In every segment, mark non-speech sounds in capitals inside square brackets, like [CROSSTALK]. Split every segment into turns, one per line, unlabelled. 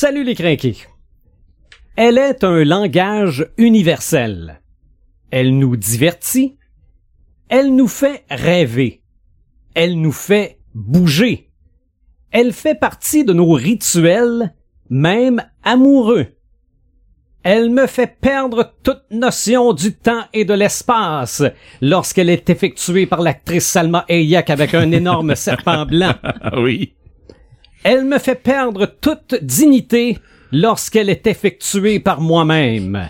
Salut les crinqués. Elle est un langage universel. Elle nous divertit. Elle nous fait rêver. Elle nous fait bouger. Elle fait partie de nos rituels, même amoureux. Elle me fait perdre toute notion du temps et de l'espace lorsqu'elle est effectuée par l'actrice Salma Hayek avec un énorme [LAUGHS] serpent blanc.
oui.
Elle me fait perdre toute dignité lorsqu'elle est effectuée par moi-même.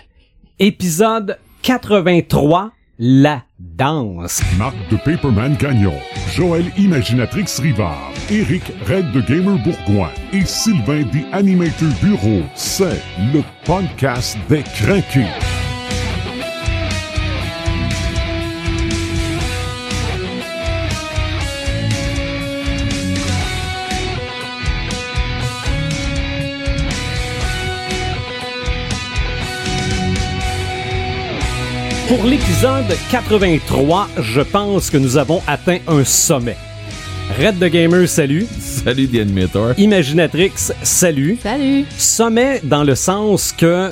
Épisode 83, la danse.
Marc de Paperman Gagnon, Joël Imaginatrix Rivard, Eric Red de Gamer Bourgoin et Sylvain des Animator Bureau. C'est le podcast des craqués.
Pour l'épisode 83, je pense que nous avons atteint un sommet. Red de Gamer, salut.
Salut, The Animator.
Imaginatrix, salut.
Salut.
Sommet dans le sens que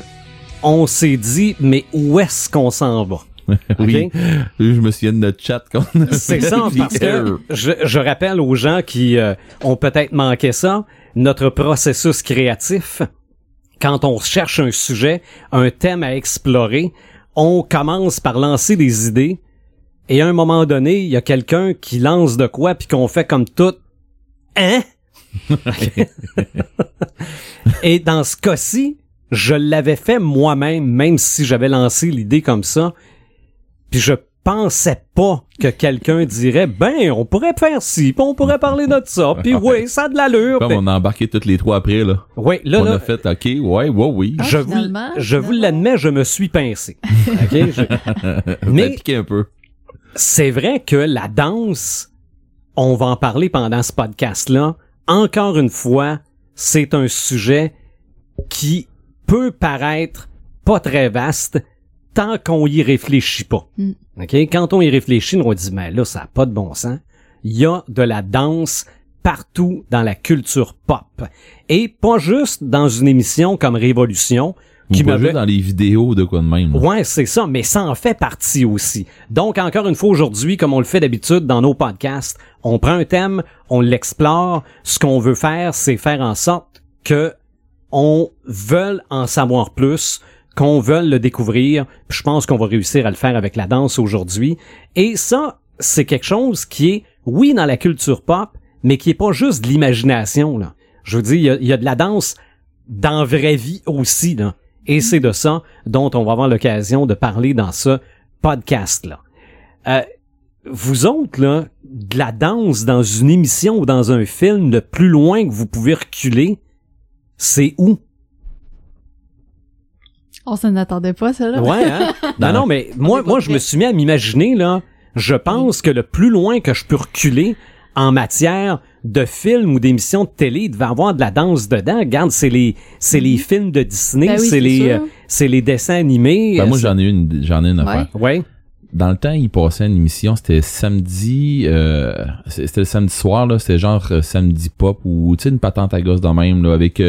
on s'est dit, mais où est-ce qu'on s'en va? [LAUGHS]
oui. Je me souviens de notre chat qu'on a [LAUGHS]
C'est ça, parce que
error.
je, je rappelle aux gens qui euh, ont peut-être manqué ça, notre processus créatif, quand on cherche un sujet, un thème à explorer, on commence par lancer des idées, et à un moment donné, il y a quelqu'un qui lance de quoi, puis qu'on fait comme tout, hein? [LAUGHS] et dans ce cas-ci, je l'avais fait moi-même, même si j'avais lancé l'idée comme ça, puis je pensais pas que quelqu'un dirait ben on pourrait faire ci, puis on pourrait parler de ça, puis [LAUGHS] oui, ça a de l'allure.
Comme on a embarqué toutes les trois après, là.
Oui, là,
on
là,
a fait, OK, ouais, ouais, oui.
Ah,
je vous, je vous l'admets, je me suis pincé. [LAUGHS] OK? Je- Mais
piqué un peu.
c'est vrai que la danse, on va en parler pendant ce podcast-là. Encore une fois, c'est un sujet qui peut paraître pas très vaste tant qu'on y réfléchit pas.
Mm.
OK? Quand on y réfléchit, on dit, mais là, ça n'a pas de bon sens. Il y a de la danse partout dans la culture pop. Et pas juste dans une émission comme Révolution, qui m'avait
juste dans les vidéos de quoi de même. là.
Ouais, c'est ça, mais ça en fait partie aussi. Donc, encore une fois, aujourd'hui, comme on le fait d'habitude dans nos podcasts, on prend un thème, on l'explore. Ce qu'on veut faire, c'est faire en sorte que on veuille en savoir plus, qu'on veuille le découvrir. Je pense qu'on va réussir à le faire avec la danse aujourd'hui. Et ça, c'est quelque chose qui est, oui, dans la culture pop, mais qui est pas juste de l'imagination, là. Je veux dire, il y a- de la danse dans la vraie vie aussi. Et c'est de ça dont on va avoir l'occasion de parler dans ce podcast-là. Euh, vous autres, là, de la danse dans une émission ou dans un film, le plus loin que vous pouvez reculer, c'est où?
On s'en attendait pas, ça, là.
Ouais, hein? [LAUGHS] non, non, mais moi, moi, je me suis mis à m'imaginer, là, je pense que le plus loin que je peux reculer en matière de films ou d'émissions de télé, il devait avoir de la danse dedans. Regarde, c'est les, c'est les films de Disney,
Ben oui,
c'est les, euh, c'est les dessins animés.
Ben,
euh,
moi, j'en ai une, j'en ai une
Ouais.
affaire.
Ouais.
Dans le temps, il passait une émission, c'était samedi, euh, c'était le samedi soir, là, c'était genre euh, samedi pop ou, tu sais, une patente à gosse de même, là, avec,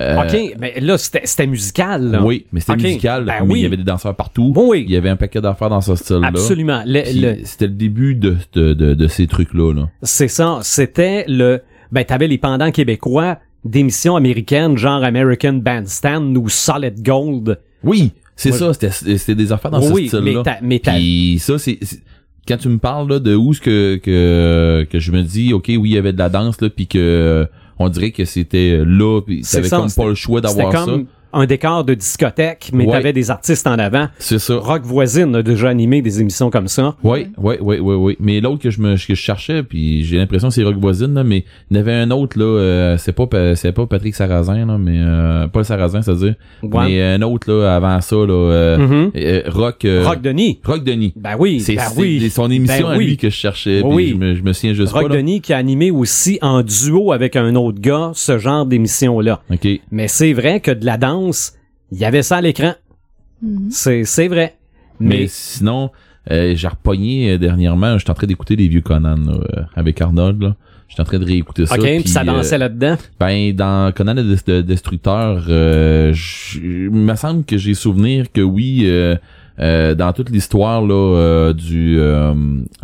euh,
OK, mais là, c'était musical, là.
Oui, mais c'était musical,
Ben
mais
oui.
il y avait des danseurs partout.
Bon, oui.
Il y avait un paquet d'affaires dans ce style-là.
Absolument.
C'était le début de, de, de, de ces trucs-là, là.
c'est ça. C'était le... Ben, t'avais les pendants québécois d'émissions américaines, genre American Bandstand ou Solid Gold.
Oui, c'est ça, c'était c'était des affaires dans
oui,
ce
mais
style-là.
Mais.
Puis ça, c'est quand tu me parles là, de où ce que, que que je me dis, ok, oui, il y avait de la danse là, puis que on dirait que c'était là, puis t'avais comme pas le choix d'avoir ça.
comme un décor de discothèque, mais
Ouais.
t'avais des artistes en avant.
C'est ça.
Rock Voisine a déjà animé des émissions comme ça.
Oui, oui, oui, oui, oui. Mais l'autre que je me que je cherchais, puis j'ai l'impression que c'est Rock Voisine, là, mais il y en avait un autre, là, euh, c'est pas Pa- c'est pas Patrick Sarrazin, là, mais euh, pas Sarrazin, c'est-à-dire.
Ouais.
Mais un autre là, avant ça, là, euh,
Mhm.
euh, Rock euh,
Rock Denis.
Rock Denis.
Ben oui,
C'est
ben oui.
son émission
Ben
à
oui.
lui que je cherchais, puis
Oui.
je, me, je me souviens juste
Rock
pas.
Denis qui a animé aussi en duo avec un autre gars ce genre d'émission-là.
OK.
Mais c'est vrai que de la danse, il y avait ça à l'écran.
Mhm.
C'est, c'est vrai.
Mais,
Mais,
sinon, euh, j'ai repogné euh, dernièrement, j'étais en train d'écouter des vieux Conan là, euh, avec Arnold. Là. J'étais en train de réécouter ça.
OK, puis ça
euh,
dansait là-dedans.
Ben, dans Conan le Des- de Destructeur, euh, il me semble que j'ai souvenir que oui, euh, euh, dans toute l'histoire là euh, du euh,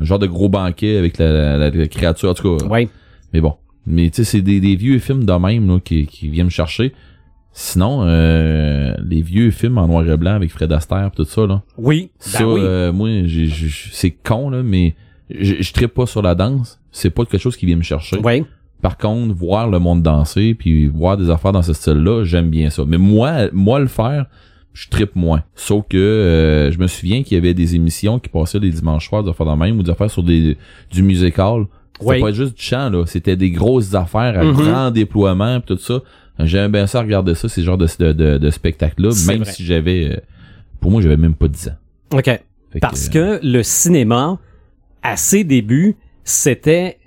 genre de gros banquet avec la, la- la créature, en tout cas.
Oui.
Mais bon, mais tu sais, c'est des, des vieux films de même là, qui, qui viennent me chercher. Sinon, euh, les vieux films en noir et blanc avec Fred Astaire pis tout ça là.
Oui. Ben
Ça,
oui.
euh, moi, c'est con là, mais je trippe pas sur la danse. C'est pas quelque chose qui vient me chercher.
oui.
Par contre, voir le monde danser puis voir des affaires dans ce style-là, j'aime bien ça. Mais moi, moi le faire, je trippe moins. Sauf que euh, je me souviens qu'il y avait des émissions qui passaient les dimanches soirs, des affaires de même ou des affaires sur des du musical. C'était
Oui.
pas juste du chant là, c'était des grosses affaires à
Mhm.
grand déploiement pis tout ça. J'aime bien ça regarder ça, ces genres de de, de, de spectacles là,
C'est
même
vrai.
si j'avais euh, pour moi j'avais même pas 10 ans.
OK.
Fait
Parce
euh,
que le cinéma, à ses débuts, c'était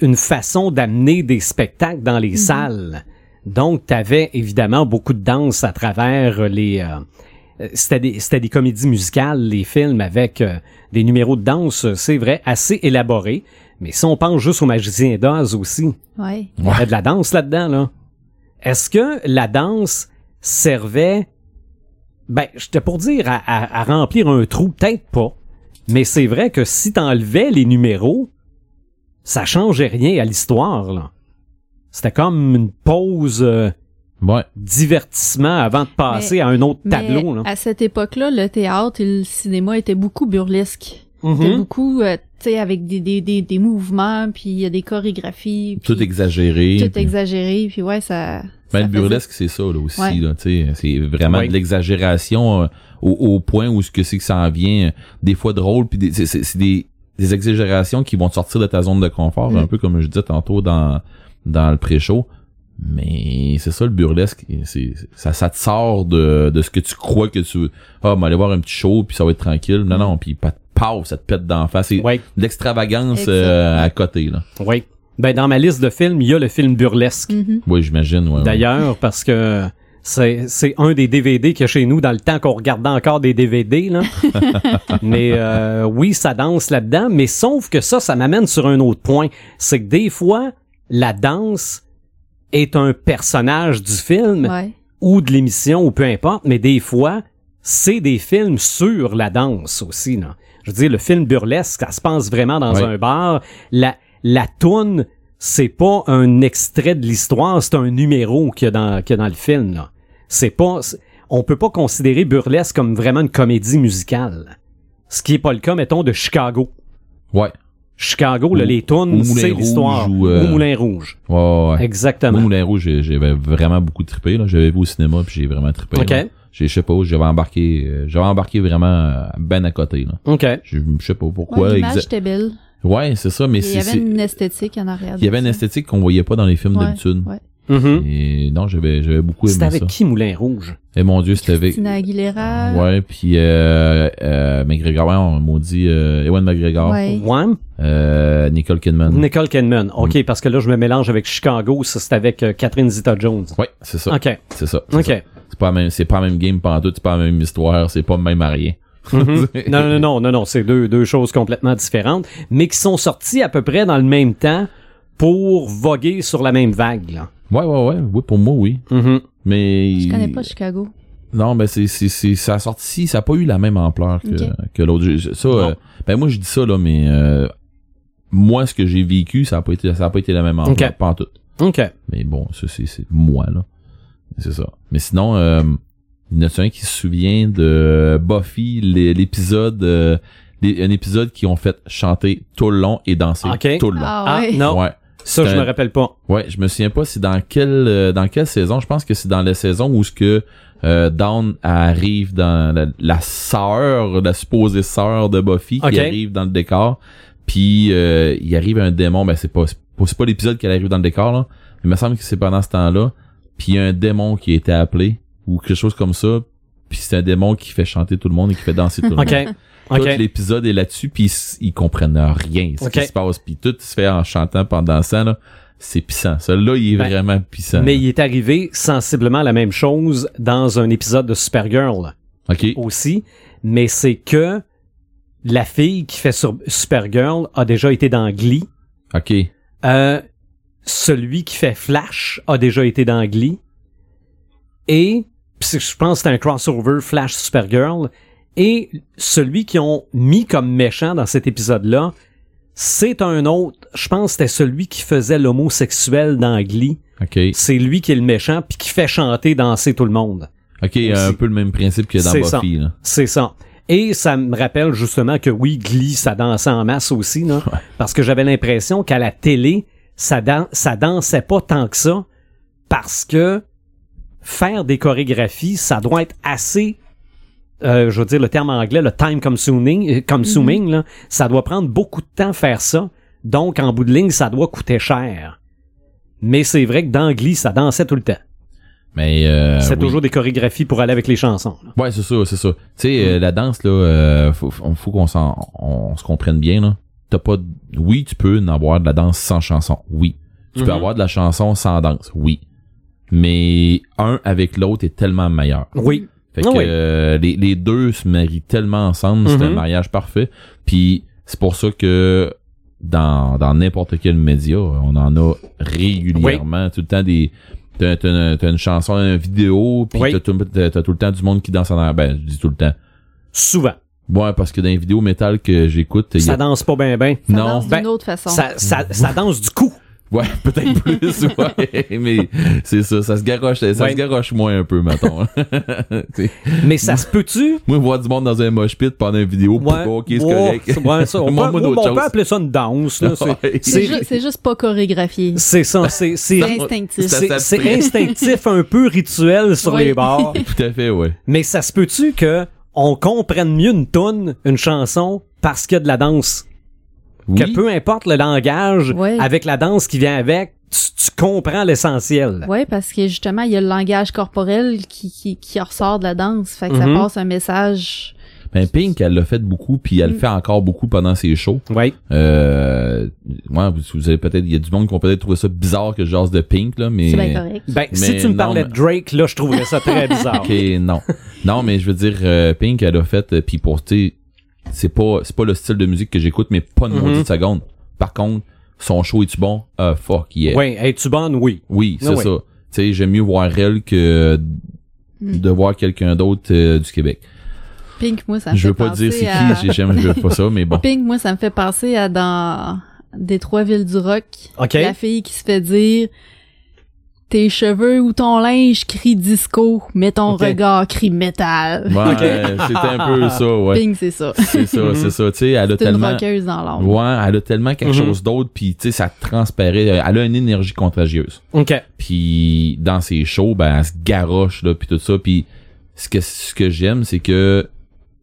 une façon d'amener des spectacles dans les salles. Donc, tu avais évidemment beaucoup de danse à travers les... euh, c'était des, c'était des comédies musicales, les films avec euh, des numéros de danse, c'est vrai, assez élaborés. Mais si on pense juste au Magicien d'Oz aussi,
Ouais.
il y avait de la danse là-dedans, là. Est-ce que la danse servait, ben, j'étais pour dire à, à- à remplir un trou, peut-être pas. Mais c'est vrai que si t'enlevais les numéros, ça changeait rien à l'histoire, là. C'était comme une pause euh,
Ouais.
divertissement avant de passer
Mais-
à un autre
Mais
tableau, là.
à cette époque-là, le théâtre et le cinéma étaient beaucoup burlesques. C'était beaucoup, euh, tu sais, avec des, des, des, des mouvements, puis il y a des chorégraphies. puis
Tout exagéré.
Tout
puis-
exagéré, puis ouais, ça...
Ben,
ça
le burlesque, c'est ça, là, aussi,
Ouais.
là, tu sais. C'est vraiment de l'exagération euh, au, au point où ce que c'est que ça en vient, euh, des fois drôle, puis des- c'est- c'est c'est des, des exagérations qui vont te sortir de ta zone de confort,
Mm.
un peu comme je disais tantôt dans, dans le pré-show. Mais c'est ça, le burlesque, c'est ça, ça te sort de, de ce que tu crois que tu veux. Ah, mais aller voir un petit show, puis ça va être tranquille. Non, non, puis pas paf, ça te pète d'en face. C'est l'extravagance euh, à côté, là.
oui. Ben, dans ma liste de films, il y a le film burlesque.
Mhm.
Oui, j'imagine, ouais, ouais.
D'ailleurs, parce que c'est, c'est un des DVD qu'il y a chez nous dans le temps qu'on regardait encore des DVD, là. [LAUGHS] mais euh, oui, ça danse là-dedans, mais sauf que ça, ça m'amène sur un autre point. C'est que des fois, la danse est un personnage du film
Ouais.
ou de l'émission ou peu importe, mais des fois, c'est des films sur la danse aussi. Là. Je veux dire, le film burlesque, ça se passe vraiment dans
Ouais.
un bar. La, la toune, c'est pas un extrait de l'histoire, c'est un numéro qu'il y a dans, qu'il y a dans le film. Là. C'est pas, on peut pas considérer burlesque comme vraiment une comédie musicale. Ce qui est pas le cas, mettons, de Chicago.
Ouais.
Chicago, là, les tunes, c'est l'histoire.
ou, euh,
Ou Moulin Rouge.
Ouais, ouais, ouais.
Exactement.
Moulin Rouge, j'avais vraiment beaucoup trippé. Là. J'avais vu au cinéma puis j'ai vraiment trippé.
OK.
là. Je sais pas, j'avais embarqué, euh, j'avais embarqué vraiment euh, ben à côté. Là.
OK.
Je je sais pas pourquoi.
Ouais, était belle.
Ouais, c'est ça, mais
Il y
c'est,
avait
c'est-
une esthétique en arrière.
il y avait une esthétique qu'on voyait pas dans les films
Ouais,
d'habitude.
ouais.
Mhm.
Et non, j'avais, j'avais beaucoup aimé
C'était avec
ça.
qui Moulin Rouge?
Et mon dieu, c'était avec.
Christina Aguilera.
Ouais, puis euh, euh, McGregor, ouais, on maudit euh, Ewan McGregor,
Ouais.
Ouais.
euh, Nicole Kidman.
Nicole Kidman. OK,
Mm.
parce que là, je me mélange avec Chicago. Ça, c'est avec euh, Catherine Zeta-Jones.
Ouais, c'est ça.
OK.
C'est ça. c'est
OK.
ça. C'est pas la même, c'est pas la même game pantoute, c'est pas la même histoire, c'est pas le même à rien.
Mhm. [LAUGHS] non, non, non, non, non. C'est deux, deux choses complètement différentes, mais qui sont sorties à peu près dans le même temps pour voguer sur la même vague, là.
Ouais, ouais, ouais, oui, pour moi, oui.
Mhm.
Mais.
Je connais pas Chicago.
Non, ben c'est c'est c'est ça a sorti, ça a pas eu la même ampleur que que l'autre. Ça,
Non.
euh, ben moi je dis ça là, mais euh, moi ce que j'ai vécu, ça a pas été ça a pas été la même ampleur,
Ok.
pas en tout.
OK.
Mais bon, ça c'est c'est moi là, c'est ça. Mais sinon, euh, il y en a un qui se souvient de Buffy, l'é- l'épisode, euh, un épisode qui ont fait chanter tout le long et danser tout le long.
Ah,
Ah, non.
Ouais.
Ça, je me rappelle pas.
Ouais, je me souviens pas c'est dans quelle euh, dans quelle saison. Je pense que c'est dans la saison où ce que euh, Dawn arrive dans la, la sœur, la supposée sœur de Buffy
Ok.
qui arrive dans le décor. Puis euh, il arrive un démon. Ben c'est pas c'est pas, l'épisode qu'elle arrive dans le décor là. Mais il me semble que c'est pendant ce temps-là. Puis il y a un démon qui a été appelé ou quelque chose comme ça. Puis c'est un démon qui fait chanter tout le monde et qui fait danser tout le monde.
OK.
Tout l'épisode est là-dessus, puis ils, ils comprennent rien ce qui se passe, puis tout se fait en chantant pendant ça là. C'est puissant. Celui-là, il est
Ben,
vraiment puissant.
Mais il est arrivé sensiblement la même chose dans un épisode de Supergirl
Ok.
aussi, mais c'est que la fille qui fait sur Supergirl a déjà été dans Glee.
Ok.
Euh, celui qui fait Flash a déjà été dans Glee. Et je pense que c'est un crossover Flash Supergirl. Et celui qui ont mis comme méchant dans cet épisode-là, c'est un autre. Je pense que c'était celui qui faisait l'homosexuel dans Glee.
OK.
C'est lui qui est le méchant puis qui fait chanter, danser tout le monde.
OK, un peu le même principe que dans. Buffy.
C'est ça. Et ça me rappelle justement que oui, Glee, ça dansait en masse aussi, là, parce que j'avais l'impression qu'à la télé, ça, dan- ça dansait pas tant que ça, parce que faire des chorégraphies, ça doit être assez, euh, je veux dire le terme anglais, le time consuming, euh, consuming là, ça doit prendre beaucoup de temps faire ça, donc en bout de ligne, ça doit coûter cher. Mais c'est vrai que dans Glee, ça dansait tout le temps.
Mais euh,
c'est
oui.
toujours des chorégraphies pour aller avec les chansons. là.
Ouais, c'est ça, c'est ça. Tu sais, euh, la danse là, euh, faut, faut qu'on on se comprenne bien là. T'as pas, de- oui, tu peux en avoir de la danse sans chanson, oui. Tu peux
Mhm.
avoir de la chanson sans danse, oui. Mais un avec l'autre est tellement meilleur.
Oui.
Fait que
Ah oui.
euh, les, les deux se marient tellement ensemble, c'est un
Mhm.
mariage parfait. Puis c'est pour ça que dans dans n'importe quel média, on en a régulièrement, tout le temps des t'as, t'as, t'as une chanson, une vidéo, puis
Oui.
t'as, tout, tout le temps du monde qui danse en arrière. Ben, je dis tout le temps.
Souvent.
Ouais, parce que dans les vidéos métal que j'écoute, il y
Ça
a...
danse pas bien ben.
Ça
non,
danse
Ben,
d'une autre façon.
Ça, ça, ça danse du coup.
Ouais, [LAUGHS] peut-être plus, [LAUGHS] ouais, mais c'est ça, ça se garoche, ça
Ouais.
se garoche moins un peu, mettons. [LAUGHS]
Mais ça se peut-tu?
Moi, voir du monde dans un mosh pit pendant une vidéo,
Ouais.
ok, c'est correct.
ouais, ça, on, peut, on appeler ça une danse. là. C'est-
ju- juste pas chorégraphié.
c'est ça. C'est c'est-
instinctif.
C'est- instinctif, un peu rituel sur les bords.
Tout à fait, ouais.
Mais ça se peut-tu que on comprenne mieux une tune, une chanson, parce qu'il y a de la danse?
Oui.
Que peu importe le langage,
Ouais.
avec la danse qui vient avec, tu, tu comprends l'essentiel.
Ouais, parce que justement, il y a le langage corporel qui, qui, qui ressort de la danse. Fait que ça
Mhm.
passe un message.
Ben, Pink, elle l'a fait beaucoup, puis elle le
Mm.
fait encore beaucoup pendant ses shows.
Oui.
Euh, ouais, vous, vous avez peut-être, il y a du monde qui vont peut-être trouver ça bizarre que je jase de Pink, là, mais.
C'est bien correct.
Ben, si tu me parlais de Drake, là, je trouverais ça très [LAUGHS] bizarre.
Ok, non. non, mais je veux dire, euh, Pink, elle a fait, euh, puis pour, tu sais, c'est pas, c'est pas le style de musique que j'écoute, mais pas de
Mhm.
maudite seconde. Par contre, son show est-tu bon? Ah, fuck, yeah.
Oui, es-tu bonne? Oui.
Oui, c'est
Ah ouais.
ça. Tu sais, j'aime mieux voir elle que
Mm.
de voir quelqu'un d'autre euh, du Québec.
Pink, moi, ça me
Je
fait
veux pas
penser
dire c'est
à...
qui, j'ai- j'aime je veux pas ça, mais bon. [LAUGHS]
Pink, moi, ça me fait penser à dans des trois villes du rock.
OK.
La fille qui se fait dire tes cheveux ou ton linge crie disco, mais ton regard crie métal.
Ouais, [LAUGHS] c'était un peu ça, ouais.
Pink, c'est ça.
C'est ça, c'est ça. Tu sais, elle a
une
tellement.
rockeuse dans l'ombre.
Ouais, elle a tellement quelque
Mhm.
chose d'autre, puis tu sais, ça transparaît. Elle a une énergie contagieuse.
OK.
Puis dans ses shows, ben, elle se garoche là, puis tout ça. Puis ce que ce que j'aime, c'est que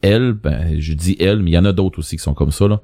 elle, ben, je dis elle, mais il y en a d'autres aussi qui sont comme ça là.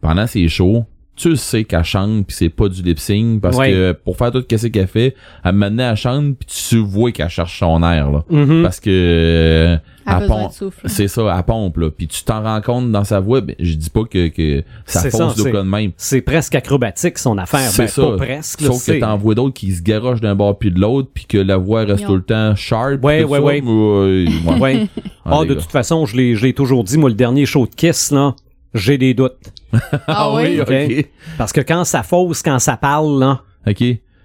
Pendant ses shows, tu le sais qu'elle chante puis c'est pas du lip sync parce
Ouais.
que pour faire tout ce qu'elle fait, elle maintenant elle chante puis tu vois qu'elle cherche son air là.
Mhm.
Parce que euh,
Elle
elle pompe- c'est ça, elle pompe là. Puis tu t'en rends compte dans sa voix, ben, je dis pas que, que ça
C'est ça,
fonce de de même.
C'est presque acrobatique, son affaire.
C'est
Ben,
ça.
pas presque. là,
Sauf que t'en vois d'autres qui se garochent d'un bord puis de l'autre, puis que la voix reste
Mignon.
tout le temps sharp.
Ouais, ouais,
ça,
ouais.
mais, ouais, ouais. [LAUGHS]
Ouais.
Ah,
Ah, de
gars.
toute façon, je l'ai, je l'ai toujours dit, moi, le dernier show de Kiss, là, j'ai des doutes. [LAUGHS]
Ah oui?
ok.
ok. Parce que quand ça fausse, quand ça parle, là,
Ok.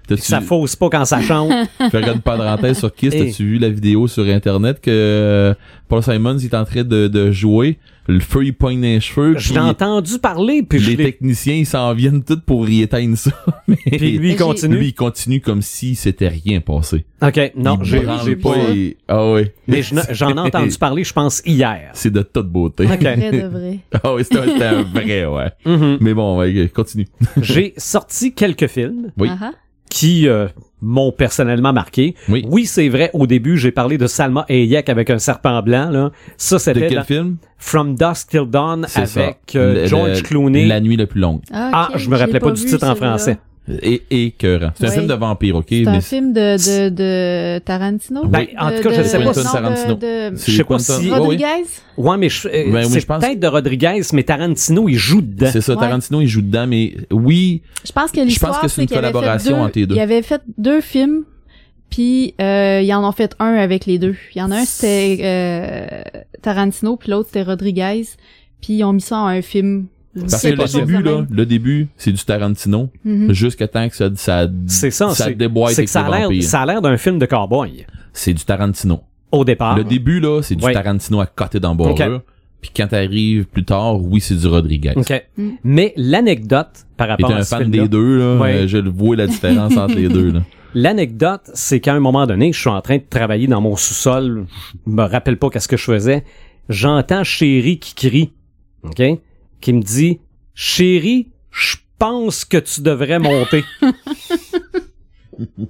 T'as-tu
ça fausse pas quand ça chante. [LAUGHS]
faire une parenthèse sur Kiss,
Hey.
t'as-tu vu la vidéo sur internet que euh, Paul Simons il est en train de, de jouer, le feu il pogne dans les cheveux,
l'ai entendu parler, puis
les techniciens ils s'en viennent tous pour y éteindre ça. [LAUGHS] Mais
Puis lui, il
j'ai-
continue?
lui, il continue comme si c'était rien passé.
OK, non, j'ai, j'ai
pas.
pas...
Ah ouais.
Mais j'en ai [LAUGHS] entendu parler, je pense, hier.
C'est de toute beauté.
OK.
Vrai [LAUGHS] de vrai.
Ah oui, c'était un vrai, ouais.
Mhm.
Mais bon, ouais, continue.
J'ai sorti quelques films
Oui.
Ah ah.
qui euh, m'ont personnellement marqué.
Oui.
Oui, c'est vrai, au début, j'ai parlé de Salma Hayek avec un serpent blanc. Là. Ça,
De
c'était
quel
dans-
film?
From Dusk Till Dawn
C'est ça.
avec euh,
Le-
George
le-
Clooney.
La nuit la plus longue.
Ah,
ok,
je me rappelais pas, du titre en français.
Et écœurant. C'est un
Oui.
film de vampire, ok?
C'est
mais
un film de, de, de Tarantino?
Ben, en tout cas, je
de-
sais pas
si- Tarantino.
De, de
c'est
je sais pas si-
oui.
Rodriguez?
Ouais, mais je- euh,
Ben oui,
c'est
je pense-
peut-être de Rodriguez, mais Tarantino, il joue dedans.
C'est ça,
Ouais.
Tarantino, il joue dedans, mais oui,
Je pense que
Je
l'histoire,
pense que c'est une
qu'il avait fait
collaboration
deux-
entre les deux.
Il avait fait deux films, puis euh, ils en ont fait un avec les deux. Il y en a un, c'était euh, Tarantino, puis l'autre, c'était Rodriguez. Puis ils ont mis ça en un film
Parce que le début, là, le début, c'est du Tarantino.
Mhm.
Jusqu'à temps que ça, ça,
ça,
ça
c'est
déboîte
que ça a l'air
vampires.
ça a l'air d'un film de cowboy
C'est du Tarantino.
au départ.
Le début, là, c'est du
Ouais.
Tarantino à côté d'embarrure.
Ok.
Puis quand t'arrives plus tard, oui, c'est du Rodriguez.
OK.
Mm.
Mais l'anecdote par rapport
J'étais
à
un
ce
fan des deux, là.
Ouais.
Euh, Je le vois la différence entre les deux, là. [LAUGHS]
L'anecdote, c'est qu'à un moment donné, je suis en train de travailler dans mon sous-sol, je me rappelle pas qu'est-ce que je faisais, j'entends Chéri qui crie, OK? Qui me dit "Chéri, je pense que tu devrais monter." [LAUGHS]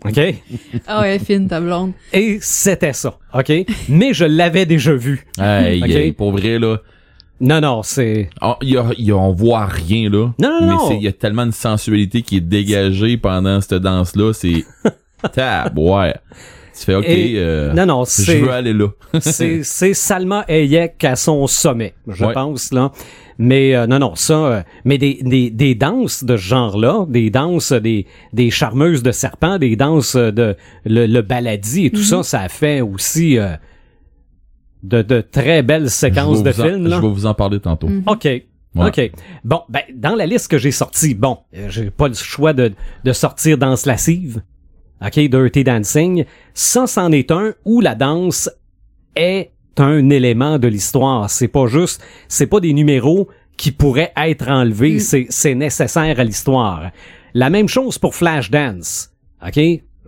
OK?
Ah ouais, fine, ta blonde.
Et c'était ça, OK? Mais je l'avais déjà vu.
Hey,
Ok?
hey, pour vrai, là.
Non non, c'est
On, y a, y a- on voit rien, là.
Non, non,
mais il y a tellement de sensualité qui est dégagée pendant cette danse-là, c'est... [LAUGHS] Tab, ouais. Tu fais, OK,
Et-
euh,
Non non,
je
c'est
veux aller là. [LAUGHS]
c'est c'est Salma Hayek à son sommet, je
Ouais.
pense là. Mais euh, non non, ça euh, mais des, des des danses de ce genre-là, des danses des des charmeuses de serpents, des danses de le, le baladi et tout ça, ça a fait aussi euh, de de très belles séquences
Je
de
en-
films là.
Je vais vous en parler tantôt.
Mm.
OK.
Ouais.
OK. Bon, ben, dans la liste que j'ai sortie, bon, euh, j'ai pas le choix de, de sortir Danse lascive. OK, Dirty Dancing. Ça, c'en est un où la danse est un élément de l'histoire. C'est pas juste, c'est pas des numéros qui pourraient être enlevés.
Mm.
C'est, c'est nécessaire à l'histoire. La même chose pour Flashdance. OK?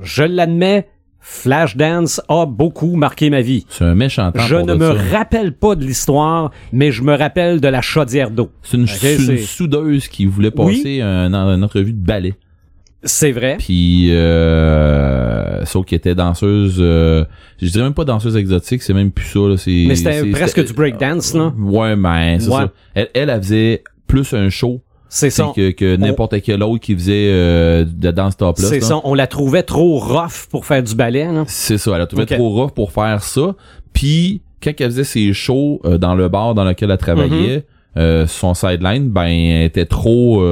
Je l'admets, Flashdance a beaucoup marqué ma vie.
C'est un méchant temps
Je
pour
ne me
ça.
rappelle pas de l'histoire, mais je me rappelle de la chaudière d'eau.
C'est une,
Ok,
c'est une soudeuse qui voulait passer un, une entrevue de ballet.
C'est vrai.
Puis, euh, sauf qu'elle était danseuse, euh, je dirais même pas danseuse exotique, c'est même plus ça, là. c'est-
Mais c'était
c'est-
presque du breakdance, là.
Ouais, mais c'est
Ouais.
ça. Elle, elle, elle faisait plus un show
C'est ça.
que, que n'importe quel autre qui faisait euh, de danse top là.
C'est ça. On la trouvait trop rough pour faire du ballet, là.
C'est ça, elle a trouvé
Ok.
trop rough pour faire ça. Puis, quand elle faisait ses shows euh, dans le bar dans lequel elle travaillait,
Mm-hmm.
euh, son sideline, ben, elle était trop...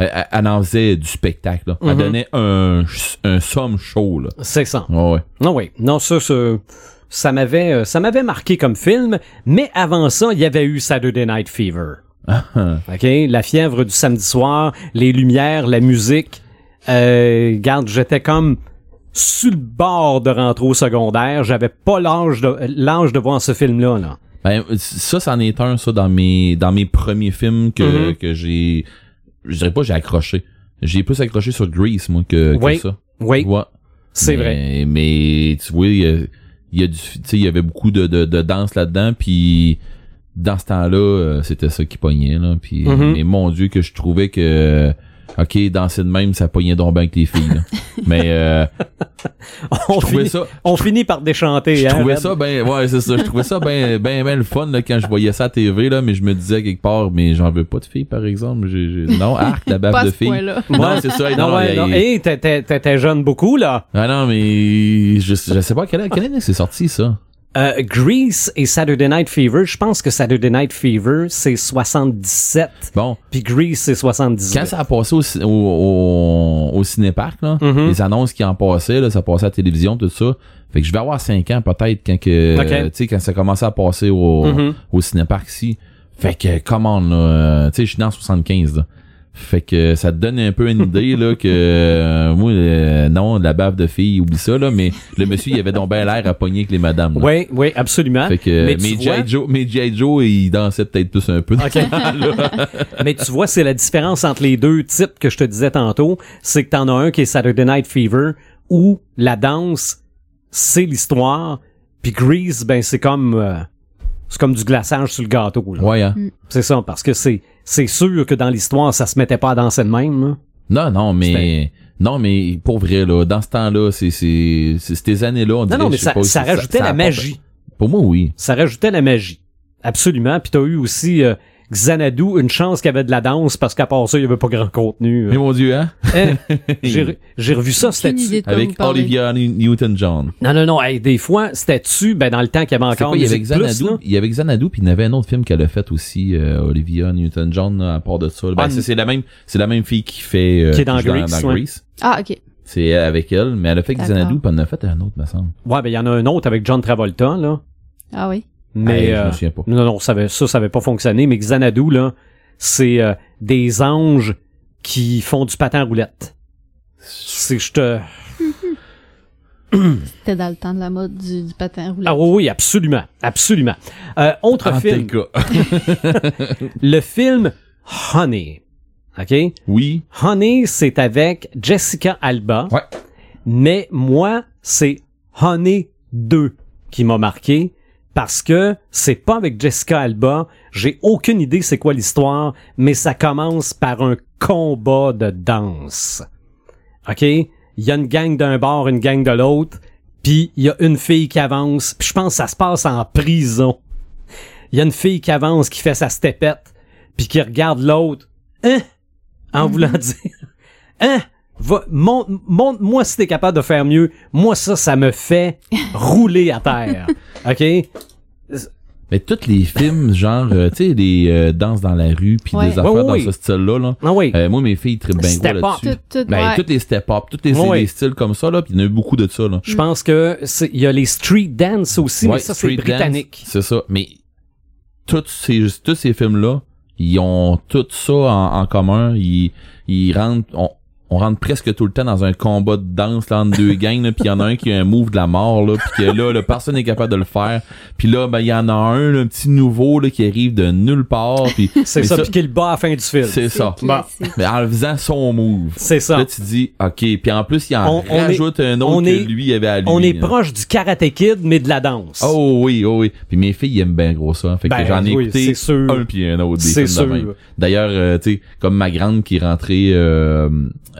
elle, elle- elle en faisait du spectacle. Là. Elle
Mhm.
donnait un, un somme show. Là.
C'est ça.
Ouais, ouais.
Non, oui. Non, ça, ça, ça m'avait, euh, ça m'avait marqué comme film. Mais avant ça, il y avait eu Saturday Night Fever. OK? La fièvre du samedi soir, les lumières, la musique. Euh, garde, j'étais comme sur le bord de rentrer au secondaire. J'avais pas l'âge de, l'âge de voir ce film-là, là.
Ben, ça, c'en est un, ça, dans mes, dans mes premiers films que,
Mhm.
que j'ai... Je dirais pas j'ai accroché. J'ai plus accroché sur Grease, moi, que, que ça.
Oui,
Ouais.
c'est vrai.
Mais tu vois, il y a, il y a du, tu sais, il y avait beaucoup de, de, de danse là-dedans, puis dans ce temps-là, euh, c'était ça qui pognait là. Puis,
Mhm.
mais mon Dieu que je trouvais que, ok, danser de même, ça pognait donc bien avec les filles. là. [LAUGHS] mais euh,
On
je trouvais
finit,
ça,
on finit par déchanter,
je
hein,
trouvais
Red?
ça ben, ouais, c'est ça. Je trouvais ça ben, ben, ben le fun là quand je voyais ça à TV là, mais je me disais quelque part, mais j'en veux pas de filles par exemple. J'ai, j'ai- non, arc la
à
de filles. Non, c'est ça.
Non,
Non,
ouais, non. Hey, t'étais, t'étais jeune beaucoup, là.
Ah non, mais je, je sais pas quelle, quelle année c'est sorti ça.
Euh, Grease et Saturday Night Fever, je pense que Saturday Night Fever, c'est 77,
Bon,
puis Grease, c'est 78.
Quand ça a passé au, au, au, au cinéparc, là,
Mhm.
les annonces qui en passaient, là, ça passait à la télévision, tout ça. Fait que je vais avoir 5 ans peut-être quand que euh, tu sais quand ça commençait à passer au,
Mhm.
au cinéparc ici. Fait que comment là, euh, tu sais je suis dans 75 là. Fait que ça te donne un peu une idée là que euh, moi euh, non la bave de fille oublie ça là mais le monsieur il avait donc bien l'air à pogner avec les madames. là.
Oui, oui, absolument.
Fait que
Mais
mais,
tu vois-
G.I. Joe mais G.I. Joe il dansait peut-être plus un peu.
OK. [LAUGHS] Mais tu vois, c'est la différence entre les deux types que je te disais tantôt. C'est que t'en as un qui est Saturday Night Fever, où la danse, c'est l'histoire, puis Grease, ben c'est comme... euh, c'est comme du glaçage sur le gâteau. là.
Ouais hein.
C'est ça, parce que c'est c'est sûr que dans l'histoire, ça se mettait pas à danser de même. là.
Non, non, mais non, mais pour vrai là, dans ce temps-là, c'est c'est c'est ces années-là, on
Non,
dirait,
non, mais ça,
pas,
ça rajoutait la magie.
Pour moi, oui.
Ça rajoutait la magie. Absolument. Puis t'as eu aussi euh, Xanadu, une chance qu'il y avait de la danse, parce qu'à part ça, il y avait pas grand contenu.
Mais mon Dieu, hein?
Hein? [LAUGHS] J'ai re- j'ai revu ça, c'était
Avec. Olivia New- Newton-John.
Non, non, non. hey, des fois, c'était-tu, ben, dans le temps qu'il y avait encore
quoi, il y avait
Plus,
Xanadu, il y avait Xanadu, puis il y en avait un autre film qu'elle a fait aussi, euh, Olivia Newton-John, à part de ça. Ben,
Ah,
c'est la même, c'est la même fille qui fait, euh,
Qui est dans Grease, ouais.
Ah, ok.
C'est avec elle, mais elle a fait. Xanadu, puis elle en a fait un autre, me semble.
Ouais, ben, il y en a un autre avec John Travolta, là.
Ah oui.
Mais,
Hey, je
euh,
me souviens pas.
non, non, ça, avait, ça, ça avait pas fonctionné, mais Xanadu, là, c'est euh, des anges qui font du patin à roulette. C'est je te [CLEARS THROAT]
C'était dans le temps de la mode du, du patin roulant.
ah oui, oui absolument absolument. Euh, autre
En
film, [LAUGHS] le film Honey. OK?
Oui.
Honey, c'est avec Jessica Alba.
Ouais.
Mais moi, c'est Honey 2 qui m'a marqué parce que c'est pas avec Jessica Alba. J'ai aucune idée c'est quoi l'histoire, mais ça commence par un combat de danse. OK? Il y a une gang d'un bord, une gang de l'autre, puis il y a une fille qui avance, puis je pense que ça se passe en prison. Il y a une fille qui avance, qui fait sa stepette, puis qui regarde l'autre. Hein? En voulant [LAUGHS] dire. Hein? Va, montre, montre-moi si t'es capable de faire mieux. Moi, ça, ça me fait [LAUGHS] rouler à terre. OK?
Mais tous les films, genre, euh, tu sais, des euh, danses dans la rue, puis
Ouais.
des affaires
Ouais,
dans ce style-là, là.
Ah oui.
Euh, moi, mes filles trippent bien gros là-dessus.
Tout, tout,
Ben,
ouais.
tous les step-up, tous les,
Ouais.
les styles comme ça, là, puis il y en a eu beaucoup de ça, là.
Je pense que c'est, il y a les street dance aussi, mais ça, c'est britannique.
C'est ça. Mais tous ces, tous ces films-là, ils ont tout ça en, en commun. Ils, ils rentrent, on, on rentre presque tout le temps dans un combat de danse là, entre deux gangs, là, puis il y en a un qui a un move de la mort, là, puis que là, là, personne n'est capable de le faire. Puis là, ben il y en a un, là, un petit nouveau là, qui arrive de nulle part. Puis [LAUGHS]
C'est ça, puis qu'il bat à la fin du film.
C'est ça.
classique.
Mais en faisant son move.
C'est ça.
Là, tu dis, OK. Puis en plus, il en
On- on est-
rajoute un autre
on
que
est-
lui avait à lui.
On est
là.
proche du Karate Kid, mais de la danse.
Oh oui, oh oui. Puis mes filles ils aiment bien gros ça. Fait que
Ben,
j'en ai
oui,
écouté un puis un autre des
C'est
films de
sûr.
D'ailleurs, euh, tu sais, comme ma grande qui est rentrée euh,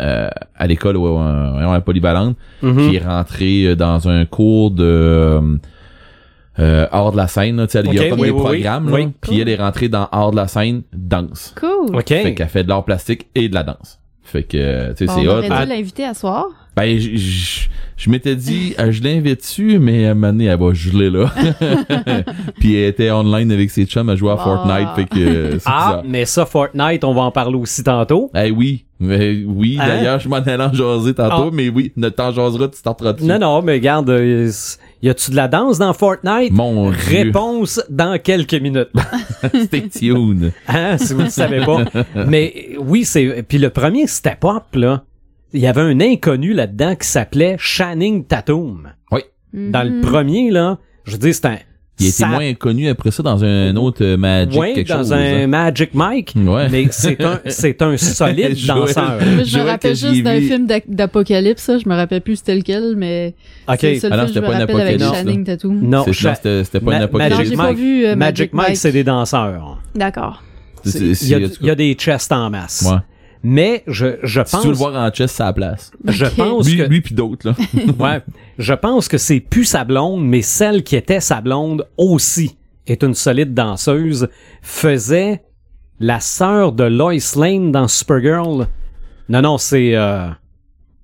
euh, à l'école ouais, ouais, ouais, à Polyvalente,
Mhm.
qui est rentrée euh, dans un cours de euh, euh, hors de la scène, là, tu sais, il y a comme
oui,
des
oui,
programmes,
oui.
là,
Oui.
puis elle est rentrée dans hors de la scène, danse.
Cool.
OK.
Fait qu'elle fait de l'art plastique et de la danse. Fait que, tu sais,
Bon,
c'est
on
hot.
aurait
Ah.
dû l'inviter à soir.
Ben, je, je, je m'étais dit, euh, je l'invite dessus, mais à un moment donné, elle va geler là. [LAUGHS] Puis elle était online avec ses chums à jouer à
Ah.
Fortnite, fait que euh, c'est
Ah,
bizarre.
mais ça, Fortnite, on va en parler aussi tantôt.
Eh oui, mais oui,
Hein?
d'ailleurs, je m'en allais en jaser tantôt,
Ah.
mais oui, notre temps jasera, tu dessus.
Non, non, mais regarde, euh, y a-tu de la danse dans Fortnite?
Mon Dieu,
Réponse dans quelques minutes. [LAUGHS]
stay tuned.
Hein, si vous ne le savez pas. Mais oui, c'est. Puis le premier Step Up, là, il y avait un inconnu là-dedans qui s'appelait Channing Tatum. Dans le
Mhm.
premier, là, je veux dire, c'est un.
Il a été
ça-
moins connu après ça dans un autre euh, Magic
Ouais,
quelque
dans
chose.
un
hein.
Magic Mike.
Ouais.
Mais c'est un, [LAUGHS] c'est un solide danseur.
Je me rappelle juste d'un
vu-
film d'apocalypse, ça. Je me rappelle plus c'était lequel, mais
OK.
c'est le seul
Ah non,
film que je
c'était
me
pas un
rappelle avec
apocalypse,
Channing Tatum.
Non,
C'est-
Cha-
non, c'était c'était pas
Ma-
une
Non,
apocalypse.
j'ai
Magic
pas
Mike.
vu euh,
Magic Mike, c'est des danseurs.
D'accord.
Il y, y a des chests en masse.
Ouais.
Mais je, je
Si tu veux le
pense,
voir en chess, la place.
je pense
Lui,
que,
lui puis d'autres, là. [LAUGHS]
ouais, je pense que c'est plus sa blonde, mais celle qui était sa blonde aussi est une solide danseuse, faisait la sœur de Lois Lane dans Supergirl. Non, non, c'est, euh,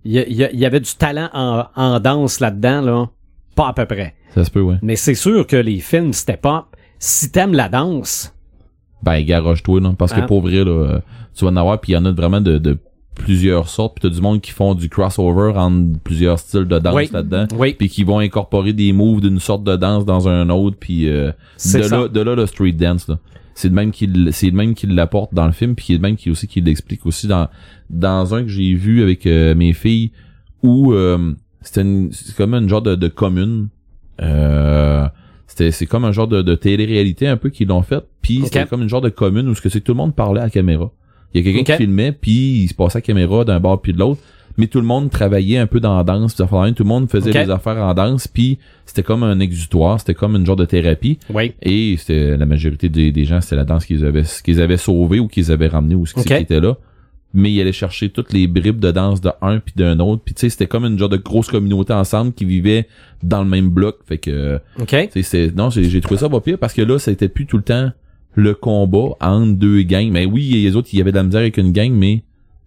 il y, y a- il y avait du talent en, en danse là-dedans, là. Pas à peu près.
Ça se peut, ouais.
Mais c'est sûr que les films Step Up, si t'aimes la danse,
Ben, garoche-toi, là. Parce que
Hein?
pour vrai, là, tu vas en avoir, puis il y en a vraiment de, de plusieurs sortes, puis t'as du monde qui font du crossover entre plusieurs styles de danse
Oui.
là-dedans.
oui,
Puis qui vont incorporer des moves d'une sorte de danse dans un autre, puis euh,
C'est
de
ça.
là, de là le street dance, là. C'est le même qu'il, c'est le même qui l'apporte dans le film, puis le même qui aussi qui l'explique aussi dans dans un que j'ai vu avec euh, mes filles où euh, c'était une- c'est comme une genre de, de commune. Euh, c'était c'est comme un genre de, de télé-réalité un peu qu'ils l'ont fait, puis c'était comme une genre de commune où ce que c'est que tout le monde parlait à la caméra. Il y a quelqu'un qui filmait, puis il se passait à la caméra d'un bord puis de l'autre, mais tout le monde travaillait un peu dans la danse, tout le monde faisait
Ok.
des affaires en danse, puis c'était comme un exutoire, c'était comme une genre de thérapie,
oui.
et c'était la majorité des, des gens, c'était la danse qu'ils avaient qu'ils avaient sauvé ou qu'ils avaient ramené ou ce qui était là. Mais ils allaient chercher toutes les bribes de danse de un puis d'un autre, puis tu sais c'était comme une genre de grosse communauté ensemble qui vivait dans le même bloc, fait que
OK.
tu sais, c'est non, j'ai trouvé ça pas pire parce que là, c'était plus tout le temps le combat entre deux gangs. Mais oui, les autres, il y avait de la misère avec une gang, mais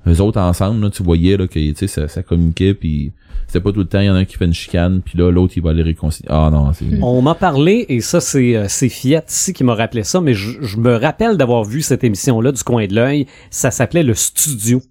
eux autres ensemble, là, tu voyais là que tu sais, ça, ça communiquait, puis c'était pas tout le temps, il y en a un qui fait une chicane, puis là, l'autre, il va les réconcilier. Ah non, c'est...
On m'a parlé, et ça, c'est euh, c'est Fiat ici qui m'a rappelé ça, mais je, je me rappelle d'avoir vu cette émission-là du coin de l'œil. Ça s'appelait Le Studio.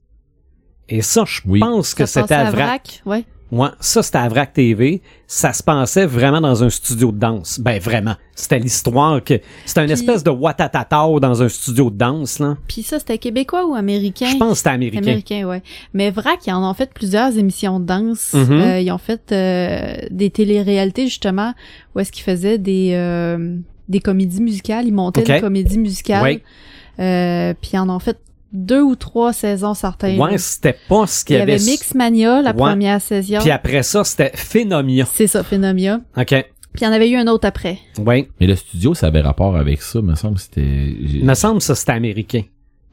Et ça, je
Oui.
pense que c'était à Vrac.
Ouais.
Moi, ça, c'était à Vrac TV. Ça se passait vraiment dans un studio de danse. Ben, vraiment. C'était l'histoire que... C'était une espèce de Watatatao dans un studio de danse, là.
Puis ça, c'était québécois ou américain?
Je pense que c'était américain.
Américain, ouais. Mais Vrac, ils en ont fait plusieurs émissions de danse.
Mhm.
Euh, ils ont fait euh, des téléréalités, justement, où est-ce qu'ils faisaient des, euh, des comédies musicales. Ils montaient
Ok.
des comédies musicales.
Oui.
Euh, puis ils en ont fait deux ou trois saisons certains.
Ouais, c'était pas ce
Il
qu'il
y
y avait...
avait Mixmania, la
Ouais.
première saison.
Puis après ça, c'était Phénomia.
C'est ça, Phénomia.
OK.
Puis il y en avait eu un autre après.
Oui.
Mais le studio, ça avait rapport avec ça, me semble que c'était...
Il me semble que ça, c'était américain.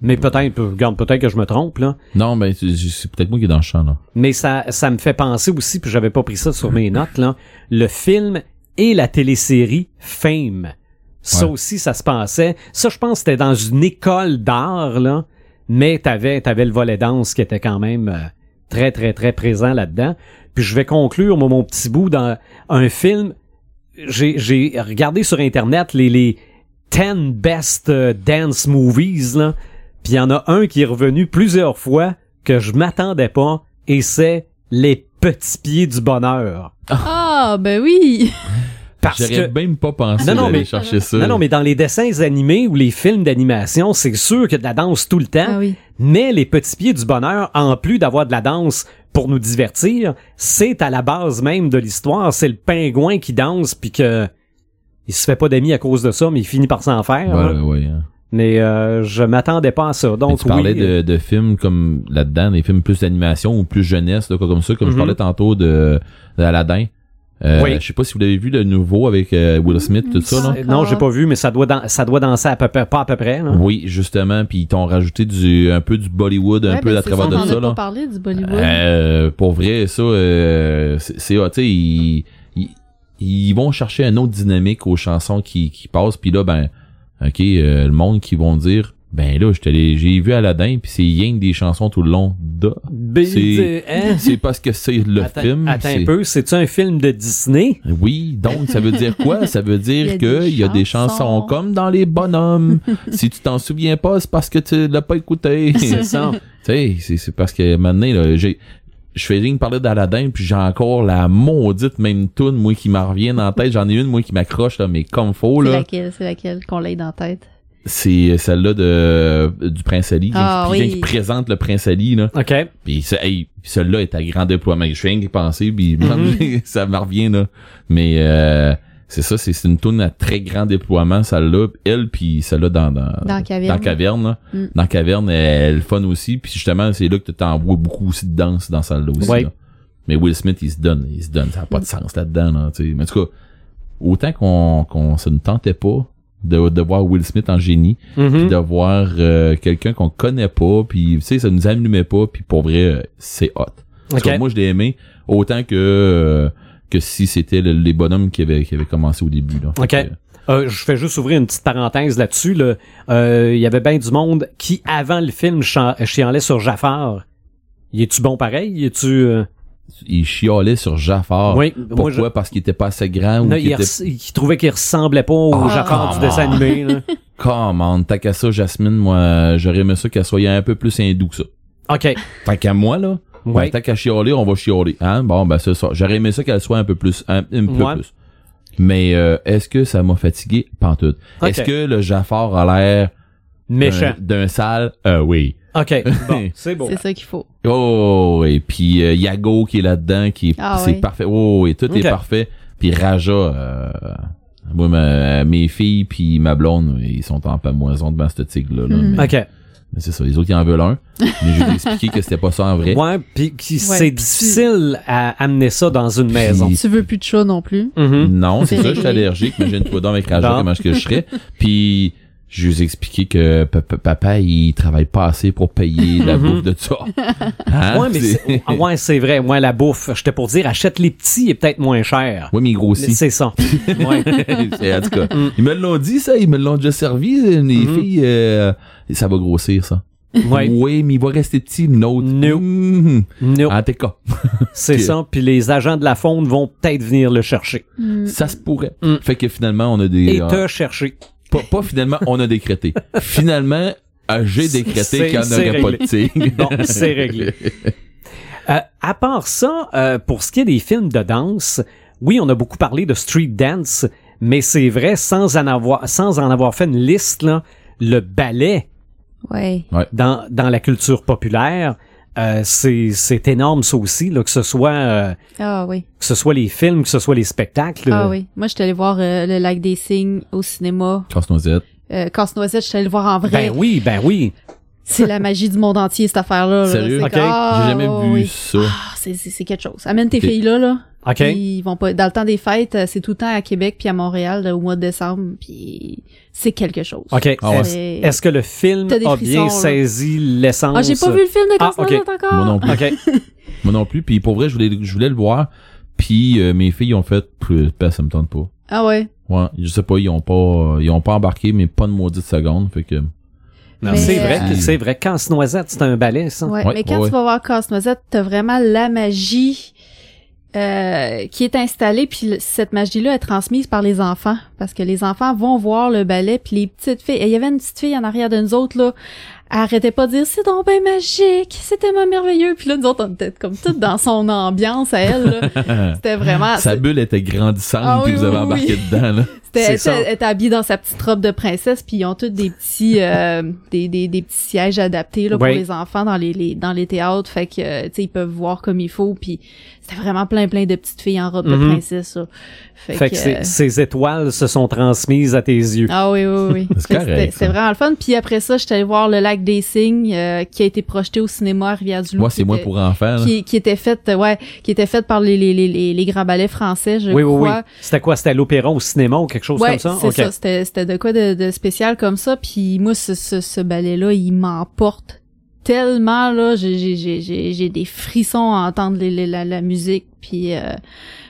Mais peut-être, regarde, peut-être que je me trompe, là.
Non, ben, c'est peut-être moi qui est dans le champ, là.
Mais ça, ça me fait penser aussi, puis j'avais pas pris ça sur mes notes, là, le film et la télésérie Fame. Ça
Ouais.
aussi, ça se passait. Ça, je pense que c'était dans une école d'art, là, mais t'avais, t'avais le volet danse qui était quand même euh, très, très, très présent là-dedans. Puis je vais conclure, moi, mon petit bout, dans un film. J'ai, j'ai regardé sur Internet les, les 10 best euh, dance movies, là. Puis il y en a un qui est revenu plusieurs fois que je m'attendais pas, et c'est Les Petits Pieds du Bonheur.
Ah, ben oui! [LAUGHS]
Parce
J'aurais
que...
même pas pensé
Non, non,
d'aller
mais-
chercher ça.
Non, non, mais dans les dessins animés ou les films d'animation, c'est sûr qu'il y a de la danse tout le temps.
Ah oui.
Mais les petits pieds du bonheur, en plus d'avoir de la danse pour nous divertir, c'est à la base même de l'histoire. C'est le pingouin qui danse puis que il se fait pas d'amis à cause de ça, mais il finit par s'en faire.
Ouais,
là.
ouais, hein.
Mais euh, je m'attendais pas à ça.
Mais
Donc
tu parlais
oui,
de, de films comme là-dedans, des films plus d'animation ou plus jeunesse, là, comme ça, comme je
Mhm.
parlais tantôt de, de Aladdin. Euh,
Oui.
Je sais pas si vous l'avez vu le nouveau avec euh, Will Smith, tout ça. Là.
non, j'ai pas vu, mais ça doit ça doit danser à peu près, pas à peu près. Là.
Oui, justement, puis ils t'ont rajouté du un peu du Bollywood, un
Ouais,
peu
ben,
à travers
ça,
de
on en
ça
a pas parlé du Bollywood.
Euh, pour vrai, ça, euh, c'est, ah, tu sais, ils, ils, ils vont chercher un autre dynamique aux chansons qui, qui passent, puis là, ben, ok, euh, le monde qui vont dire, ben là, j'ai vu Aladdin, puis c'est que des chansons tout le long. Da.
C'est hein? [LAUGHS]
C'est parce que c'est le
attends,
film.
Attends
c'est-
un peu, c'est-tu un film de Disney?
Oui, donc ça veut dire quoi? Ça veut [LAUGHS] dire
a
que
des
il y a des chansons comme dans les bonhommes. [LAUGHS] si tu t'en souviens pas, c'est parce que tu l'as pas écouté.
C'est ça.
Tu sais, c'est, c'est parce que maintenant, là, j'ai, je fais rien que parler d'Aladin, puis j'ai encore la maudite même tune, moi, qui m'en revient dans la tête. J'en ai une, moi, qui m'accroche, là, mais comme faux,
c'est
là.
laquelle, c'est laquelle qu'on l'ait dans la tête?
C'est celle-là de, du Prince Ali.
Ah,
qui, vient
oui.
qui présente le Prince Ali, là.
OK.
Puis ça, hey, celle-là est à grand déploiement. Je rien que penser, puis
Mhm. [LAUGHS]
ça me revient, là. Mais, euh, c'est ça, c'est, c'est une tune à très grand déploiement, celle-là. Elle, puis celle-là dans, dans,
Dans Caverne.
Dans Caverne, là.
Mm.
Dans Caverne, elle, elle est le fun aussi. Puis justement, c'est là que tu t'envoies beaucoup aussi de danse dans celle-là aussi.
Ouais.
là. Mais Will Smith, il se donne, il se donne. Ça n'a pas de sens là-dedans, là, tu sais. Mais en tout cas, autant qu'on, qu'on se ne tentait pas de, de voir Will Smith en génie,
Mhm.
puis de voir euh, quelqu'un qu'on connaît pas, puis tu sais, ça nous allumait pas, puis pour vrai, euh, c'est hot. Cas,
Ok.
moi, je l'ai aimé autant que euh, que si c'était le- les bonhommes qui avaient, qui avaient commencé au début. Là.
Ok.
que,
Euh, je fais juste ouvrir une petite parenthèse là-dessus. là. Euh, Il y avait bien du monde qui, avant le film, chialait sur Jafar. Y est-tu bon pareil? Y est-tu...
il chialait sur Jafar.
Oui,
Pourquoi?
je-
Parce qu'il était pas assez grand ou
Non,
qu'il
il,
était...
res- il trouvait qu'il ressemblait pas au
Ah,
Jafar du dessin animé. là. [LAUGHS]
Comment? T'as qu'à ça, Jasmine, moi, j'aurais aimé ça qu'elle soit un peu plus hindou que ça.
OK.
Tant qu'à moi, là,
Ouais.
ben, tant qu'à chialer, on va chialer. Hein? Bon, ben, c'est ça. J'aurais aimé ça qu'elle soit un peu plus, un, un peu
Ouais.
plus. Mais, euh, est-ce que ça m'a fatigué? Pantoute.
Ok.
Est-ce que le Jafar a l'air
Méchant.
d'un d'un sale? Euh, oui.
OK. [LAUGHS] Bon, c'est bon.
C'est ça qu'il faut.
Oh, et puis euh, Yago qui est là-dedans, qui est,
Ah
c'est
oui.
parfait. Oh, et tout est parfait. Puis Raja, euh, moi, ma- mes filles puis ma blonde, ils sont en pamoison devant ce tigre-là. là. Mais,
OK.
c'est ça, les autres, ils en veulent un. Mais je vais expliquer que c'était pas ça en vrai.
Ouais, puis
Ouais,
c'est difficile à amener ça dans une maison.
Tu veux plus de chat non plus.
Mhm.
Non, c'est ça, je suis allergique. Imagine-toi donc avec Raja, comment est-ce que je serais. Puis, je lui ai expliqué que pa- pa- papa, il travaille pas assez pour payer la
Mhm.
bouffe de ça. [LAUGHS] Hein?
Ouais, mais
C'est-
c'est, ah ouais, c'est vrai. Moi, la bouffe, j'étais pour dire, achète les petits et peut-être moins cher.
Oui, mais il grossit.
C'est ça. [LAUGHS] Ouais. [LAUGHS]
C'est- en tout cas,
Mm.
ils me l'ont dit, ça. Ils me l'ont déjà servi. Les
Mhm.
filles, euh, ça va grossir, ça.
Ouais.
Oui, mais il va rester petit.
No. No,
En tout cas,
c'est ça. Puis les agents de la fonte vont peut-être venir le chercher.
Mm.
ça se pourrait.
Mm.
Fait que finalement, on a des...
Et
euh,
te chercher.
Pas, pas finalement, on a décrété. finalement, euh, j'ai décrété qu'il n'y en aurait pas de tigre. [LAUGHS]
Bon, c'est réglé. [LAUGHS] Euh, à part ça, euh, pour ce qui est des films de danse, oui, on a beaucoup parlé de street dance, mais c'est vrai, sans en avoir, sans en avoir fait une liste, là, le ballet
Ouais.
dans, dans la culture populaire, euh, c'est, c'est énorme ça aussi, là, que ce soit euh,
Ah oui.
que ce soit les films, que ce soit les spectacles.
Ah oui. Moi, j'étais allée voir euh, le Lac des Cygnes au cinéma.
Casse-noisette.
Euh, Casse-Noisette, j'étais allée le voir en vrai.
Ben oui, ben oui.
C'est la magie du monde entier, cette affaire-là. là.
Sérieux?
C'est
Ok.
comme- Ah,
J'ai jamais
ouais,
vu
oui.
ça.
Ah, c'est, quelque chose. Amène tes filles là, là.
OK.
Puis Ils vont pas. Dans le temps des fêtes, euh, c'est tout le temps à Québec puis à Montréal là, au mois de décembre. Puis c'est quelque chose.
OK.
Ah ouais.
Est-ce, que le film a
frissons,
bien
là.
saisi l'essence?
Ah, j'ai pas vu le film de
Ah,
Casse-Noisette encore?
Moi non plus.
OK. [LAUGHS]
Moi non plus. Puis pour vrai, je voulais, je voulais le voir. Puis euh, mes filles ont fait, plus, ben, ça me tente pas.
Ah ouais?
Ouais, je sais pas, ils ont pas, ils ont pas embarqué, mais pas de maudite seconde. Fait que,
c'est vrai,
euh,
que c'est vrai. Casse-noisette, c'est un ballet, ça.
Ouais,
Ouais,
mais quand
ouais,
tu vas voir Casse-Noisette, t'as vraiment la magie euh, qui est installée, puis cette magie-là est transmise par les enfants, parce que les enfants vont voir le ballet, puis les petites filles, et il y avait une petite fille en arrière de nous autres, là, elle arrêtait pas de dire « c'est donc ben magique, c'est tellement merveilleux », puis là, nous autres, on était comme toutes dans son ambiance à elle, là. [LAUGHS] C'était vraiment...
sa bulle était grandissante,
Ah
puis
oui,
vous avez embarqué
oui.
dedans, là. [LAUGHS]
C'était, elle, était- habillée dans sa petite robe de princesse, puis ils ont tous des petits, euh, [LAUGHS] des, des, des petits sièges adaptés là, pour les enfants dans les, les dans les théâtres, fait que tu sais ils peuvent voir comme il faut, puis c'était vraiment plein plein de petites filles en robe de
Mhm.
princesse. Là. Fait,
Fait que
euh,
ces étoiles se sont transmises à tes yeux.
ah oui, oui, oui. [LAUGHS] C'était vraiment le fun. Puis après ça, j'étais allée voir Le Lac des Cygnes, euh, qui a été projeté au cinéma à Rivière-du-Loup.
Moi, c'est
était-
pour enfants, là.
Qui, qui était fait, euh, ouais, qui était fait par les, les, les, les, les grands ballets français, je
oui, oui, oui.
crois.
C'était quoi? C'était à l'opéra au cinéma ou quelque chose
Ouais,
comme ça?
c'est
OK.
ça. C'était, c'était de quoi de, de spécial comme ça. Puis moi, ce, ce, ce ballet-là, il m'emporte tellement là. J'ai, des frissons à entendre la musique. Puis euh,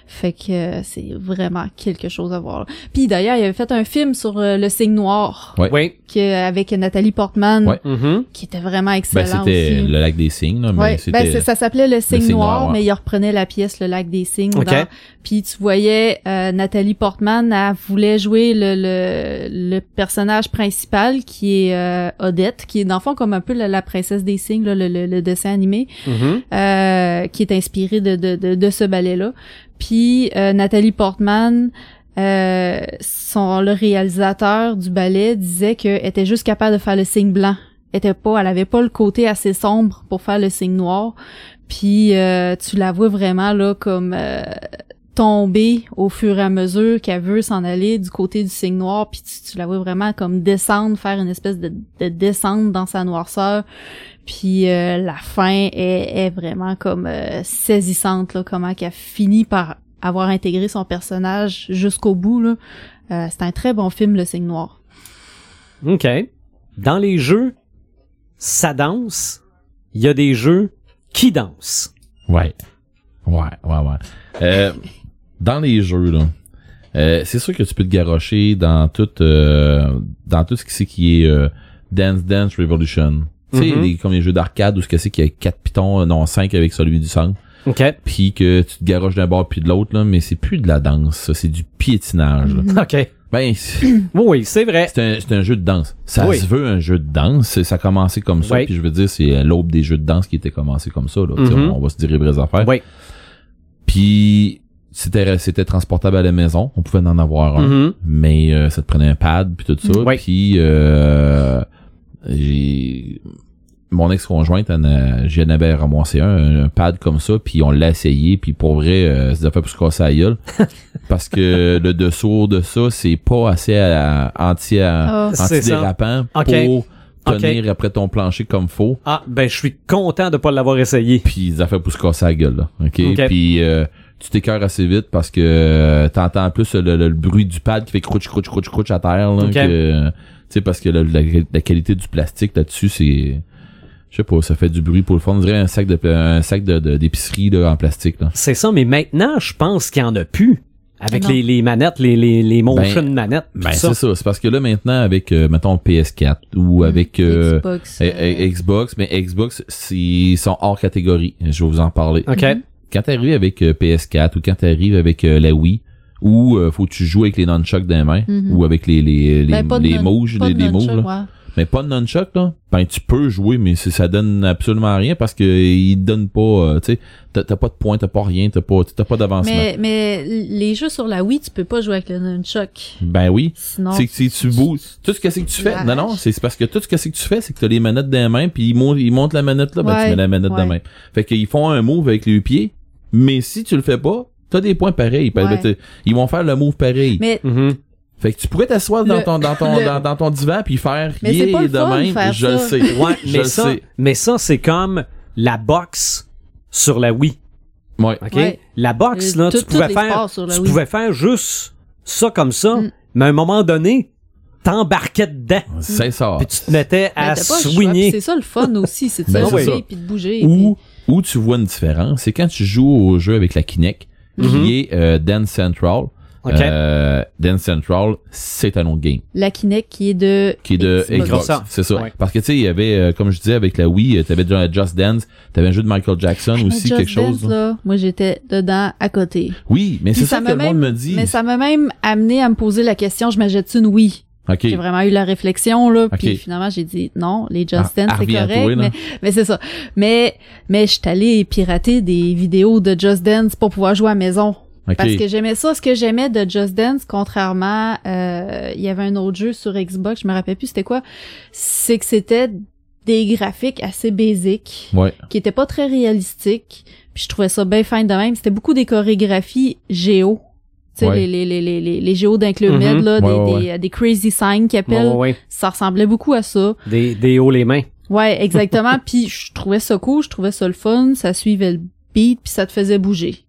fait que euh, c'est vraiment quelque chose à voir. là. Puis d'ailleurs, il avait fait un film sur euh, le signe noir.
Oui.
qui, avec Nathalie Portman,
Ouais.
Mhm.
qui était vraiment
Ben,
excellent
c'était
aussi.
le lac des signes, là, mais
Ouais,
c'était...
ben ça s'appelait le signe
signe
noir,
noir, ouais.
mais il reprenait la pièce le lac des signes.
Ok.
dedans. Puis tu voyais euh, Nathalie Portman, elle voulait jouer le, le, le personnage principal qui est euh, Odette, qui est dans le fond comme un peu la, la princesse des signes, là, le, le, le dessin animé,
Mhm.
euh, qui est inspiré de, de, de, de ce ballet-là. Puis euh, Nathalie Portman, euh, son le réalisateur du ballet disait qu'elle était juste capable de faire le signe blanc. Elle était pas, elle avait pas le côté assez sombre pour faire le signe noir. Puis euh, tu la vois vraiment là comme tomber au fur et à mesure qu'elle veut s'en aller du côté du signe noir, puis tu, tu la vois vraiment comme descendre, faire une espèce de, de descente dans sa noirceur. Puis euh, la fin est, est vraiment comme euh, saisissante, là, comment qu'elle finit par avoir intégré son personnage jusqu'au bout. Là. Euh, c'est un très bon film, Le Signe Noir.
OK. Dans les jeux, ça danse. Il y a des jeux qui dansent.
Ouais. Ouais, ouais, ouais. Euh, dans les jeux, là, euh, c'est sûr que tu peux te garrocher dans tout, euh, dans tout ce qui c'est qui est euh, Dance Dance Revolution. Tu sais,
Mhm.
les- comme les jeux d'arcade où ce que c'est qu'il y a quatre pitons, euh, non, cinq avec celui du centre.
OK.
Puis que tu te garoches d'un bord puis de l'autre, là, mais c'est plus de la danse, ça, c'est du piétinage. là.
OK.
Ben, c'est
Oui, oui, c'est vrai.
c'est un, un jeu de danse. Ça
Oui.
se veut un jeu de danse. Ça a commencé comme ça.
Oui.
Puis je veux dire, c'est l'aube des jeux de danse qui était commencé comme ça. Là.
Mhm.
On, on va se dire les vraies affaires.
Oui.
Puis c'était c'était transportable à la maison. On pouvait en avoir un.
Mhm.
Mais euh, ça te prenait un pad puis tout ça.
Oui.
Puis euh, j'ai mon ex-conjointe, a- j'en avais ramassé un, un pad comme ça, puis on l'a essayé, puis pour vrai, euh, ça fait pour se casser la gueule. [LAUGHS] parce que le dessous de ça, c'est pas assez à- anti,
Ah.
C'est ça.
antidérapant
Ok.
pour tenir après ton plancher comme faut.
Ah, ben, je suis content de pas l'avoir essayé.
Puis ça fait pour se casser la gueule, là. OK?
Ok.
Puis euh, tu t'écœures assez vite parce que euh, t'entends plus le, le- le bruit du pad qui fait crouch, crouch, crouch, crouch à terre, là.
Ok.
que- Tu sais, parce que la, la- la qualité du plastique là-dessus, c'est... Je sais pas, ça fait du bruit pour le fond. On dirait un sac de un sac de, de- d'épicerie là, en plastique, là.
C'est ça, mais maintenant, je pense qu'il y en a plus. Avec les, les manettes, les, les, les motion
Ben,
manettes, tout
Ben, c'est ça. C'est parce que là, maintenant, avec, euh, mettons, PS4 ou avec... euh,
Xbox.
eh,
euh,
eh, Xbox, mais Xbox, c'est- ils sont hors catégorie. Je vais vous en parler.
OK.
Mhm.
Quand t'arrives avec euh, PS4 ou quand t'arrives avec euh, la Wii ou euh, faut que tu joues avec les nunchucks dans les mains
Mhm.
ou avec les les les,
ben,
les les, là.
ouais.
Mais pas de nunchuck, là, ben tu peux jouer, mais c'est- ça donne absolument rien parce que il te donne pas, euh, tu sais, t'as t'as pas de points, t'as pas rien, t'as pas, t'as pas d'avancement.
Mais, mais les jeux sur la Wii, tu peux pas jouer avec le nunchuck.
Ben oui.
Sinon.
c'est que si tu bouges, tout ce que c'est que tu fais, non, non, c'est c'est parce que tout ce que c'est que tu fais, c'est que t'as les manettes dans les mains, puis ils montent, ils montent la manette là, ben tu mets la manette
ouais.
dans la main. Fait qu'ils font un move avec les pieds, mais si tu le fais pas, t'as des points pareils.
Ouais.
ils vont faire le move pareil.
Mais
Mhm.
Fait que tu pourrais t'asseoir dans ton, dans ton, [LAUGHS]
le-
dans, dans ton divan puis faire
Mais c'est
yeah
pas le
de
fun
même.
faire
je le
ça.
sais.
Ouais,
je
mais
le
ça,
sais.
mais ça, c'est comme la boxe sur la Wii.
Ouais.
OK?
Ouais.
La boxe,
Euh,
là,
tout-
tu pouvais faire, tu
Wii.
pouvais faire juste ça comme ça,
Mm.
mais à un moment donné, t'embarquais dedans.
C'est ça.
Puis tu te mettais
mais
à
puis C'est ça le fun aussi, c'est de [LAUGHS]
Ben,
se puis de bouger.
Où, où tu vois une différence, c'est quand tu joues au jeu avec la Kinect,
Mhm.
qui est euh, Dance Central.
OK.
Euh, Dance Central, c'est un autre game.
La Kinect qui est de
qui est de
Xbox.
Ça.
C'est ça.
Ouais.
Parce que tu sais, il y avait, euh, comme je disais avec la Wii, euh, t'avais déjà Just Dance, t'avais un jeu de Michael Jackson
Mais
aussi,
Just
quelque chose.
Dance, là, moi j'étais dedans à côté.
Oui, mais c'est
Puis
ça, que
m'a
le monde
même-
me dit.
Mais ça m'a même amené à me poser la question, je m'achète une oui.
Ok.
J'ai vraiment eu la réflexion là,
Ok.
puis finalement j'ai dit non, les Just
Ah,
Dance
ah,
c'est correct,
toi,
mais mais c'est ça. Mais mais je suis allée pirater des vidéos de Just Dance pour pouvoir jouer à la maison. Parce que j'aimais ça. Ce que j'aimais de Just Dance, contrairement, euh, il y avait un autre jeu sur Xbox, je me rappelle plus c'était quoi, c'est que c'était des graphiques assez basiques,
Ouais.
qui étaient pas très réalistiques. Puis je trouvais ça bien fine de même. C'était beaucoup des chorégraphies géo. Tu sais,
Ouais.
les, les, les, les, les, géos d'un club
Mhm.
med, là,
Ouais,
des,
ouais,
des, des crazy signs qu'ils appellent.
Ouais, ouais, ouais.
Ça ressemblait beaucoup à ça.
Des, des hauts les mains.
Ouais, [LAUGHS] exactement. puis je trouvais ça cool, je trouvais ça le fun, ça suivait le beat, puis ça te faisait bouger.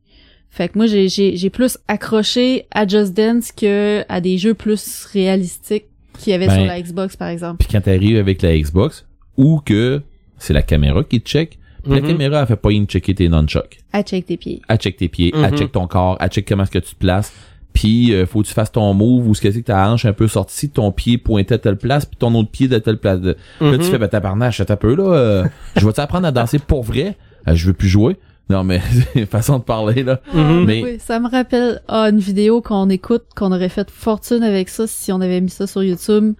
Fait que moi, j'ai, j'ai, j'ai plus accroché à Just Dance que à des jeux plus réalistiques qu'il y avait
Ben,
sur la Xbox, par exemple.
Puis quand t'arrives avec la Xbox, ou que c'est la caméra qui te check, puis la
Mhm.
caméra, elle fait pas une checker tes nunchucks.
À check tes pieds.
Elle check tes pieds, elle
Mhm.
check ton corps, elle check comment est-ce que tu te places. Puis euh, faut que tu fasses ton move ou ce que c'est que ta hanche un peu sortie, ton pied pointait à telle place, puis ton autre pied de telle place. De... Là,
Mhm.
tu fais, ben tabarnache, un peu là. euh, je vais t'apprendre à danser pour vrai? Euh, je veux plus jouer. Non, mais [LAUGHS] c'est une façon de parler, là.
Mhm.
Mais
Oui, ça me rappelle ah, une vidéo qu'on écoute, qu'on aurait fait fortune avec ça si on avait mis ça sur YouTube.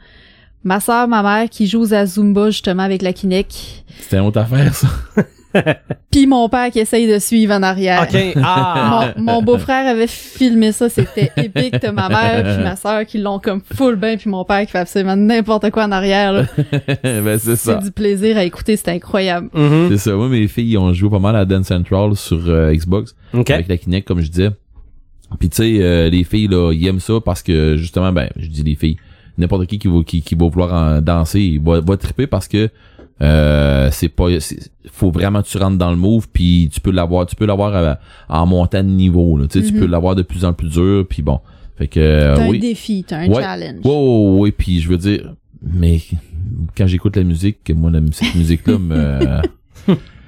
Ma soeur, ma mère qui joue à Zumba justement avec la Kinect.
c'était une autre affaire, ça. [LAUGHS] [LAUGHS]
Puis mon père qui essaye de suivre en arrière.
OK. Ah! [LAUGHS]
Mon, mon beau-frère avait filmé ça, c'était épique. T'as ma mère puis ma soeur qui l'ont comme full bain puis mon père qui fait absolument n'importe quoi en arrière. là. [LAUGHS]
ben, c'est
C'est
ça.
du plaisir à écouter, c'est incroyable.
Mhm.
C'est ça. Moi, mes filles ont joué pas mal à Dance Central sur euh, Xbox.
OK.
avec la Kinect comme je disais. Puis tu sais euh, les filles là, ils aiment ça parce que justement ben je dis les filles, n'importe qui qui va qui, qui va vouloir en danser, il va va triper parce que euh, c'est pas faut vraiment que tu rentres dans le move puis tu peux l'avoir tu peux l'avoir euh, en montant de niveau là, tu
Mhm.
peux l'avoir de plus en plus dur puis bon. Fait que euh,
T'as un
oui.
défi, t'as un
Ouais.
challenge.
Ouais, ouais, puis je veux dire mais quand j'écoute la musique, que moi la, cette musique là me [LAUGHS]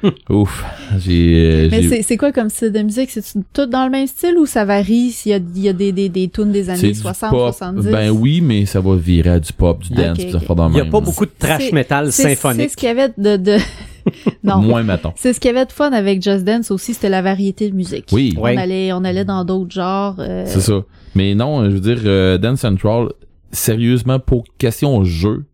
[LAUGHS] Ouf, j'ai
Mais
j'ai-
c'est, c'est quoi comme style de musique? C'est tout dans le même style ou ça varie? S'il y a, il y a des, des, des tunes des années
du
60,
pop.
70?
Ben oui, mais ça va virer à du pop, du dance,
ok.
pis ça fera dans
Il y a
même,
pas beaucoup de trash
C'est-
metal
C'est, c'est
symphonique.
ce qu'il y avait de... de... [LAUGHS] non.
Moins, mettons.
C'est ce qu'il y avait de fun avec Just Dance aussi, c'était la variété de musique.
Oui,
Ouais.
On allait, on allait dans d'autres genres. euh,
c'est ça. Mais non, je veux dire, euh, Dance Central, sérieusement, pour question jeu,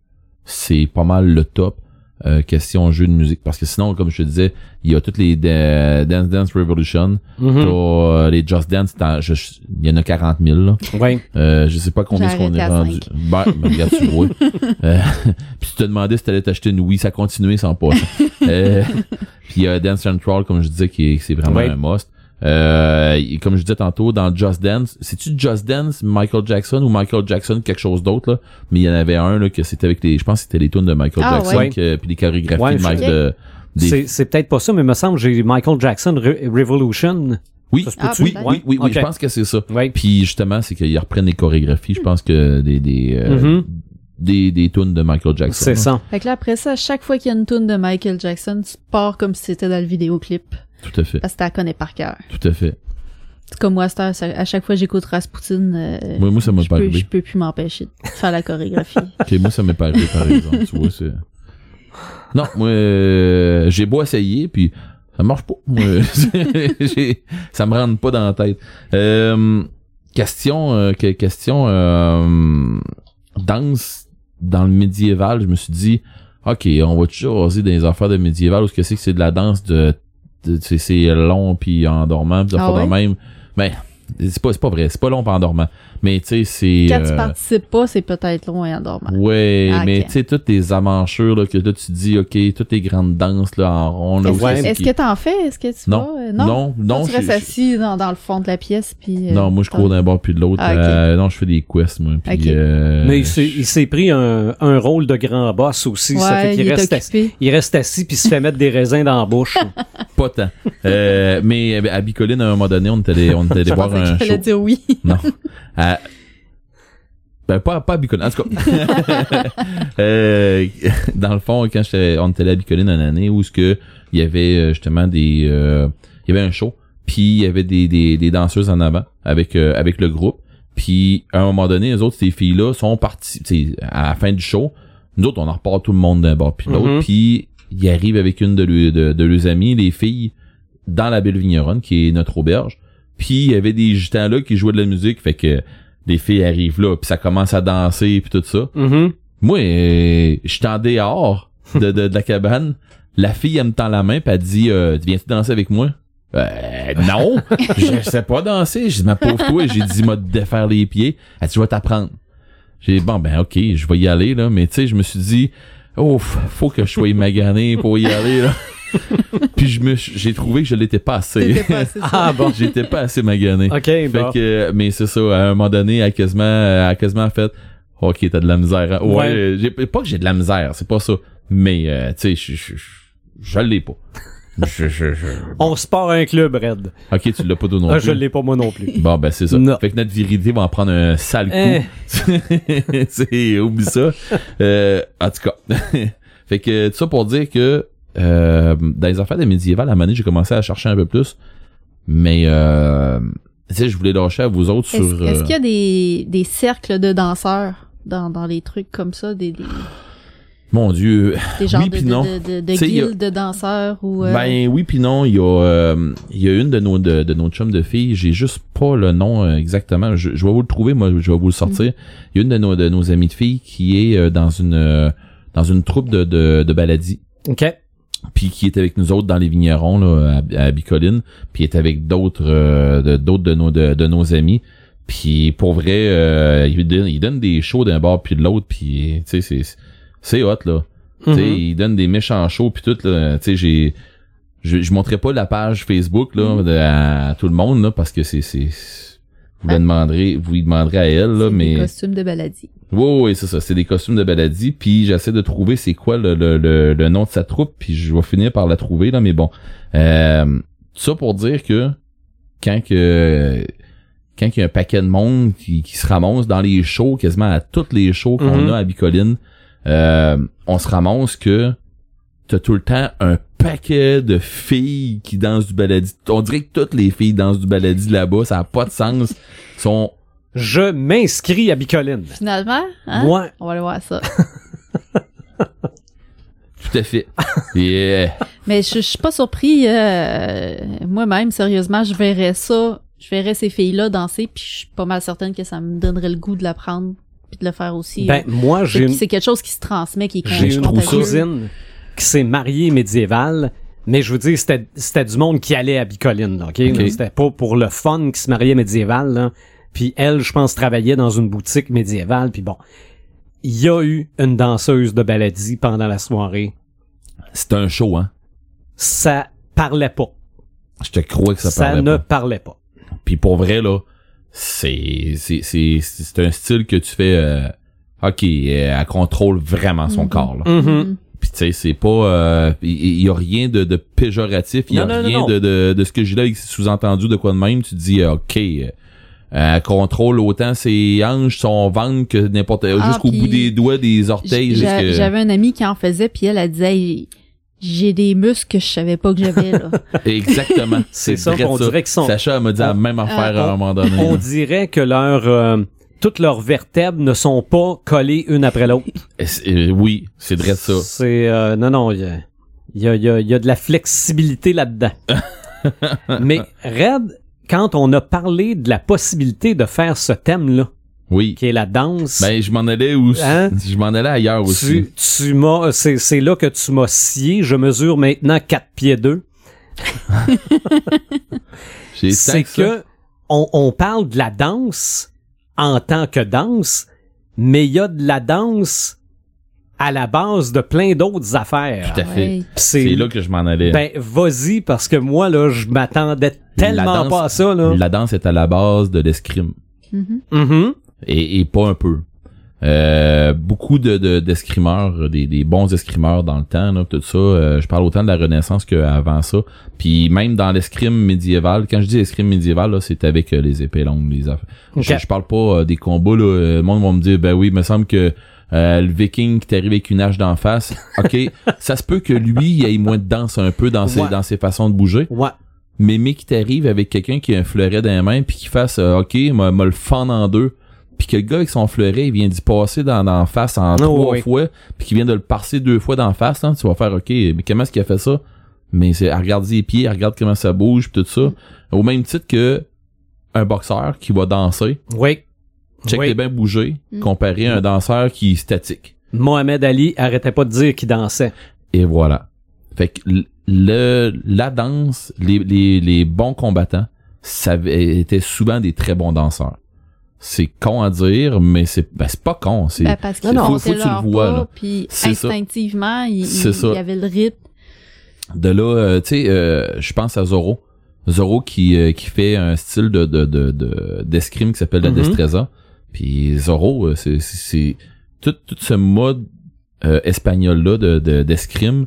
c'est pas mal le top. Euh, question jeu de musique parce que sinon comme je te disais il y a toutes les da- Dance Dance Revolution t'as, euh, les Just Dance t'en- je- je- il y en a 40 000 là.
Ouais.
Euh, je sais pas combien est-ce qu'on est rendu. Ben, ben, regarde, tu vois. [LAUGHS] Euh, [LAUGHS] puis tu te demandais si t'allais t'acheter une Wii, ça continuait sans pas. [LAUGHS] euh, puis il y a Dance Central, comme je disais, qui est, c'est vraiment
Ouais.
un must. Euh, et comme je disais tantôt, dans Just Dance, c'est-tu Just Dance, Michael Jackson ou Michael Jackson quelque chose d'autre, là? Mais il y en avait un, là, que c'était avec les, je pense que c'était les tunes de Michael
Ah,
Jackson,
ouais.
que- puis les chorégraphies
Ouais,
de Mike
ok.
de, des-
C'est, c'est peut-être pas ça, mais il me semble que j'ai Michael Jackson Re- Revolution.
oui,
Ça
Ah,
oui, oui, oui, je pense que c'est ça.
Ouais.
Puis justement, c'est qu'ils reprennent les chorégraphies, je pense que des, des, euh,
Mhm.
des, des tunes de Michael Jackson.
C'est ça.
Fait que là, après ça, à chaque fois qu'il y a une tune de Michael Jackson, tu pars comme si c'était dans le vidéoclip.
Tout à fait.
Parce que tu la connais par cœur.
Tout à fait.
C'est comme moi, à à chaque fois que j'écoute Rasputin, euh,
Moi, moi, ça pas
peux,
arrivé.
je peux plus m'empêcher de faire la chorégraphie. [LAUGHS]
Ok, moi, ça m'est pas arrivé, par exemple. tu vois, c'est... Non, moi, euh, j'ai beau essayer, puis ça marche pas. Moi, [LAUGHS] ça me rentre pas dans la tête. Euh, question, euh, que- question, euh, danse, dans le médiéval, je me suis dit, ok, on va toujours oser dans les affaires de médiéval, ou ce que c'est que c'est de la danse de c'est- long puis en dormant, puis
Ah
de
ouais?
même. Mais c'est pas, c'est pas vrai, c'est pas long en dormant. Mais tu sais, c'est.
Quand tu
euh,
participes pas, c'est peut-être long et endormant.
Ouais,
Ah,
mais tu sais, toutes les amanchures, là, que là, tu dis, OK, toutes les grandes danses, là, en rond, là,
Est-ce
qui-
que t'en fais? Est-ce que tu
Non.
vas? Euh,
Non,
Non,
non,
tu
je-
restes
je-
assis dans, dans le fond de la pièce, puis... euh,
Non, moi, je cours d'un bord puis de l'autre.
Ah.
Euh, non, je fais des quests, moi. Puis, euh,
Mais il s'est, pris un, un rôle de grand boss aussi. ça fait qu'il
il est
reste assis, il reste assis puis se fait mettre des raisins dans la bouche. [LAUGHS]
Pas tant. Euh, mais à Bicoline, à un moment donné, on était allé, on était allé [LAUGHS]
Je
voir un
dire oui.
Non. [LAUGHS] À- Ben, pas, pas à Bicoline. En tout cas. [LAUGHS] Euh, dans le fond, quand j'étais, on était allé à Bicoline une année où ce que il y avait euh, justement des, euh, il y avait un show, puis il y avait des, des, des danseuses en avant avec, euh, avec le groupe. Puis à un moment donné, les autres, ces filles-là sont parties, à la fin du show. Nous autres, on en repart tout le monde d'un bord puis l'autre.
Mhm.
Puis il arrive avec une de, leurs- de, de leurs amies, les filles, dans la Belle Vigneronne, qui est notre auberge. Puis il y avait des gitans là qui jouaient de la musique, fait que les filles arrivent là, puis ça commence à danser puis tout ça.
Mhm.
Moi, euh, je suis en dehors de, de, de la cabane. La fille, elle me tend la main, puis elle dit euh, Tu viens-tu danser avec moi? Euh, non, [LAUGHS] je sais pas danser. J'ai dit, ma pauvre toi, j'ai dit, m'a défaire les pieds. Elle dit, je vais t'apprendre. J'ai dit, bon, ben, ok, je vais y aller, là. Mais tu sais, je me suis dit, oh, faut que je sois magané pour y aller, là. [LAUGHS] Puis je me, suis- j'ai trouvé que je l'étais pas assez.
Pas. [LAUGHS]
Ah bon.
J'étais pas assez magané.
OK,
Fait
bon.
que, mais c'est ça, à un moment donné, a quasiment, a quasiment fait, ok, t'as de la misère. hein. Ouais,
Ouais.
j'ai, pas que j'ai de la misère, c'est pas ça. Mais, euh, tu sais, je, je, je, je l'ai pas. Je, je, je-
On se part un club, Red.
Ok, tu l'as pas donné non [LAUGHS]
Ah,
plus.
je l'ai pas moi non plus.
Bon, ben, c'est ça.
Non.
Fait que notre virilité va en prendre un sale
Eh.
coup. c'est, oublie ça. Euh, en tout cas. fait que, tout ça pour dire que, euh, dans les affaires de médiéval, à un moment donné, j'ai commencé à chercher un peu plus. Mais, euh, tu sais, je voulais lâcher à vous autres sur...
Est-ce
euh,
qu'il y a des, des cercles de danseurs dans, dans les trucs comme ça? Des, des,
Mon Dieu.
des genres
Oui,
de,
puis non.
de, de,
a-
guildes de danseurs ou... euh,
Ben oui puis non, il y a euh, il y a une de nos de, de nos chums de filles, j'ai juste pas le nom euh, exactement. Je, je vais vous le trouver, moi je vais vous le sortir. Il y a une de nos de nos amies de filles qui est euh, dans une euh, dans une troupe de de, de baladie,
OK.
Puis qui est avec nous autres dans les vignerons là à, à Bicoline, puis est avec d'autres euh, de d'autres de nos de, de nos amis. Puis pour vrai, euh, il donne il donne des shows d'un bord puis de l'autre, puis tu sais c'est c'est hot là. Tu sais,
Mhm.
il donne des méchants shows puis tout là. Tu sais, j'ai je, je montrerai pas la page Facebook là de- à, tout le monde là parce que c'est c'est vous la demanderez vous y demanderez à elle là
c'est des
mais
costumes de baladie.
oui oui c'est ça c'est des costumes de baladie puis j'essaie de trouver c'est quoi le, le, le, le nom de sa troupe puis je vais finir par la trouver là mais bon euh, tout ça pour dire que quand que quand il y a un paquet de monde qui, qui se ramasse dans les shows quasiment à toutes les shows qu'on
Mhm.
a à Bicoline euh, on se ramasse que t'as tout le temps un paquet de filles qui dansent du baladi. On dirait que toutes les filles dansent du baladi là-bas, ça a pas de sens. Ils sont
Je m'inscris à Bicoline.
Finalement, hein?
Moi,
On va aller voir ça. [LAUGHS]
tout à fait. Euh,
Mais je, je suis pas surpris. euh, Moi-même, sérieusement, je verrais ça. Je verrais ces filles-là danser, puis je suis pas mal certaine que ça me donnerait le goût de l'apprendre puis de le faire aussi.
ben,
euh.
moi, j'ai
C'est
une,
c'est quelque chose qui se transmet, qui est
j'ai une cousine qui s'est mariée médiévale. Mais je veux dire, c'était, c'était du monde qui allait à Bicoline, là, OK?
Ok.
C'était pas pour le fun qui se mariait médiéval, là. Puis elle, je pense, travaillait dans une boutique médiévale, puis bon. Il y a eu une danseuse de baladie pendant la soirée.
c'est un show, hein?
Ça parlait pas.
Je te crois que ça,
Ça,
parlait
ne
pas.
parlait pas.
Puis pour vrai, là, c'est c'est c'est c'est un style que tu fais euh, OK, euh, elle contrôle vraiment son
Mhm.
corps là.
Mhm.
Mhm.
Puis tu sais, c'est pas euh, il il y, a rien de, de péjoratif, il y a
Non, non, non,
rien
non.
De, de de ce que j'ai là avec sous-entendu de quoi de même, tu dis euh, OK, euh, elle contrôle autant ses hanches, son ventre que n'importe
Ah,
jusqu'au bout des doigts, des orteils
J'avais un ami qui en faisait, puis elle, elle disait j'ai des muscles que je savais pas que j'avais là. [LAUGHS]
exactement.
C'est ça
vrai
qu'on dirait qu'ils sont-
Sacha elle m'a dit la
on-
même affaire
on-
à un moment donné.
On
là.
dirait que leur, euh, toutes leurs vertèbres ne sont pas collées une après l'autre.
Oui, c'est vrai ça.
C'est euh, non non, il y y, y a- il y a de la flexibilité là-dedans. [LAUGHS] Mais Red, quand on a parlé de la possibilité de faire ce thème-là,
Oui.
qui est la danse.
Ben, je m'en allais où?
Hein? [LAUGHS]
Je m'en allais ailleurs aussi.
tu, tu m'as, c'est, c'est là que tu m'as scié. Je mesure maintenant 4 pieds 2. [LAUGHS]
J'ai
C'est que on, on parle de la danse en tant que danse, mais il y a de la danse à la base de plein d'autres affaires.
Tout à fait.
Ouais.
C'est là que je m'en allais.
Ben, vas-y, parce que moi, là, je m'attendais tellement
danse-
pas à ça, là.
La danse est à la base de l'escrime.
Mhm.
Mhm.
Et, et pas un peu. Euh, beaucoup de de- d'escrimeurs, des, des bons escrimeurs dans le temps, là, tout ça. euh, je parle autant de la Renaissance qu'avant ça. Puis même dans l'escrime médiéval, quand je dis escrime médiéval, là, c'est avec euh, les épées longues, les affaires.
Ok.
Je, je parle pas des combats. Là, le monde va me dire, ben oui, il me semble que euh, le viking qui t'arrive avec une hache d'en face, [LAUGHS] ok, ça se peut que lui, il ait moins de danse un peu dans ses
Ouais.
dans ses façons de bouger.
Ouais.
Mais mais qui t'arrive avec quelqu'un qui a un fleuret dans les mains puis qui fasse euh, OK, m'a le fendre en deux. Puis que le gars avec son fleuret, il vient d'y passer dans, dans face en
Oh,
trois
oui.
fois, puis qu'il vient de le passer deux fois dans face, hein, tu vas faire OK, mais comment est-ce qu'il a fait ça? Mais c'est elle regarde les pieds, elle regarde comment ça bouge, puis tout ça. Au même titre que un boxeur qui va danser,
Oui.
check
Oui.
les bien bouger,
Mm.
comparé à un danseur qui est statique.
Mohamed Ali arrêtait pas de dire qu'il dansait.
Et voilà. Fait que le, la danse, les, les, les bons combattants, ça étaient souvent des très bons danseurs. C'est con à dire, mais c'est ben, c'est pas con. C'est
Ben, parce qu'ils
Non, non,
faut- faut que
comptaient
tu le vois,
pas,
là.
puis
ça.
instinctivement, il, il, y avait le rythme.
de là, euh, tu sais, euh, je pense à Zoro. Zoro qui, euh, qui fait un style de de de qui s'appelle la
Mhm.
destreza. Puis Zoro, euh, c'est c'est- c'est tout tout ce mode euh, espagnol là de de- d'escrime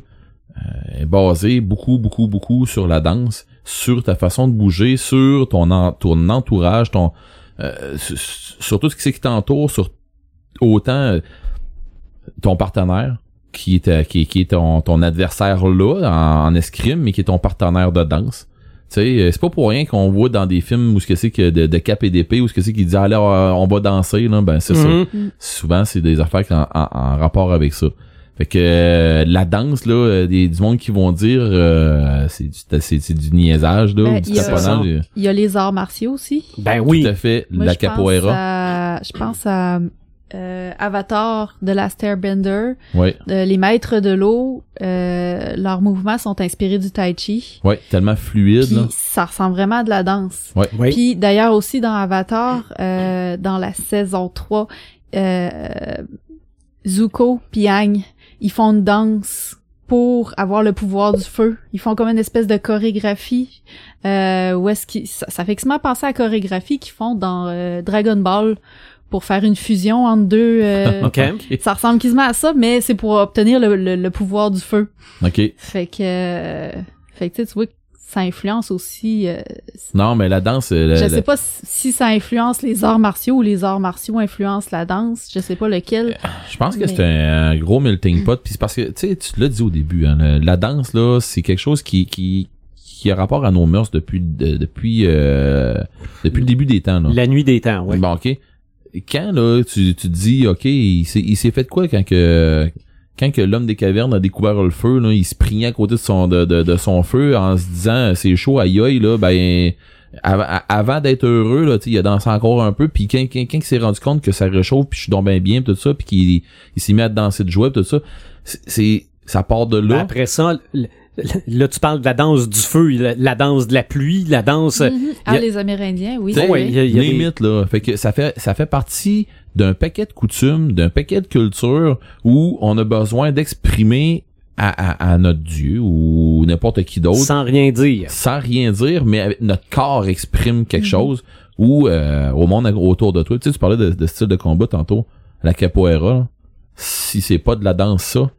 euh, est basé beaucoup beaucoup beaucoup sur la danse, sur ta façon de bouger, sur ton en- ton entourage, ton euh, sur, tout ce qui c'est qui t'entoure, sur autant euh, ton partenaire qui est euh, qui, qui est ton, ton adversaire là en, en escrime mais qui est ton partenaire de danse. Tu sais, euh, c'est pas pour rien qu'on voit dans des films où ce que c'est que de, de cap et d'épée où ce que c'est qui dit allez on va danser là ben c'est ça. Souvent c'est des affaires qui en, en- en rapport avec ça. Fait que euh, la danse là, euh, des du monde qui vont dire euh, c'est du c'est, c'est du niaisage là,
Ben,
ou du
il y a- Il y a les arts martiaux aussi.
Ben oui.
Tout à fait,
Moi,
la
je pense
capoeira.
à- Je pense à euh, Avatar de la Stairbender.
Ouais,
Euh, les maîtres de l'eau, euh, leurs mouvements sont inspirés du tai chi.
ouais, tellement fluide
Puis
là.
ça ressemble vraiment à de la danse.
Ouais.
Oui.
Puis d'ailleurs aussi dans Avatar, euh, dans la saison 3, euh, Zuko puis Aang, ils font une danse pour avoir le pouvoir du feu. Ils font comme une espèce de chorégraphie. Euh, où est-ce qu'ils ça, ça fait extrêmement penser à la chorégraphie qu'ils font dans euh, Dragon Ball pour faire une fusion entre deux. euh, [LAUGHS]
OK.
Ça ressemble quasiment à ça, mais c'est pour obtenir le, le- le pouvoir du feu.
OK.
Fait que, euh, fait que tu sais, tu vois ça influence aussi. euh,
Non, mais la danse euh, la-
je sais pas si- ça influence les arts martiaux ou les arts martiaux influencent la danse. Je sais pas lequel.
Je pense que
Mais-
c'est un, un gros melting pot. Puis c'est parce que, tu sais, tu l'as dit au début, hein, le- la danse, là, c'est quelque chose qui, qui, qui a rapport à nos mœurs depuis, de- depuis, euh, depuis le début des temps, là.
La nuit des temps, oui.
Bon, ok. Quand, là, tu, tu te dis, ok, il s'est, il s'est fait de quoi quand que, quand que l'homme des cavernes a découvert le feu, là, il se prignait à côté de son, feu en se disant, c'est chaud, aïe aïe, là, ben, avant d'être heureux, là, il a dansé encore un peu, puis quand, quand, quand il s'est rendu compte que ça réchauffe, puis je suis donc bien bien, pis tout ça, puis qu'il il s'est mis à danser de joie, tout ça, c'est- ça part de
Ben
là.
l- là, tu parles de la danse du feu, la, la danse de la pluie, la danse...
Mhm. Ah,
a-
les Amérindiens, oui. C'est
ouais, y a- il y a des-
limite là fait que ça fait ça fait partie d'un paquet de coutumes d'un paquet de cultures où on a besoin d'exprimer à, à, à notre dieu ou n'importe qui d'autre
Sans rien dire.
sans rien dire mais avec- notre corps exprime quelque
Mhm.
chose ou euh, au monde autour de toi tu sais tu parlais de, de style de combat tantôt la capoeira si c'est pas de la danse ça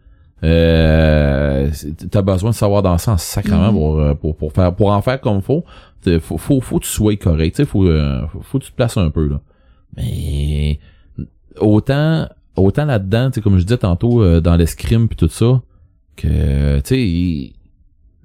euh, t'as besoin de savoir danser en sacrement
Mhm.
pour, euh, pour pour faire pour en faire comme faut T'sais, faut faut faut que tu sois correct tu sais faut, euh, faut faut que tu te places un peu là mais autant autant là-dedans comme je disais tantôt euh, dans l'escrime puis tout ça que tu sais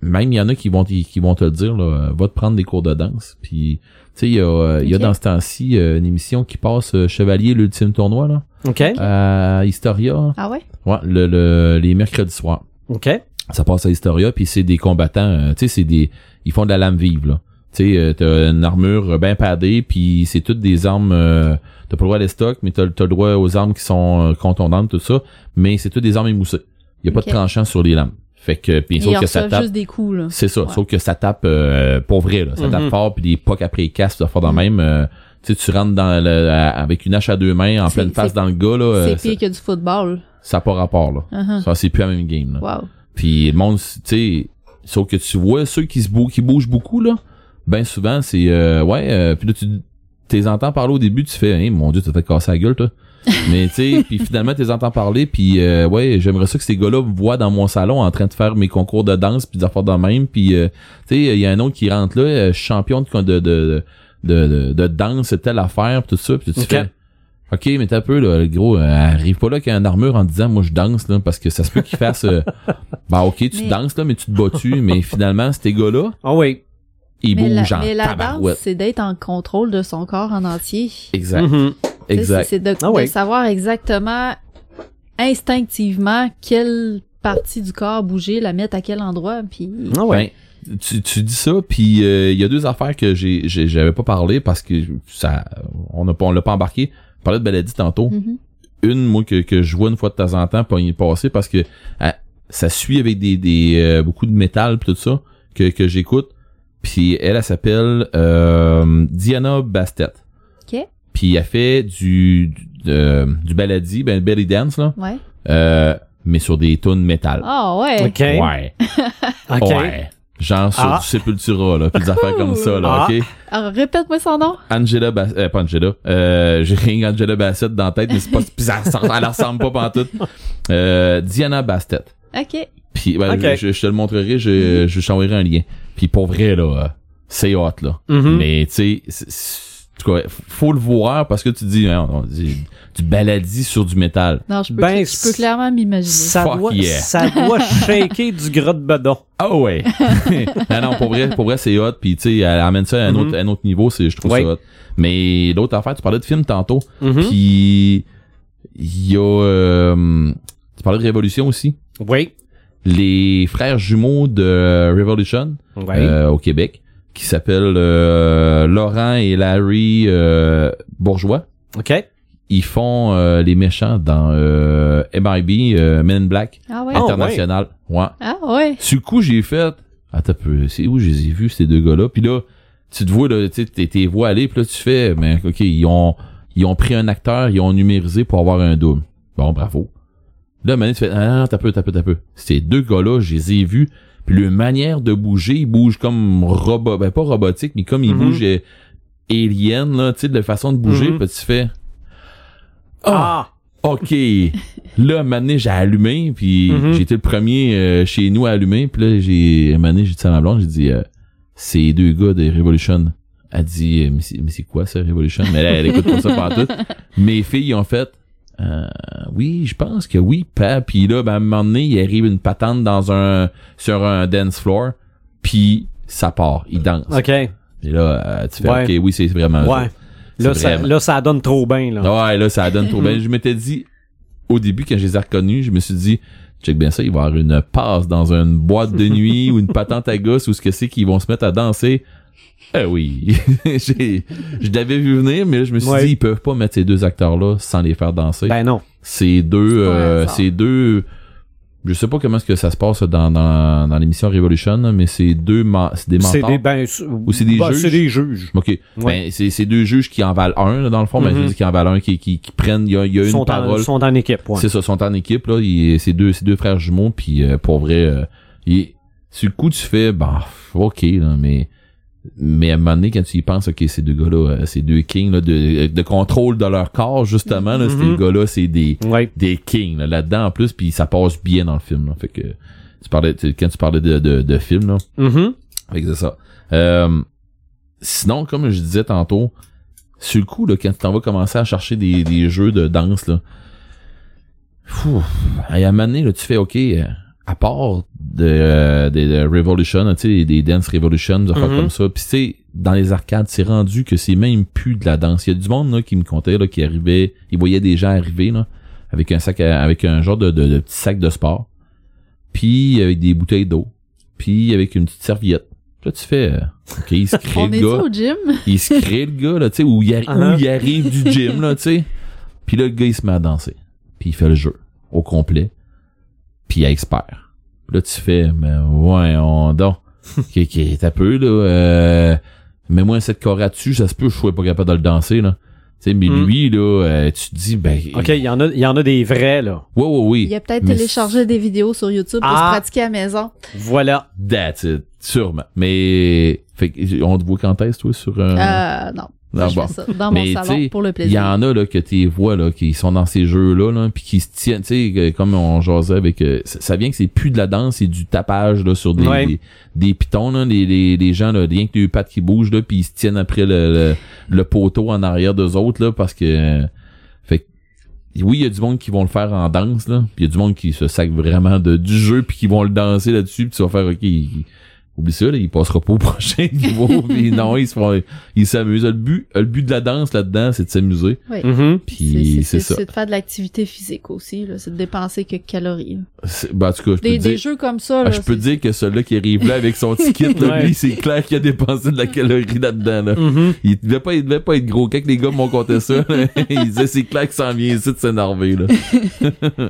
même il y en a qui vont qui, qui vont te le dire là va te prendre des cours de danse puis tu sais il y a euh, il y a dans ce temps-ci euh, une émission qui passe euh, Chevalier l'ultime tournoi là
OK?
à Historia
Ah ouais?
ouais le, le les mercredis soirs
OK?
ça passe à Historia puis c'est des combattants euh, tu sais c'est des ils font de la lame vive là Tu sais, euh, t'as une armure bien padée, puis c'est toutes des armes... euh, t'as pas le droit à les stocks, mais t'as, t'as le droit aux armes qui sont euh, contondantes, tout ça. Mais c'est toutes des armes émoussées. Il y a pas de tranchant sur les lames. Fait que, puis sauf que ça tape...
juste des coups, là.
C'est ça,
Ouais.
sauf que ça tape euh, pour vrai, là. Ça tape
Mhm.
fort, puis des pocs après les casques, ça fait dans même. euh, tu sais, tu rentres dans le, à- avec une hache à deux mains en pleine face dans le gars, là. euh,
C'est pire que du football.
ça n'a pas rapport, là.
Uh-huh.
Ça, c'est plus la même game, là.
Wow.
Puis le monde, tu sais, sauf que tu vois ceux qui se bougent, qui bougent beaucoup, là, ben souvent, c'est, euh, ouais, euh, puis là, tu t'es entends parler au début, tu fais, hey, mon dieu, t'as fait casser la gueule, toi. [LAUGHS] Mais tu sais, puis finalement, t'es entends parler, puis euh, ouais, j'aimerais ça que ces gars-là me voient dans mon salon en train de faire mes concours de danse, puis des affaires de même, puis euh, tu sais, il y a un autre qui rentre là, euh, champion de, de, de, de, de, danse, telle affaire, pis tout ça, puis tu
Ok.
fais, ok, mais t'as peu, là, le gros, euh, arrive pas là qu'il y a une armure en disant, moi, je danse, là, parce que ça se peut qu'il fasse, euh, [LAUGHS] bah ok, tu
Mais-
danses, là, mais tu te bats-tu, mais finalement, ces gars-là,
Ah oui.
ils
Mais la,
en
mais la danse, c'est d'être en contrôle de son corps en entier.
Exact,
Mhm.
Tu sais,
exact.
C'est de,
Ah
de savoir exactement, instinctivement, quelle partie du corps bouger, la mettre à quel endroit, puis...
Ah ouais.
Ben, tu, tu dis ça, puis euh, il y a deux affaires que j'avais pas parlé parce que ça on a pas on l'a pas embarqué. On parlait de Baladi tantôt.
Mhm.
Une moi que, que je vois une fois de temps en temps pas y passer parce que euh, ça suit avec des, des euh, beaucoup de métal pis tout ça que, que j'écoute. Puis elle, elle s'appelle euh, Diana Bastet.
OK.
Puis elle fait du du, euh, du baladi, ben belly dance là,
Ouais.
euh, mais sur des tunes métal.
Ah ouais.
OK.
Ouais. [LAUGHS]
OK.
Ouais. Genre sur
Ah.
du Sepultura, là, pis des affaires comme ça, là,
Ah.
ok?
Alors, répète-moi son nom.
Angela Bassett, euh, pas Angela, euh, j'ai rien Angela Bassett dans la tête, mais c'est pas, pis ça, ça- elle ressemble pas pantoute. Euh, Diana Bastet.
OK.
Puis, ben,
Ok.
je, je te le montrerai, je, je t'enverrai un lien. Puis pour vrai, là, euh, c'est hot, là.
Mhm.
Mais, tu sais, cas, faut le voir parce que tu dis, hein, on dit, du baladi sur du métal.
Non, je peux,
Ben,
je peux clairement m'imaginer.
Ça
Fuck
doit,
yeah.
ça doit [LAUGHS] shaker du gras de bedon.
Ah ouais. [LAUGHS] non, non, pour vrai, pour vrai, c'est hot. Puis tu sais, elle amène ça à un,
Mhm.
autre, à un autre niveau, c'est, je trouve
Ouais.
ça hot. Mais l'autre affaire, tu parlais de film tantôt.
Mhm.
Puis il y a, euh, tu parlais de Révolution aussi.
Oui.
Les frères jumeaux de Revolution
Oui.
euh, au Québec, qui s'appellent euh, Laurent et Larry euh, Bourgeois.
OK.
Ils font euh, les méchants dans euh, MIB, euh, Men in Black
Ah ouais.
Oh.
international. Ouais.
Ah ouais.
Sur le coup, j'ai fait, attends c'est où je les ai vus, ces deux gars-là? Puis là, tu te vois, là, tu sais, t'es- tes voix aller, puis là, tu fais, mais OK, ils ont, ils ont pris un acteur, ils ont numérisé pour avoir un double. Bon, bravo. Là, maintenant, tu fais, ah, t'as peu, t'as peu, t'as peu. Ces deux gars-là, je les ai vus, puis leur manière de bouger, ils bougent comme robot, ben pas robotique, mais comme ils
Mhm.
bougent euh, alien, là, tu sais, de la façon de bouger,
Mhm.
puis tu fais, ah,
Ah.
OK. là, maintenant, j'ai allumé, puis
Mhm.
j'ai été le premier euh, chez nous à allumer, puis là, j'ai, maintenant, j'ai dit à ma blonde, j'ai dit, euh, c'est deux gars de Revolution. Elle dit, euh, mais c'est, quoi ça, Revolution? Mais elle, elle écoute pas ça partout. [LAUGHS] Mes filles ont fait, euh, oui, je pense que oui, pa. Puis là, ben, à un moment donné, il arrive une patente dans un, sur un dance floor, puis ça part, il danse.
OK.
Et là, euh, tu fais,
Ouais.
OK, oui, c'est vraiment
Ouais. Là ça, là, ça donne trop bien, là.
Ouais, là, ça donne trop bien. [LAUGHS] Je m'étais dit, au début, quand je les ai reconnus, je me suis dit, check bien ça, il va y avoir une passe dans une boîte de nuit ou une patente à gosse ou ce que c'est qu'ils vont se mettre à danser. Eh oui. [LAUGHS] J'ai- je l'avais vu venir, mais là, je me suis
Ouais.
dit, ils peuvent pas mettre ces deux acteurs-là sans les faire danser.
Ben non.
c'est deux, euh, c'est deux, je sais pas comment est-ce que ça se passe dans, dans, dans l'émission Revolution, là, mais c'est deux, ma- c'est des
C'est
mentors.
des, ben,
Ou c'est des
ben,
juges?
C'est des juges.
OK.
Ouais.
Ben, c'est, c'est deux juges qui en valent un, là, dans le fond, mais
Mhm.
je veux dire qui en valent un, qui, qui, qui prennent, il y a, il y a
Ils
une
sont, en,
parole.
sont en équipe, ouais.
C'est ça, sont en équipe, là. C'est deux, c'est deux frères jumeaux, puis euh, pour vrai, euh, il- sur le coup, tu fais, bah, OK, là, mais, mais à un moment donné, quand tu y penses, OK, ces deux gars-là, euh, ces deux kings, là, de, de contrôle de leur corps, justement, là, ces
Mhm.
gars-là, c'est des,
Ouais.
des kings, là, là-dedans, en plus, puis ça passe bien dans le film, là. Fait que, tu parlais, tu- quand tu parlais de, de, de film, là,
Mhm.
fait que c'est ça. Euh, sinon, comme je disais tantôt, sur le coup, là, quand tu t'en vas commencer à chercher des, des jeux de danse, là, fou, à un moment donné, là, tu fais, OK, euh, à part de, euh, des de Revolution, tu sais, des Dance Revolution, des affaires
Mhm.
comme ça, puis tu sais, dans les arcades, c'est rendu que c'est même plus de la danse. Il y a du monde, là, qui me comptait, là, qui arrivait, il voyait des gens arriver, là, avec un sac, à- avec un genre de, de, de petit sac de sport, puis avec des bouteilles d'eau, puis avec une petite serviette, Là, tu fais, euh, ok, il se [LAUGHS] crée
On
le
est
gars.
au gym? [LAUGHS]
il se crée le gars, là, tu sais, où, il arri-
Uh-huh.
où il arrive du gym, là, tu sais. Puis là, le gars, il se met à danser. Puis il fait le jeu au complet. Puis il est expert. Là, tu fais, mais ouais, on donc. [LAUGHS] Ok, ok, t'as peu, là. Euh, Mets-moi set carré dessus, ça se peut, je sois pas capable de le danser, là. Tu sais, mais
Mm.
lui, là, euh, tu te dis, ben.
OK, il y en a, il y en a des vrais, là.
Ouais, ouais, oui.
Il a peut-être téléchargé des vidéos sur YouTube pour
Ah.
se pratiquer à la maison.
Voilà.
That's it. Sûrement. Mais, fait que, on te voit quand est-ce, toi, sur un...
Euh, non. Je
bon.
fais ça dans
Mais,
mon
tu
salon
sais,
pour le
Il y
plaisir.
en a là que tu vois là qui sont dans ces jeux là, là puis qui se tiennent, tu sais comme on jasait avec euh, ça, ça vient que c'est plus de la danse, c'est du tapage là sur des
Ouais.
des, des pitons là, les, les, les gens là, rien que les pattes qui bougent là, puis ils se tiennent après le, le, le poteau en arrière d'eux autres là parce que euh, fait que, oui, il y a du monde qui vont le faire en danse là, puis il y a du monde qui se sac vraiment de du jeu puis qui vont le danser là-dessus, puis tu vas faire OK, il- Oublie ça, là, il passera pas au [LAUGHS] prochain niveau. [LAUGHS] puis non, ils se font, ils s'amusent. Le but, le but de la danse là-dedans, c'est de s'amuser.
Oui.
Mhm.
Puis c'est ça.
C'est de faire de l'activité physique aussi, là. C'est de dépenser quelques calories.
Ben, en tout cas, je peux
Des,
dire,
jeux comme ça,
ah,
là.
je peux dire que celui-là qui arrive là avec son [LAUGHS] ticket, là,
Ouais.
lui, c'est clair qu'il a dépensé de la calorie là-dedans, là.
Mhm.
Il devait pas, il devait pas être gros. Quand les gars m'ont compté ça, là, ils disaient c'est clair qu'il s'en vient ici de s'énerver, là.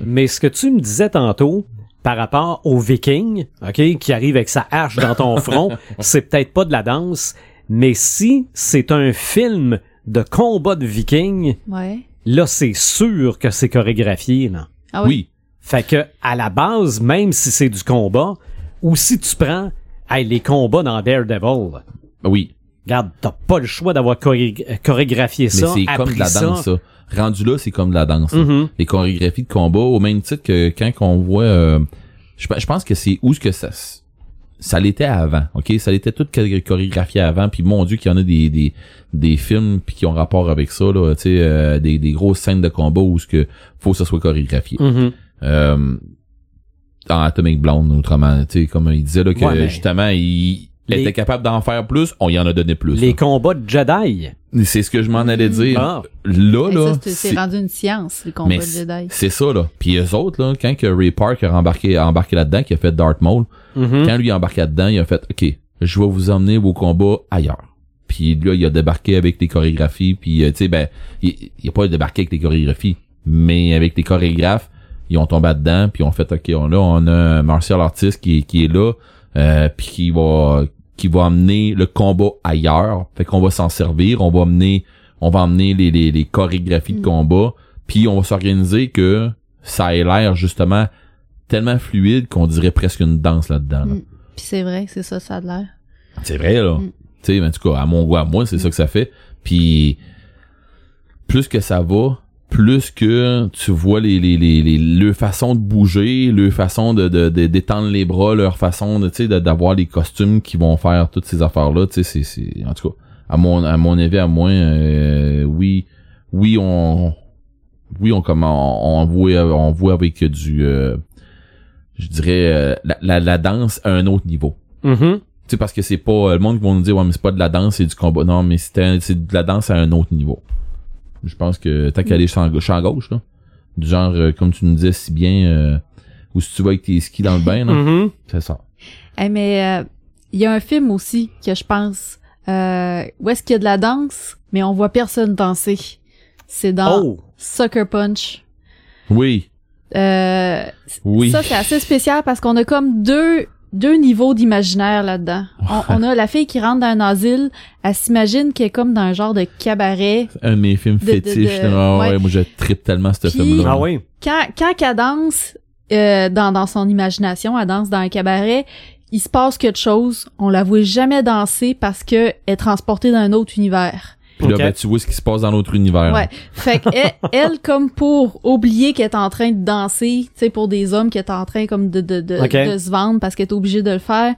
Mais ce que tu me disais tantôt par rapport au viking, OK, qui arrive avec sa hache dans ton [LAUGHS] front, c'est peut-être pas de la danse, mais si c'est un film de combat de vikings,
Ouais.
là c'est sûr que c'est chorégraphié là.
Ah oui.
Oui.
Fait que à la base, même si c'est du combat, ou si tu prends hey, les combats dans Daredevil,
Ben oui.
regarde, t'as pas le choix d'avoir choré- chorégraphié
Mais
ça.
c'est comme de la
ça.
danse, ça. Rendu là, c'est comme de la danse.
Mhm.
les chorégraphies de combat au même titre que quand on voit euh, je, pe- je pense que c'est où ce que ça ça l'était avant ok? Ça l'était tout choré- chorégraphié avant puis mon dieu qu'il y en a des des, des films puis qui ont rapport avec ça là tu sais euh, des, des grosses scènes de combat où ce que faut que ça soit chorégraphié
Mhm.
euh, dans Atomic Blonde autrement tu sais comme il disait là que
Ouais, mais-
justement il
Les-
était capable d'en faire plus on y en a donné plus
Les
là.
combats de Jedi.
C'est ce que je m'en allais dire
Ah.
là là
c'est- rendu une science, le combat
mais
de Jedi.
c'est ça, là. Puis eux autres, là, quand que Ray Park a embarqué, a embarqué là-dedans, qui a fait Darth Maul,
Mhm.
quand lui a embarqué là-dedans, il a fait, OK, je vais vous emmener vos combats ailleurs. Puis là, il a débarqué avec les chorégraphies, puis euh, tu sais, ben, il, il a pas débarqué avec les chorégraphies, mais avec les chorégraphes, ils ont tombé dedans, puis ils ont fait, OK, on, là, on a un martial artist qui, est- qui est là, euh, puis qui va qui va amener le combat ailleurs. Fait qu'on va s'en servir, on va amener on va emmener les, les, les chorégraphies de
Mm.
combat, puis on va s'organiser que ça ait l'air justement tellement fluide qu'on dirait presque une danse là-dedans. là.
Mm. Puis c'est vrai c'est ça, ça a l'air.
C'est vrai, là.
Mm.
Tu sais, mais en tout cas, à mon goût, à moi, c'est ça que ça fait. Puis, plus que ça va, plus que tu vois les, les, les, les, leur façon de bouger, leur façon de, de, de- d'étendre les bras, leur façon de, tu sais, de- d'avoir les costumes qui vont faire toutes ces affaires-là, tu sais, c'est, c'est, en tout cas, à mon, à mon avis, à moi, euh, oui, oui, on, oui, on, comme, on, on voit, on voit avec du, euh, je dirais, euh, la, la, la danse à un autre niveau.
Mhm.
Tu sais, parce que c'est pas. euh, Le monde qui vont nous dire, ouais, mais c'est pas de la danse, c'est du combat. Non, mais c'est un- c'est de la danse à un autre niveau. Je pense que tant qu'aller champ, champ gauche, là. Du genre, euh, comme tu nous disais si bien, euh, ou si tu vas avec tes skis dans le bain, là.
Mhm.
C'est ça.
Eh, mais euh, il y a un film aussi que je pense euh, où est-ce qu'il y a de la danse, mais on voit personne danser. C'est dans
Oh!
Sucker Punch.
Oui.
Euh,
Oui.
Ça, c'est assez spécial parce qu'on a comme deux, deux niveaux d'imaginaire là-dedans. On, on a la fille qui rentre dans un asile, elle s'imagine qu'elle est comme dans un genre de cabaret.
Un de mes films
de- de-
fétiches.
de-
là. ouais,
ouais.
moi, je trippe tellement ce film-là.
Ah oui.
Quand, quand elle danse euh, dans, dans son imagination, elle danse dans un cabaret, il se passe quelque chose. On la voit jamais danser parce que elle est transportée dans un autre univers.
Puis là, ben, tu vois ce qui se passe dans l'autre univers.
Ouais. Fait que elle, [LAUGHS] elle, comme pour oublier qu'elle est en train de danser, tu sais, pour des hommes qui est en train comme de, de, de, de se vendre parce qu'elle est obligée de le faire.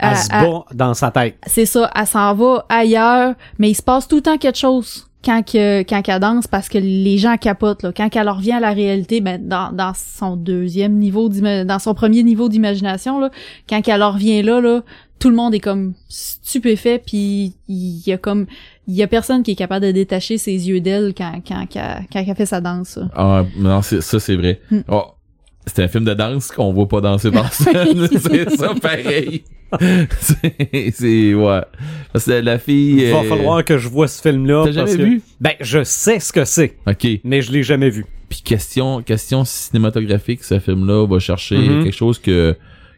Elle
elle-
se
elle-
bat dans sa tête.
c'est ça, elle s'en va ailleurs, mais il se passe tout le temps quelque chose quand que quand elle danse parce que les gens capotent là. Quand elle revient à la réalité, ben dans, dans son deuxième niveau dans son premier niveau d'imagination là, quand elle revient là là, tout le monde est comme stupéfait puis il y a comme il y a personne qui est capable de détacher ses yeux d'elle quand quand quand, quand elle fait sa danse. là.
Ah, non, c'est- ça, c'est vrai.
Hmm.
Oh, C'est un film de danse qu'on voit pas danser dans [LAUGHS] scène. [LAUGHS] c'est ça, pareil. [LAUGHS] c'est, c'est, ouais. Parce que la fille...
Il va
euh,
falloir que je vois ce film-là.
T'as jamais
que-
vu?
Ben, je sais ce que c'est,
Ok.
mais je l'ai jamais vu.
Puis question, question cinématographique, ce film-là va chercher
Mhm.
quelque chose que,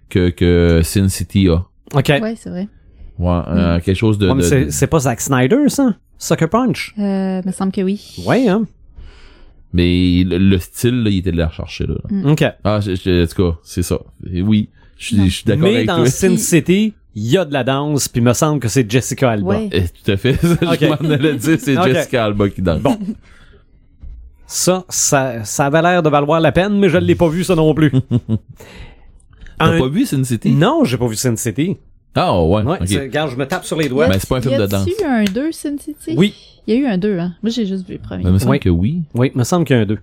que, que Sin City a.
OK.
Ouais, c'est vrai.
Ouais, euh, quelque chose de...
Ouais, mais
de-
c'est, c'est pas Zack Snyder, ça? Sucker Punch?
Euh, me semble que oui.
Ouais, hein?
mais le, le style, là, il était de la rechercher, là.
OK.
Ah, je, je- en tout cas, c'est ça. Et oui, je suis- je suis d'accord
Mais
avec
dans
toi.
Sin [LAUGHS] City, il y a de la danse, puis il me semble que c'est Jessica Alba.
Ouais.
Eh, tout à fait. [LAUGHS]
Ok.
je m'en allais dire, c'est [LAUGHS]
Ok.
Jessica Alba qui danse.
Bon. Ça, ça, ça avait l'air de valoir la peine, mais je l'ai pas vu, ça non plus.
T'as
Un-
pas vu Sin City?
Non, j'ai pas vu Sin City.
Ah, ouais.
Ouais, regarde, je me tape sur les doigts.
Ben, c'est pas un film
y
de danse.
eu un 2 Sin City?
Oui.
Il y a eu un 2, hein. Moi, j'ai juste vu le premier.
Ben, il me semble
Oui.
que oui.
Oui, il me semble qu'il y a un deux.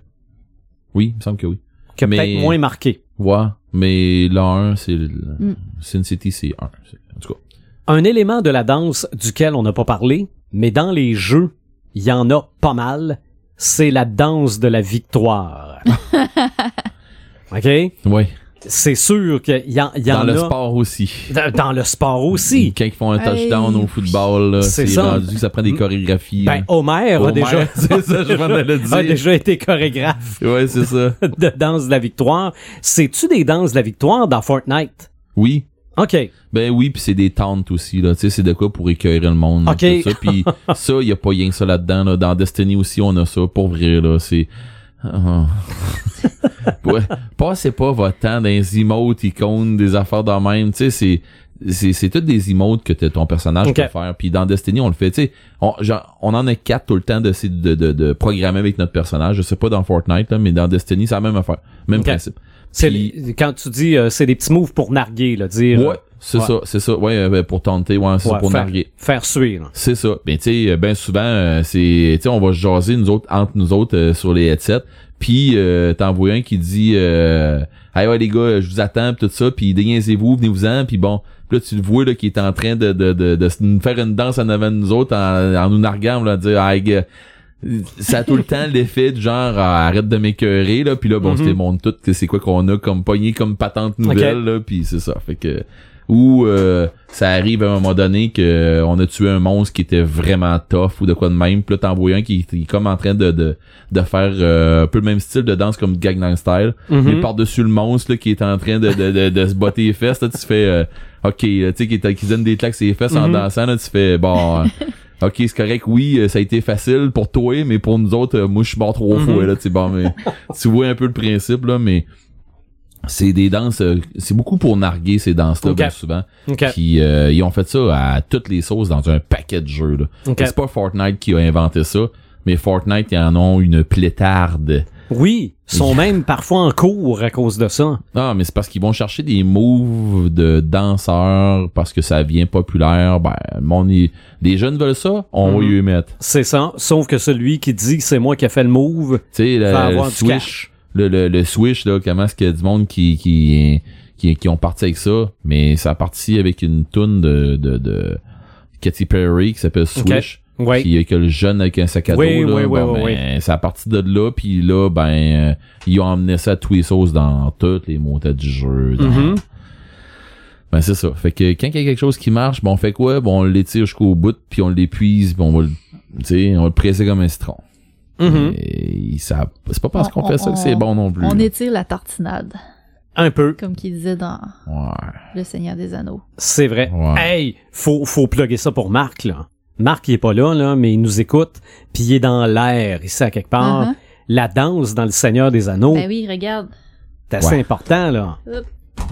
Oui, il me semble que oui.
Qui a
Mais-
peut-être moins marqué.
Ouais, mais le 1, c'est... le-
Mm.
Sin City, c'est 1. En tout cas.
Un élément de la danse duquel on n'a pas parlé, mais dans les jeux, il y en a pas mal, c'est la danse de la victoire. [LAUGHS] OK?
Ouais.
C'est sûr qu'il y, en- il y
Dans le
a.
sport aussi.
Dans, dans le sport aussi.
Quand ils font un
Hey.
touchdown au football, là,
C'est
rendu, ça prend des chorégraphies.
Ben,
là.
Homer, a déjà, [LAUGHS]
c'est ça, je allais dire.
a déjà été chorégraphe
Ouais, c'est ça. [LAUGHS]
de danse de la victoire. C'est-tu des danses de la victoire dans Fortnite?
Oui.
OK.
Ben oui, puis c'est des tentes aussi là, tu sais, c'est de quoi pour écœurer le monde.
Ok.
ça, puis ça, y a pas rien que ça là-dedans là. Dans Destiny aussi, on a ça pour vrai là, c'est Ah. [LAUGHS] ouais, passez pas votre temps dans les emotes, icônes, des affaires de même, tu sais, c'est c'est c'est toutes des emotes que ton personnage peut faire. Puis dans Destiny, on le fait, tu sais, on, genre, on en a quatre tout le temps de, de, de, de programmer avec notre personnage. Je sais pas dans Fortnite, là, mais dans Destiny, c'est la même affaire, même principe.
C'est quand tu dis euh, c'est des petits moves pour narguer, là, dire
Ouais, c'est
ouais.
ça, c'est ça. Ouais, euh, pour tenter, ouais, c'est
Ouais,
ça pour
faire,
narguer.
faire là.
C'est ça. Ben tu sais, ben souvent euh, c'est tu sais on va se jaser nous autres entre nous autres euh, sur les headsets. Puis euh, t'en vois un qui dit euh, "Hey ouais les gars, je vous attends pis tout ça, puis déniaisez-vous, venez-vous-en." Puis bon, Puis là tu le vois là qui est en train de de de, de, se- faire une danse en avant de nous autres en, en nous narguant là dire "Hey gars, ça a tout le temps [LAUGHS] l'effet du genre Ah, arrête de m'écœurer là puis là bon
Mhm.
je te montre tout que c'est quoi qu'on a comme pogné comme patente nouvelle là puis c'est ça fait que ou euh, ça arrive à un moment donné que euh, on a tué un monstre qui était vraiment tough ou de quoi de même puis là un qui, qui est comme en train de de, de faire euh, un peu le même style de danse comme Gangnam Style
Mhm.
mais par-dessus le monstre là, qui est en train de, de, de, de se botter les fesses là, tu fais euh, ok là, tu sais qui, donne des claques sur les fesses en
Mhm.
dansant là, tu fais bon [LAUGHS] Ok, c'est correct, oui, ça a été facile pour toi, mais pour nous autres, moi je suis mort trois fois, là, tu sais, bon, mais [LAUGHS] tu vois un peu le principe, là, mais c'est des danses, euh, c'est beaucoup pour narguer ces danses-là,
Ok.
bien souvent.
OK.
Puis euh, ils ont fait ça à toutes les sauces dans un paquet de jeux, là.
OK.
C'est pas Fortnite qui a inventé ça, mais Fortnite, ils en ont une plétarde.
Oui, ils sont [LAUGHS] même parfois en cours à cause de ça.
Ah, mais c'est parce qu'ils vont chercher des moves de danseurs parce que ça devient populaire. Ben, monde, il- les jeunes veulent ça, on va
Mhm.
y mettre.
C'est ça. Sauf que celui qui dit que c'est moi qui ai fait le move
Tu sais, le, le
cash.
Le, le, le Swish, là, comment est-ce qu'il y a du monde qui, qui, qui, qui ont parti avec ça, mais ça a parti avec une toune de, de, de Katy Perry qui s'appelle Swish.
Oui.
Puis que le jeune avec un sac à dos,
Oui,
là,
oui, oui,
bon,
oui,
ben, ça a parti de là, puis là, ben, euh, ils ont emmené ça à tous les sauces dans toutes les motets du jeu. dans-
Mhm.
Ben, c'est ça. Fait que quand il y a quelque chose qui marche, bon, on fait quoi? Bon, on l'étire jusqu'au bout, puis on l'épuise, puis on va le, tu sais, on va le presser comme un citron.
Mhm.
C'est pas parce
On-
qu'on fait ça que c'est
on-
bon non plus.
On
là.
étire la tartinade,
Un peu.
comme qu'il disait dans
Ouais.
Le Seigneur des Anneaux.
C'est vrai.
Ouais.
Hey, faut, faut plugger ça pour Marc, là. Marc, il est pas là, là, mais il nous écoute, puis il est dans l'air, ici, à quelque part.
Uh-huh.
La danse dans le Seigneur des Anneaux,
Ben oui, regarde.
c'est assez
Ouais.
important, là.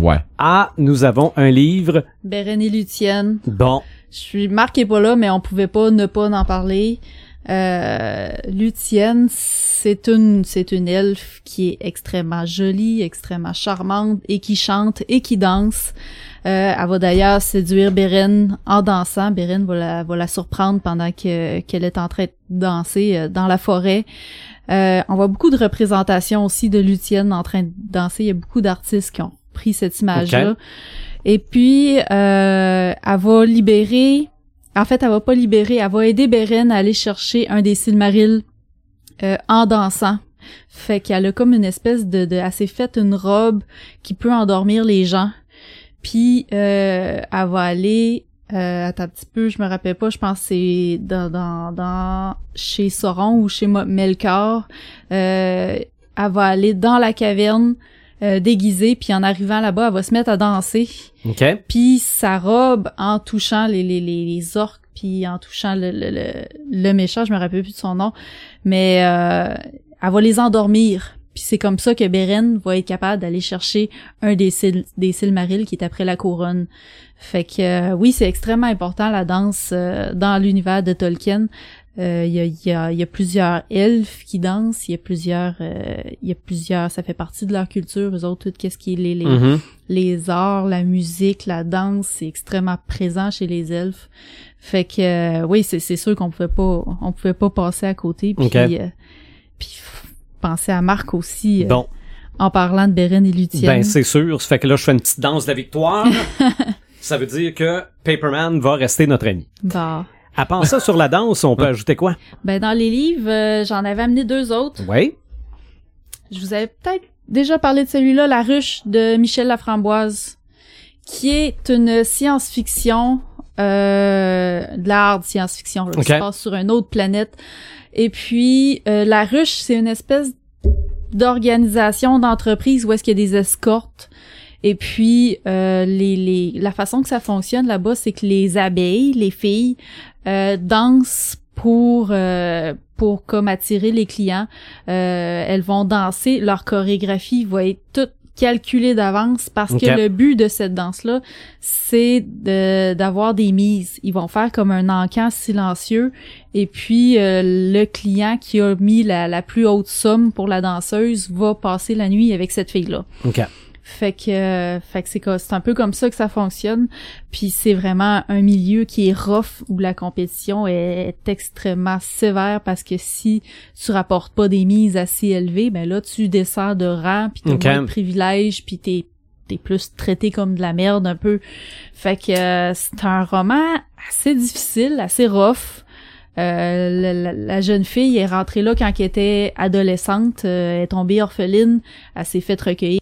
Ouais.
Ah, nous avons un livre.
Beren et Lucienne.
Bon.
Je suis Marc est pas là, mais on pouvait pas ne pas en parler. Euh, Lucienne, c'est une, c'est une elfe qui est extrêmement jolie, extrêmement charmante et qui chante et qui danse. Euh, elle va d'ailleurs séduire Beren en dansant. Beren va la, va la surprendre pendant que, qu'elle est en train de danser euh, dans la forêt. Euh, on voit beaucoup de représentations aussi de Lucienne en train de danser. Il y a beaucoup d'artistes qui ont pris cette image-là. Et puis, euh, elle va libérer... En fait, elle va pas libérer, elle va aider Beren à aller chercher un des Silmarils euh, en dansant. Fait qu'elle a comme une espèce de, de elle s'est faite une robe qui peut endormir les gens. Puis euh, elle va aller euh, attends un petit peu, je me rappelle pas, je pense que c'est dans, dans, dans chez Sauron ou chez Melkor. Euh, elle va aller dans la caverne euh, déguisée, puis en arrivant là-bas, elle va se mettre à danser.
OK.
Puis sa robe, en touchant les, les, les, les orques, puis en touchant le, le, le, le méchant, je me rappelle plus de son nom, mais euh, elle va les endormir. Puis c'est comme ça que Beren va être capable d'aller chercher un des, Sil des Silmarils qui est après la couronne. Fait que euh, oui, c'est extrêmement important la danse euh, dans l'univers de Tolkien. Euh, Il y, a, y, a, y a plusieurs elfes qui dansent, il y a plusieurs, euh, il y a plusieurs, ça fait partie de leur culture, eux autres, tout qu'est-ce qui est les, les,
Mhm.
les arts, la musique, la danse, c'est extrêmement présent chez les elfes. Fait que euh, oui, c'est c'est sûr qu'on pouvait pas on pouvait pas passer à côté puis euh, penser à Marc aussi euh,
Bon,
en parlant de Beren et Luthien.
ben c'est sûr. Ça fait que là, je fais une petite danse de la victoire. [LAUGHS] ça veut dire que Paperman va rester notre ami.
Bah.
À part ça, sur la danse, on peut ajouter quoi?
Ben dans les livres, euh, j'en avais amené deux autres.
Oui.
Je vous avais peut-être déjà parlé de celui-là, La ruche de Michel Laframboise, qui est une science-fiction, euh, de la hard science-fiction, qui se passe sur une autre planète. Et puis, euh, La ruche, c'est une espèce d'organisation d'entreprise où est-ce qu'il y a des escortes. Et puis, euh, les, les, la façon que ça fonctionne là-bas, c'est que les abeilles, les filles, euh, dansent pour euh, pour comme attirer les clients. Euh, elles vont danser, leur chorégraphie va être toute calculée d'avance parce que le but de cette danse-là, c'est de d'avoir des mises. Ils vont faire comme un encan silencieux et puis euh, le client qui a mis la, la plus haute somme pour la danseuse va passer la nuit avec cette fille-là. Fait que, euh, fait que c'est c'est un peu comme ça que ça fonctionne. Puis c'est vraiment un milieu qui est rough où la compétition est, est extrêmement sévère parce que si tu rapportes pas des mises assez élevées, ben là tu descends de rang puis t'as
Ok.
moins de privilèges puis t'es t'es plus traité comme de la merde un peu. Fait que euh, c'est un roman assez difficile, assez rough. Euh, la, la- la jeune fille est rentrée là quand elle était adolescente, euh, elle est tombée orpheline, elle s'est fait recueillir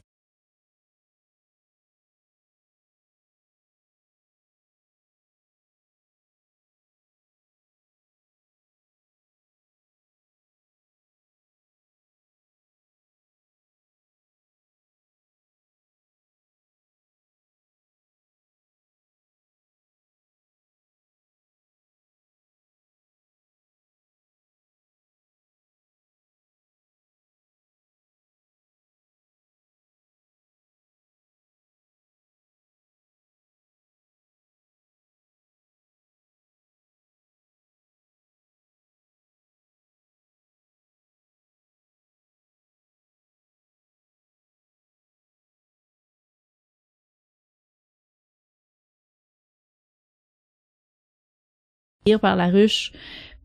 par la ruche.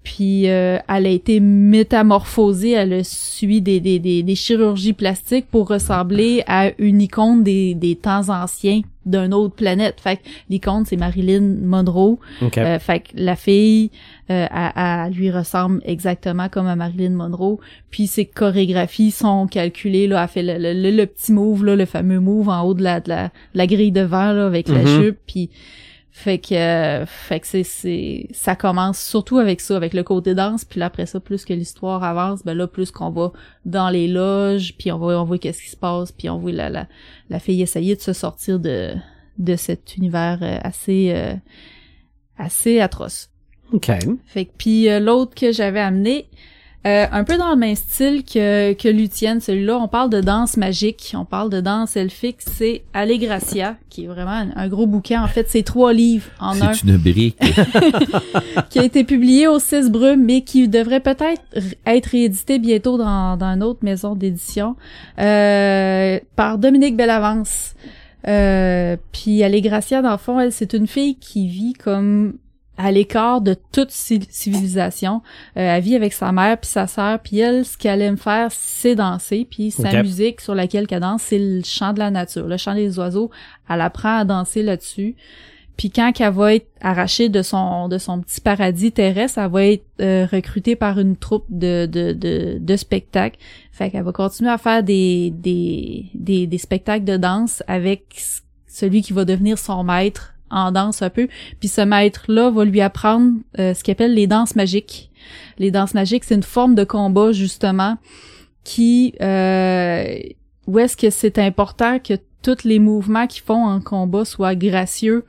Puis euh, elle a été métamorphosée, elle a suivi des, des, des, des chirurgies plastiques pour ressembler à une icône des, des temps anciens d'une autre planète. Fait que l'icône, c'est Marilyn Monroe.
OK.
Euh, fait que la fille, euh, elle, elle lui ressemble exactement comme à Marilyn Monroe. Puis ses chorégraphies sont calculées. Là, elle fait le, le, le- le petit move, là, le fameux move en haut de la, de la, de la grille de verre là, avec la
Mhm.
jupe. Puis fait que, euh, fait que c'est, c'est, ça commence surtout avec ça, avec le côté danse. Puis là, après ça, plus que l'histoire avance, ben là, plus qu'on va dans les loges, puis on va, on voit qu'est-ce qui se passe, puis on voit la, la, la fille essayer de se sortir de, de cet univers euh, assez, euh, assez atroce.
OK.
Fait que puis euh, l'autre que j'avais amené, euh, un peu dans le même style que que Lucienne, celui-là, on parle de danse magique, on parle de danse elfique, c'est Allegracia, qui est vraiment un, un gros bouquin. En fait, c'est trois livres en un
C'est une brique. [LAUGHS]
qui a été publié au 6 Brume, mais qui devrait peut-être être réédité bientôt dans, dans une autre maison d'édition, euh, par Dominique Bellavance. Euh, puis Allegracia, dans le fond, elle, c'est une fille qui vit comme à l'écart de toute ci- civilisation. Euh, elle vit avec sa mère puis sa sœur, puis elle, ce qu'elle aime faire, c'est danser. Puis sa musique sur laquelle elle danse, c'est le chant de la nature, le chant des oiseaux. Elle apprend à danser là-dessus. Puis quand elle va être arrachée de son de son petit paradis terrestre, elle va être euh, recrutée par une troupe de de de, de spectacles. Fait qu'elle va continuer à faire des des des, des spectacles de danse avec celui qui va devenir son maître en danse un peu. Puis ce maître-là va lui apprendre euh, ce qu'il appelle les danses magiques. Les danses magiques, c'est une forme de combat justement qui euh, où est-ce que c'est important que tous les mouvements qu'ils font en combat soient gracieux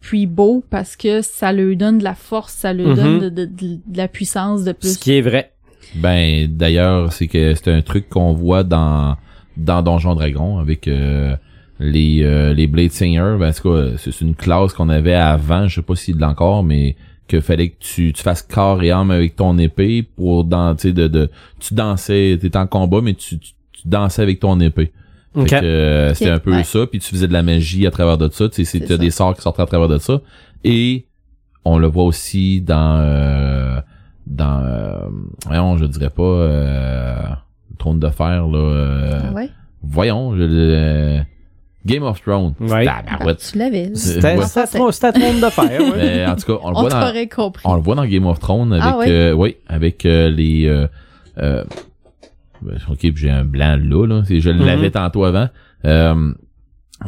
puis beaux parce que ça leur donne de la force, ça leur
Mhm.
donne de, de- de- de la puissance de plus.
Ce qui est vrai.
Ben d'ailleurs, c'est que c'est un truc qu'on voit dans dans Donjon Dragon avec euh, les euh, les Blade Singers. Ben, c'est une classe qu'on avait avant, je sais pas s'il l'a encore, mais que fallait que tu, tu fasses corps et âme avec ton épée pour dans tu sais de, de tu dansais, t'étais en combat mais tu, tu, tu dansais avec ton épée. Fait
Ok.
que, euh, c'était un peu
ouais.
ça, puis tu faisais de la magie à travers de ça, tu sais, des sorts qui sortent à travers de ça. Et on le voit aussi dans euh, dans euh, voyons, je dirais pas euh, le trône de fer là. euh,
Ah ouais?
Voyons, je, euh, Game of Thrones.
Ouais.
Tabarouette.
Tu l'avais.
C'était
ouais.
trop de faire. ouais.
Mais en tout cas, on le
On
voit dans
compris.
on le voit dans Game of Thrones avec
Ah ouais?
euh, oui, avec euh, les euh, euh, ben, OK, j'ai un blanc là là, c'est je l'avais tantôt avant. Euh,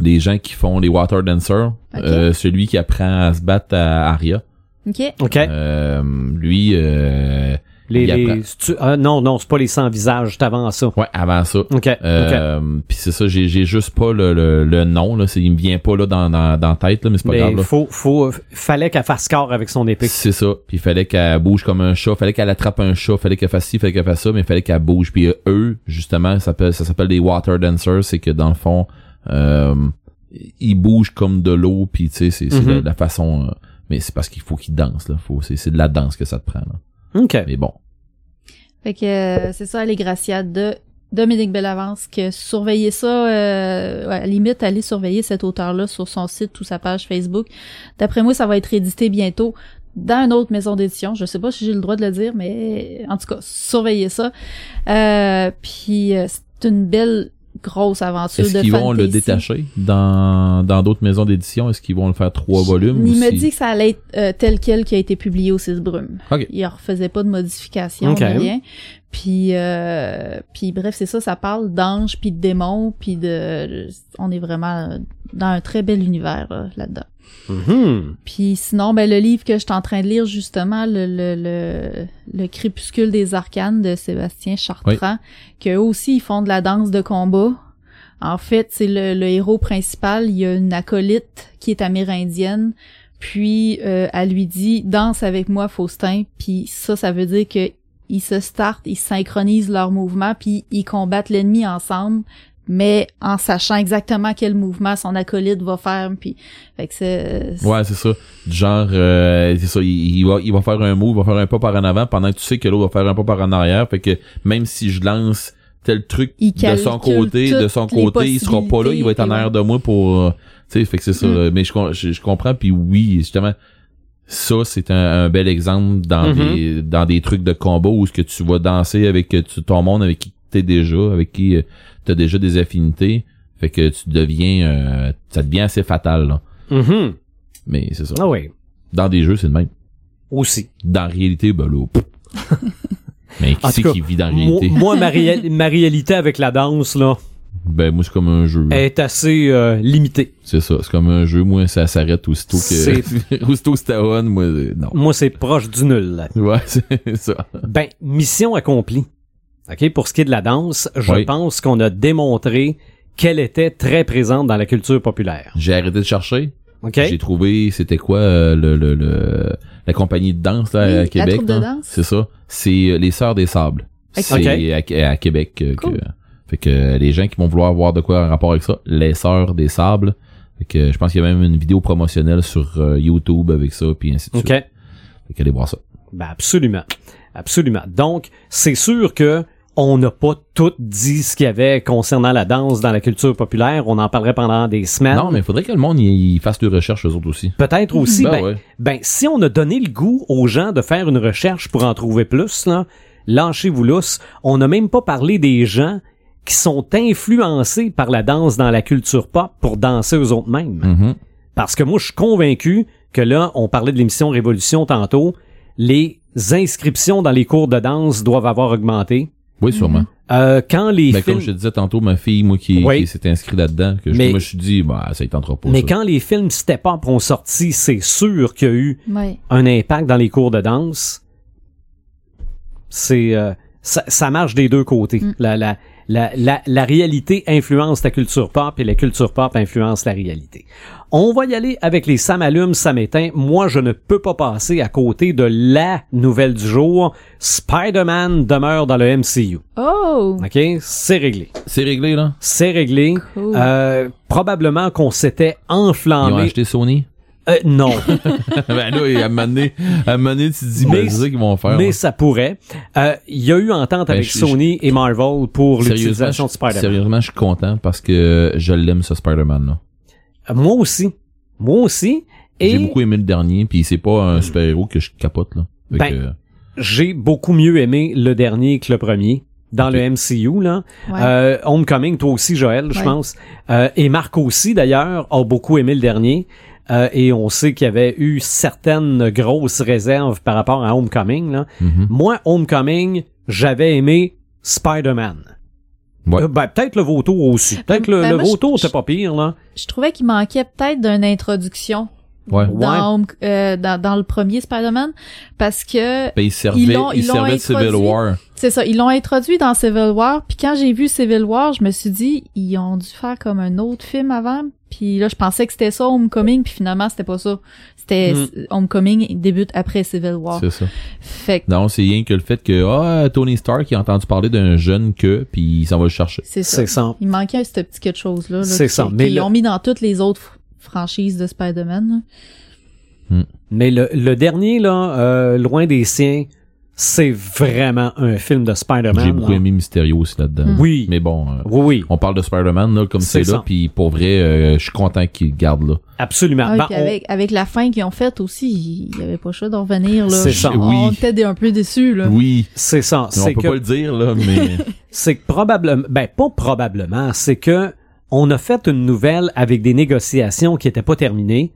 les gens qui font les water dancers,
Ok.
euh, celui qui apprend à se battre à Arya,
OK.
OK.
euh, lui euh,
les, les- tu- ah, non, non, c'est pas les sans visage, c'est avant ça.
ouais, avant ça.
OK.
Euh, puis c'est ça, j'ai j'ai juste pas le, le, le nom là, c'est il me vient pas là dans dans, dans tête là, mais c'est pas grave là.
faut, faut, fallait qu'elle fasse corps avec son épée.
C'est ça. Puis il fallait qu'elle bouge comme un chat, fallait qu'elle attrape un chat, fallait qu'elle fasse ci, fallait qu'elle fasse ça, mais il fallait qu'elle bouge. Puis euh, eux, justement, ça s'appelle ça s'appelle des water dancers, c'est que dans le fond, euh, ils bougent comme de l'eau, puis tu sais, c'est c'est
Mhm.
la, la façon. euh, mais c'est parce qu'il faut qu'ils dansent là. Faut c'est c'est de la danse que ça te prend là.
OK.
Mais bon.
Fait que euh, c'est ça, les Graciades de Dominique Bellavance, que surveillez ça, euh, ouais, à la limite, allez surveiller cet auteur-là sur son site ou sa page Facebook. D'après moi, ça va être édité bientôt dans une autre maison d'édition. Je sais pas si j'ai le droit de le dire, mais en tout cas, surveillez ça. Euh, puis euh, c'est une belle grosse aventure
Est-ce
de
qu'ils vont le détacher dans dans d'autres maisons d'édition? Est-ce qu'ils vont le faire trois volumes
Il me
si-
dit que ça allait être euh, tel quel qui a été publié au 6 Brumes.
Ok.
Il refaisait pas de modifications,
Ok.
ni rien. Puis, euh, puis bref, c'est ça, ça parle d'anges, puis de démons, puis de... On est vraiment dans un très bel univers là, là-dedans.
Mhm.
Puis sinon, ben le livre que je suis en train de lire justement, le, le, le, le Crépuscule des Arcanes de Sébastien Chartrand, qu'eux aussi ils font de la danse de combat. En fait, c'est le, le héros principal, il y a une acolyte qui est amérindienne, puis euh, elle lui dit danse avec moi Faustin, puis ça ça veut dire que ils se startent, ils synchronisent leurs mouvements, puis ils combattent l'ennemi ensemble, mais en sachant exactement quel mouvement son acolyte va faire, puis fait que c'est
Ouais, c'est ça. Genre, euh, c'est ça, il, il va, il va faire un move, il va faire un pas par en avant pendant que tu sais que l'autre va faire un pas par en arrière. Fait que même si je lance tel truc de son côté, de son côté, il sera pas là, il va être en arrière de moi pour, euh, tu sais, fait que c'est ça.
Mm.
Mais je, je, je comprends, puis oui, justement, ça c'est un, un bel exemple dans
Mhm.
des dans des trucs de combat où ce que tu vas danser avec euh, tu- ton monde avec qui t'es déjà, avec qui euh, t'as déjà des affinités, fait que tu deviens, euh, ça devient assez fatal. Là.
Mhm.
Mais c'est ça.
Ah oui.
Dans des jeux, c'est le même.
Aussi.
Dans la réalité, ben là. [LAUGHS] Mais qui c'est qui vit dans la réalité?
moi, ma, réa- [LAUGHS] ma réalité avec la danse, là,
Ben, moi, c'est comme un jeu.
est assez euh, limitée.
C'est ça. C'est comme un jeu. Moi, ça s'arrête aussitôt que, [LAUGHS] aussitôt que c'est on, moi, euh, non.
Moi, c'est proche du nul. là.
Ouais, [LAUGHS] c'est ça.
Ben, mission accomplie. OK, pour ce qui est de la danse, je
Oui.
pense qu'on a démontré qu'elle était très présente dans la culture populaire.
J'ai arrêté de chercher.
OK?
J'ai trouvé, c'était quoi, euh, le, le, le, la compagnie de danse, là,
Oui,
à
la
Québec. C'est ça. C'est euh, les Sœurs des Sables. C'est à, à Québec euh,
Cool.
que, fait que les gens qui vont vouloir voir de quoi en rapport avec ça, les Sœurs des Sables. Fait que je pense qu'il y a même une vidéo promotionnelle sur euh, YouTube avec ça, puis ainsi de
OK.
suite. Fait qu'allez voir ça.
Ben, absolument. Absolument. Donc, c'est sûr que on n'a pas tout dit ce qu'il y avait concernant la danse dans la culture populaire. On en parlerait pendant des semaines.
Non, mais il faudrait que le monde y, y fasse des recherches eux autres aussi.
Peut-être aussi,
Ben
ben,
ouais.
ben, si on a donné le goût aux gens de faire une recherche pour en trouver plus, là, lâchez-vous lousse. On n'a même pas parlé des gens qui sont influencés par la danse dans la culture pop pour danser eux autres mêmes.
Mhm.
Parce que moi, je suis convaincu que là, on parlait de l'émission Révolution tantôt, les inscriptions dans les cours de danse doivent avoir augmenté.
Oui, sûrement.
Euh, quand les
Ben,
films...
comme je te disais tantôt, ma fille, moi, qui,
Oui.
qui s'est inscrite là-dedans, que je,
Mais-
moi, je suis dit, bah, ça y tentera pas.
Mais
ça.
quand les films Step Up ont sorti, c'est sûr qu'il y a eu un impact dans les cours de danse. C'est euh, ça, ça marche des deux côtés.
Mm.
La, la, la, la, la réalité influence la culture pop et la culture pop influence la réalité. On va y aller avec les Sam allume, Sam éteint. Moi, je ne peux pas passer à côté de la nouvelle du jour. Spider-Man demeure dans le MCU.
Oh!
OK? C'est réglé.
C'est réglé, là?
C'est réglé.
Cool.
Euh, probablement qu'on s'était
Ils ont
enflammé.
acheté Sony?
Euh, non. [LAUGHS]
ben là, à donné, à un moment donné, tu te dis,
Mais-
ben, c'est ça qu'ils vont faire.
Mais
ouais.
ça pourrait. Euh, Il y a eu entente
Ben,
avec
je-
Sony et Marvel pour l'utilisation de Spider-Man.
Sérieusement, je suis content parce que je l'aime, ce Spider-Man-là.
Euh, Moi aussi. Moi aussi.
J'ai
Et
beaucoup aimé le dernier, puis c'est pas un super-héros que je capote, là.
Ben, j'ai beaucoup mieux aimé le dernier que le premier dans le MCU là.
Ouais.
Euh, Homecoming, toi aussi Joël, je
Ouais.
pense. Euh, et Marc aussi d'ailleurs a beaucoup aimé le dernier. Euh, et on sait qu'il y avait eu certaines grosses réserves par rapport à Homecoming. Là.
mhm.
Moi, Homecoming, j'avais aimé Spider-Man.
Ouais.
Euh, ben, peut-être le vautour aussi. Peut-être le,
Ben,
le
moi,
vautour,
je-
c'était pas pire, là.
Je trouvais qu'il manquait peut-être d'une introduction
Ouais.
dans, Home- euh, dans, dans le premier Spider-Man parce que
Ben, il servait,
Ils l'ont-
il
ils l'ont
servait de Civil
introduit.
War.
c'est ça, ils l'ont introduit dans Civil War, puis quand j'ai vu Civil War, je me suis dit ils ont dû faire comme un autre film avant, puis là je pensais que c'était ça Homecoming, puis finalement c'était pas ça. C'était
Mm.
Homecoming débute après Civil War.
C'est ça.
Fait que
Non, c'est rien que le fait que, ah, Tony Stark, il a entendu parler d'un jeune que, puis il s'en va le chercher.
c'est ça.
C'est ça.
Il manquait ce petit quelque chose là.
C'est ça, mais
qu'ils
le-
ont mis dans toutes les autres fr- franchises de Spider-Man. là.
Mais le, le dernier, là, euh, Loin des siens, c'est vraiment un film de Spider-Man.
J'ai beaucoup aimé Mysterio aussi là-dedans.
Mm.
Oui.
Mais bon, euh,
Oui, oui,
on parle de Spider-Man, là, comme
C'est
là, puis pour vrai, euh, je suis content qu'il garde là.
absolument.
Ah,
Ben, on-
avec, avec la fin qu'ils ont faite aussi, il y avait pas choix d'en revenir là.
C'est ça.
On
Oui.
était un peu déçus là.
Oui,
C'est ça.
on
C'est
peut
que,
pas le dire, là, mais [LAUGHS]
c'est que probablement, ben pas probablement, c'est que on a fait une nouvelle avec des négociations qui étaient pas terminées.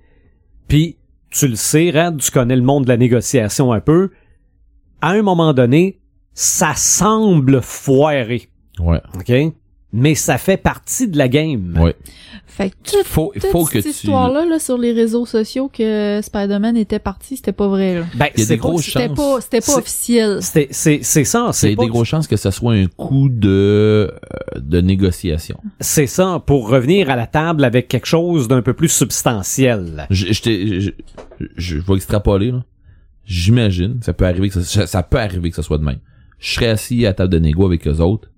Puis tu le sais, Red, tu connais le monde de la négociation un peu. À un moment donné, ça semble foirer,
ouais,
ok? Mais ça fait partie de la game.
ouais.
Fait que toute,
Faut,
toute
faut que
cette histoire-là là, sur les réseaux sociaux que Spider-Man était parti, c'était pas vrai. Là.
Ben,
Il y a
c'est
des grosses
C'était
chances.
pas, c'était pas officiel.
C'est c'est c'est ça,
C'est
c'est
des
pas
grosses chances que ça soit un coup de, euh, de négociation.
c'est ça pour revenir à la table avec quelque chose d'un peu plus substantiel.
Je, je, t'ai- je, je vais extrapoler, là. J'imagine, ça peut arriver que ça, ça peut arriver que ça soit de même. Je serais assis à la table de négo avec eux autres.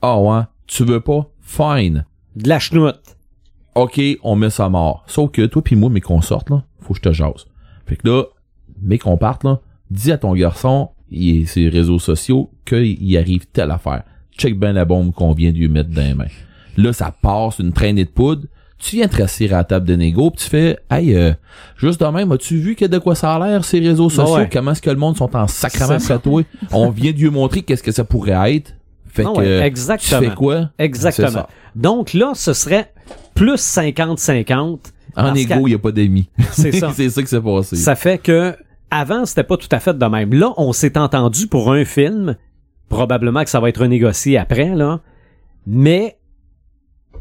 Ah ouais, tu veux pas? Fine.
De la chenoute.
OK, on met ça à mort. Sauf que toi puis moi, mais qu'on sorte, là, faut que je te jase. Fait que là, mais qu'on parte, là, dis à ton garçon, sur les réseaux sociaux, qu'il arrive telle affaire. Check bien la bombe qu'on vient de lui mettre dans les mains. Là, ça passe une traînée de poudre. Tu viens te rasseoir à la table de négo, pis tu fais, hey, euh, juste de même, as-tu vu que de quoi ça a l'air, ces réseaux sociaux?
ouais.
Comment est-ce que le monde sont en sacrament toi? On vient de lui montrer qu'est-ce que ça pourrait être. Fait
Ah
que,
ouais,
euh, tu
exactement.
fais quoi?
Exactement. Donc là, ce serait plus 50-50.
En égo, il n'y a pas d'amis.
C'est ça. [LAUGHS]
c'est ça qui s'est passé.
Ça fait que avant, c'était pas tout à fait de même. Là, on s'est entendu pour un film. Probablement que ça va être renégocié après, là. Mais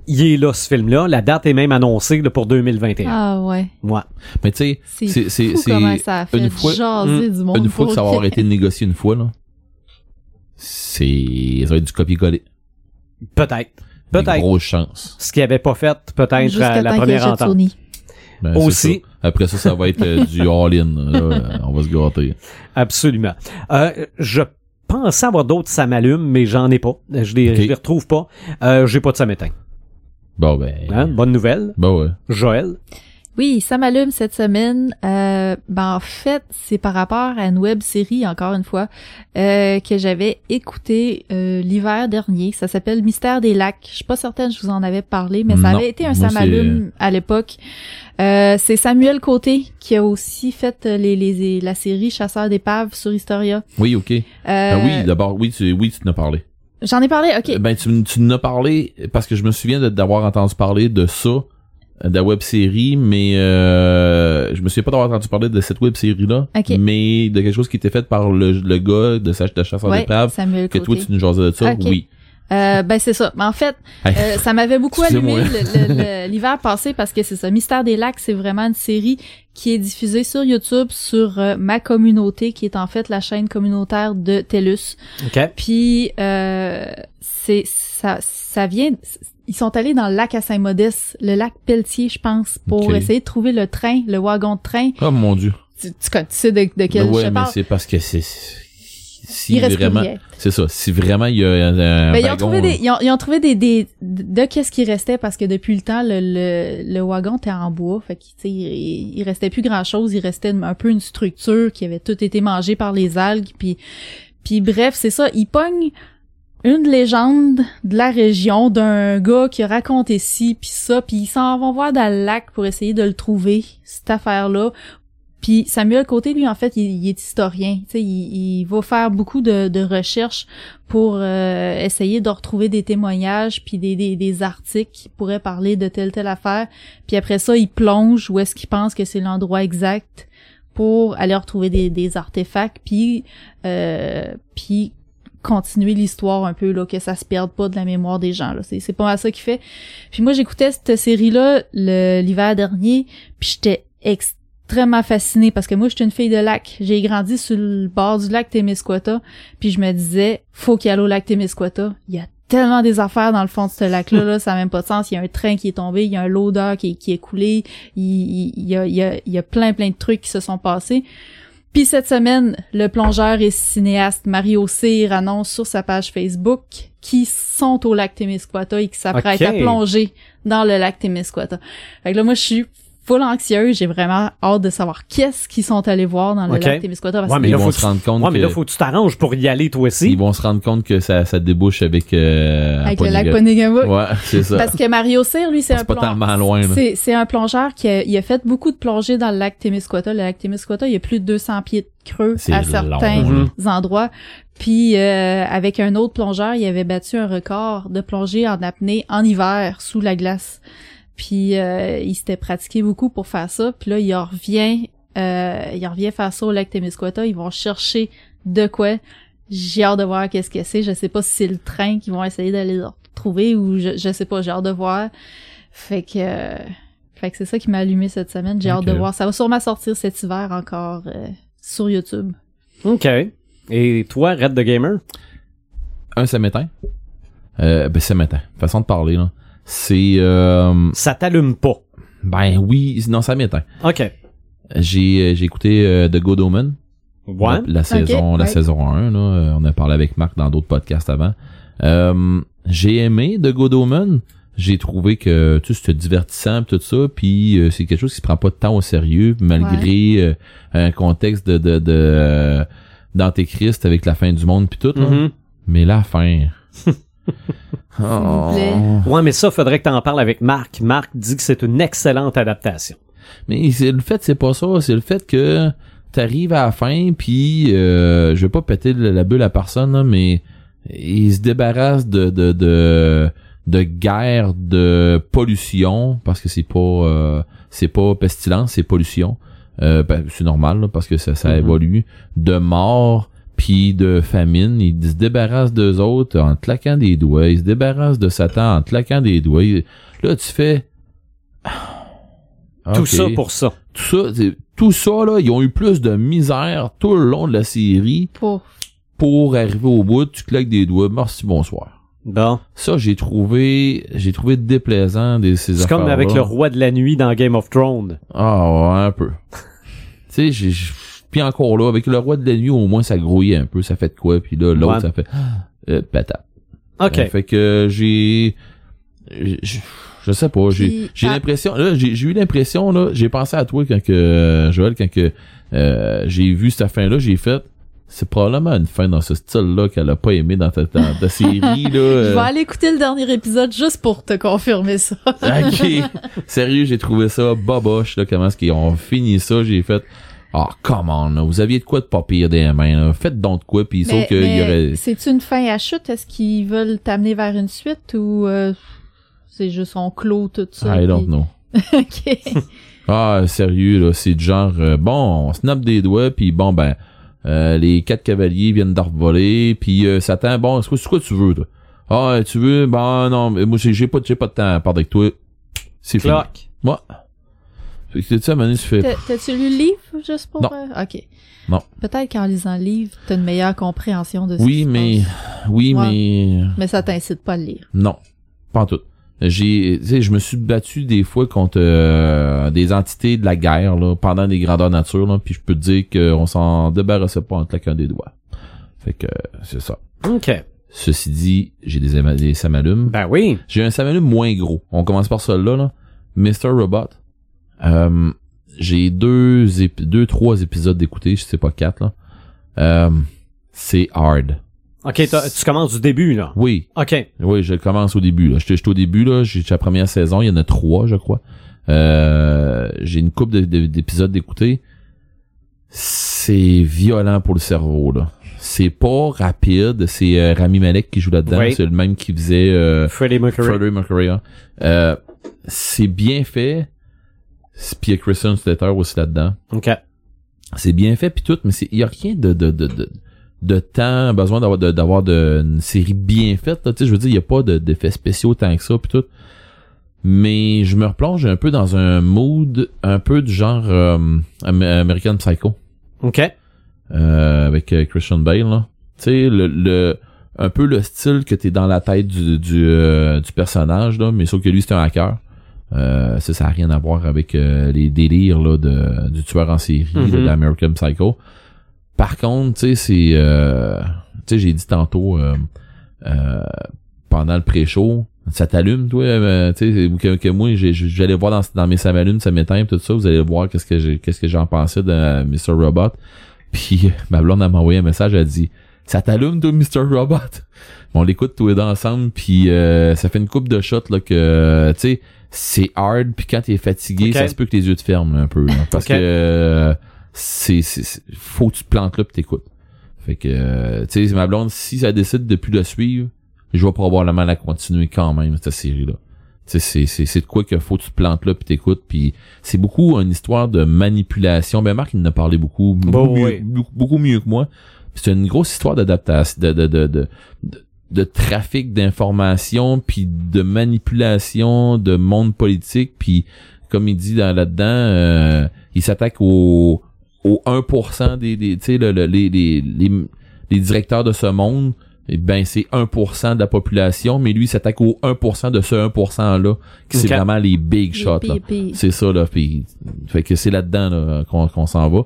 il est là, ce film-là. La date est même annoncée là, pour 2021.
Ah ouais.
Ouais.
Mais tu sais,
C'est
C'est- c'est-
fou
c'est
comment ça a fait
une fois-
jaser du monde.
une fois que ça va avoir été négocié une fois, là, c'est, ça va être du copier-coller.
Peut-être.
Des
Peut-être.
grosses chances.
Ce qu'il avait pas fait, peut-être, à la première entente.
Sony.
Ben,
Aussi.
ça. Après ça, ça va être euh, du all-in. là, on va se gâter.
Absolument. Euh, je pensais avoir d'autres ça m'allume, mais j'en ai pas. Je les, je les retrouve pas. Euh, j'ai pas de ça m'éteint.
Bon, ben.
Hein? Bonne nouvelle.
Bon, ouais.
Joël?
Oui, ça m'allume cette semaine. Euh, ben en fait, c'est par rapport à une web série encore une fois euh, que j'avais écouté euh, l'hiver dernier. Ça s'appelle Mystère des lacs. Je suis pas certaine, je vous en avais parlé, mais ça
Non,
avait été un ça m'allume à l'époque. Euh, c'est Samuel Côté qui a aussi fait les, les la série Chasseur d'épaves sur Historia.
Oui, ok.
Euh,
Ben oui, d'abord, oui, tu, oui, tu en as parlé.
J'en ai parlé. Ok.
Ben, tu, tu en as parlé parce que je me souviens d'avoir entendu parler de ça de la web série, mais euh, je me souviens pas d'avoir entendu parler de cette web série là,
Ok.
mais de quelque chose qui était fait par le, le gars de, de chasseur
Ouais,
d'épave.
Samuel
Que toi tu nous jasais de ça, oui.
Euh, ben c'est ça. Mais en fait, euh, ça m'avait beaucoup allumé [LAUGHS] l'hiver passé parce que c'est ça. Mystère des lacs, c'est vraiment une série qui est diffusée sur YouTube sur euh, ma communauté, qui est en fait la chaîne communautaire de TELUS.
OK.
Puis euh, c'est ça, ça vient. Ils sont allés dans le lac à Saint-Modeste, le lac Pelletier, je pense, pour essayer de trouver le train, le wagon de train.
Oh mon dieu.
Tu, tu, connais- tu sais de, de quel
Ben ouais,
je
mais c'est parce que c'est si vraiment c'est ça, si vraiment il y a un, un
Ben, ils ont
wagon,
trouvé des, ils ont, ils ont trouvé des, des, de qu'est-ce qui restait parce que depuis le temps, le, le, le wagon était en bois. Fait que, tu sais, il, il restait plus grand chose. Il restait un peu une structure qui avait tout été mangée par les algues. Puis, puis bref, c'est ça. Ils pognent une légende de la région d'un gars qui a raconté ci puis ça puis ils s'en vont voir dans le lac pour essayer de le trouver cette affaire là puis Samuel Côté lui en fait il, est historien. Il, il va faire beaucoup de, de recherches pour euh, essayer de retrouver des témoignages puis des, des, des articles qui pourraient parler de telle telle affaire. Puis après ça il plonge où est-ce qu'il pense que c'est l'endroit exact pour aller retrouver des, des artefacts puis euh, puis continuer l'histoire un peu là que ça se perde pas de la mémoire des gens là. C'est c'est pas mal ça qu'il fait. Puis moi j'écoutais cette série là l'hiver dernier puis j'étais extrêmement fascinée parce que moi j'étais une fille de lac. J'ai grandi sur le bord du lac Témiscouata puis je me disais faut qu'il y ait au lac Témiscouata. Il y a tellement des affaires dans le fond de ce lac là là ça n'a même pas de sens. Il y a un train qui est tombé il y a un loader qui est, qui est coulé il, il, il y a il y a il y a plein plein de trucs qui se sont passés. Puis cette semaine, le plongeur et cinéaste Mario Cyr annonce sur sa page Facebook qu'ils sont au lac Témiscouata et qu'ils s'apprêtent à plonger dans le lac Témiscouata. Fait que là, moi, je suis full anxieuse. J'ai vraiment hâte de savoir qu'est-ce qu'ils sont allés voir dans le lac Témiscouata. Parce
Ouais, mais
ils
là,
vont
faut
se
que-
rendre compte
Ouais, mais là,
que
faut que tu t'arranges pour y aller, toi aussi.
ils vont se rendre compte que ça ça débouche avec euh,
avec le lac
Ponega.
Ponegama.
Ouais, c'est ça.
Parce que Mario Cyr, lui, c'est
C'est
un
pas
plon-
tellement loin, là.
C'est, c'est un plongeur qui a, il a fait beaucoup de plongées dans le lac Témiscouata. Le lac Témiscouata, il y a plus de 200 pieds de creux
C'est
à certains
là.
endroits. Puis euh, avec un autre plongeur, il avait battu un record de plongée en apnée en hiver sous la glace. Puis euh, il s'était pratiqué beaucoup pour faire ça. Puis là, il en revient, euh, il en revient faire ça au lac Témiscouata. Ils vont chercher de quoi. J'ai hâte de voir qu'est-ce que c'est. Je sais pas si c'est le train qu'ils vont essayer d'aller le retrouver ou je, je sais pas. J'ai hâte de voir. Fait que, euh, fait que c'est ça qui m'a allumé cette semaine. J'ai hâte de voir. Ça va sûrement sortir cet hiver encore euh, sur YouTube.
OK. Et toi, Red the Gamer?
Un ça m'éteint. Euh, ben ça m'éteint. Façon de parler là. C'est euh,
Ça t'allume pas.
ben oui, non ça m'éteint.
OK.
J'ai euh, j'ai écouté euh, The Good Omen.
Ouais.
La, la saison la
ouais.
saison 1 là, Euh, on a parlé avec Marc dans d'autres podcasts avant. Euh, j'ai aimé The Good Omen. J'ai trouvé que tu sais c'était divertissant pis tout ça puis euh, c'est quelque chose qui se prend pas tant au sérieux malgré euh, un contexte de de, de euh, d'antéchrist avec la fin du monde puis tout là.
Mhm.
Mais la fin. [LAUGHS] Oh.
Ouais, mais ça, faudrait que t'en parles avec Marc. Marc dit que c'est une excellente adaptation.
Mais c'est le fait, c'est pas ça. C'est le fait que t'arrives à la fin, puis euh, je vais pas péter la bulle à personne, là, mais il se débarrasse de de de, de guerre, de pollution, parce que c'est pas euh, c'est pas pestilence, c'est pollution. Euh, ben, c'est normal là, parce que ça, ça
Mhm.
évolue. De mort, puis de famine, il se débarrasse d'eux autres en claquant des doigts. Il se débarrasse de Satan en claquant des doigts. Là, tu fais.
Tout
Ok.
ça pour ça.
Tout ça, tout ça, là, ils ont eu plus de misère tout le long de la série
Pour
pour arriver au bout. Tu claques des doigts. Merci, bonsoir.
Bon.
Ça, j'ai trouvé, j'ai trouvé déplaisant des, ces
C'est comme avec le roi de la nuit dans Game of Thrones.
Ah, ouais, un peu. [LAUGHS] tu sais, j'ai, j'ai- puis encore là, avec le roi de la nuit, au moins, ça grouillait un peu, ça fait de quoi, puis là, l'autre,
Ouais.
ça fait, [GASPS] euh, patate.
OK.
Euh, fait que j'ai, je sais pas, j'ai, j'ai l'impression, là, j'ai, j'ai eu l'impression, là, j'ai pensé à toi quand que, euh, Joël, quand que, euh, j'ai vu cette fin-là, j'ai fait, c'est probablement une fin dans ce style-là qu'elle a pas aimé dans ta, ta, ta [LAUGHS] série, là.
Je
euh.
vais aller écouter le dernier épisode juste pour te confirmer ça.
ok. [LAUGHS] Sérieux, j'ai trouvé ça boboche, là, comment est-ce qu'ils ont fini ça, j'ai fait, ah, come on, là, vous aviez de quoi de pas pire des mains, là. Faites donc de quoi, pis sauf qu'il y aurait,
C'est-tu une fin à chute? Est-ce qu'ils veulent t'amener vers une suite ou euh, c'est juste on clôt tout ça?
I don't
puis-
know. [LAUGHS]
ok. [LAUGHS]
Ah, sérieux, là, c'est du genre, euh, bon, on snap des doigts, puis bon, ben, euh, les quatre cavaliers viennent d'arvoler, puis euh, Satan, bon, c'est quoi, c'est quoi tu veux, toi? Ah, tu veux, ben non, mais moi, j'ai pas, j'ai pas de temps à parler avec toi. C'est fini. Moi. Fait que tu sais, à un tu
T'as-tu lu le livre, juste pour...
Non.
euh, ok.
Non.
Peut-être qu'en lisant le livre, t'as une meilleure compréhension de ce qui
oui,
se
mais,
passe.
oui,
Ouais.
mais,
Mais ça t'incite pas à le lire.
non. Pas en tout. J'ai, tu sais, je me suis battu des fois contre euh, des entités de la guerre, là, pendant des grandeurs nature, là, puis je peux te dire qu'on s'en débarrassait pas en claquant des doigts. Fait que, c'est ça.
OK.
Ceci dit, j'ai des, des samalumes.
Ben oui.
J'ai un samalume moins gros. On commence par celui-là, là. Mr. Robot. Euh, j'ai deux, deux, trois épisodes d'écouter, je sais pas quatre, là. Euh, c'est hard.
OK, tu commences du début, là.
Oui,
OK.
oui, je commence au début, là. J'étais j'étais au début, là. J'ai la première saison, il y en a trois, je crois. Euh, j'ai une coupe d'épisodes d'écouter. C'est violent pour le cerveau, là. C'est pas rapide. C'est euh, Rami Malek qui joue là-dedans.
Oui.
C'est le même qui faisait euh,
Freddie Mercury.
Freddie Mercury. hein. Euh, c'est bien fait. Puis il y a Christian Slater aussi là-dedans.
OK.
C'est bien fait puis tout, mais c'est il y a rien de de de de, de temps besoin d'avoir d'avoir de, une série bien faite. Tu sais, je veux dire, il y a pas de d'effets spéciaux tant que ça puis tout. Mais je me replonge un peu dans un mood un peu du genre euh, Am- American Psycho
OK.
euh, avec euh, Christian Bale là. Tu sais le, le un peu le style que t'es dans la tête du du, euh, du personnage là, mais sauf que lui c'est un hacker. Euh, ça, ça a rien à voir avec euh, les délires là de du tueur en série
Mhm.
là, d'American Psycho. Par contre, tu sais c'est euh, tu sais j'ai dit tantôt euh, euh, pendant le pré-show, ça t'allume toi tu sais que, que moi j'allais voir dans dans mes ça m'allume, ça m'éteint tout ça, vous allez voir qu'est-ce que j'ai qu'est-ce que j'en pensais de Mr Robot. Puis [LAUGHS] ma blonde elle m'a envoyé un message, elle a dit "Ça t'allume toi Mr Robot? [LAUGHS] On l'écoute tous les deux ensemble puis euh, ça fait une coupe de shots là que tu sais c'est hard puis quand t'es fatigué, ça se peut que les yeux te ferment un peu là, parce
Ok.
que euh, c'est c'est c'est- faut que tu te plantes là puis t'écoutes. Fait que euh, tu sais ma blonde si ça décide de plus le suivre, je vais probablement la continuer quand même cette série là. Tu sais, c'est, c'est, c'est de quoi qu'il faut que tu te plantes là puis t'écoutes puis c'est beaucoup une histoire de manipulation. Ben Marc il en a parlé beaucoup, beaucoup,
Bon,
mieux,
oui.
beaucoup, beaucoup mieux que moi. C'est une grosse histoire d'adaptation, de, de, de, de, de, trafic d'informations puis de manipulation de monde politique puis comme il dit dans, là-dedans, euh, il s'attaque au, au 1% des, des tu sais, le- le- les, les, les, les directeurs de ce monde. Eh ben c'est 1% de la population, mais lui il s'attaque au 1% de ce 1% là, qui c'est vraiment les big shots C'est ça là, puis fait que c'est là-dedans là, qu'on qu'on s'en va.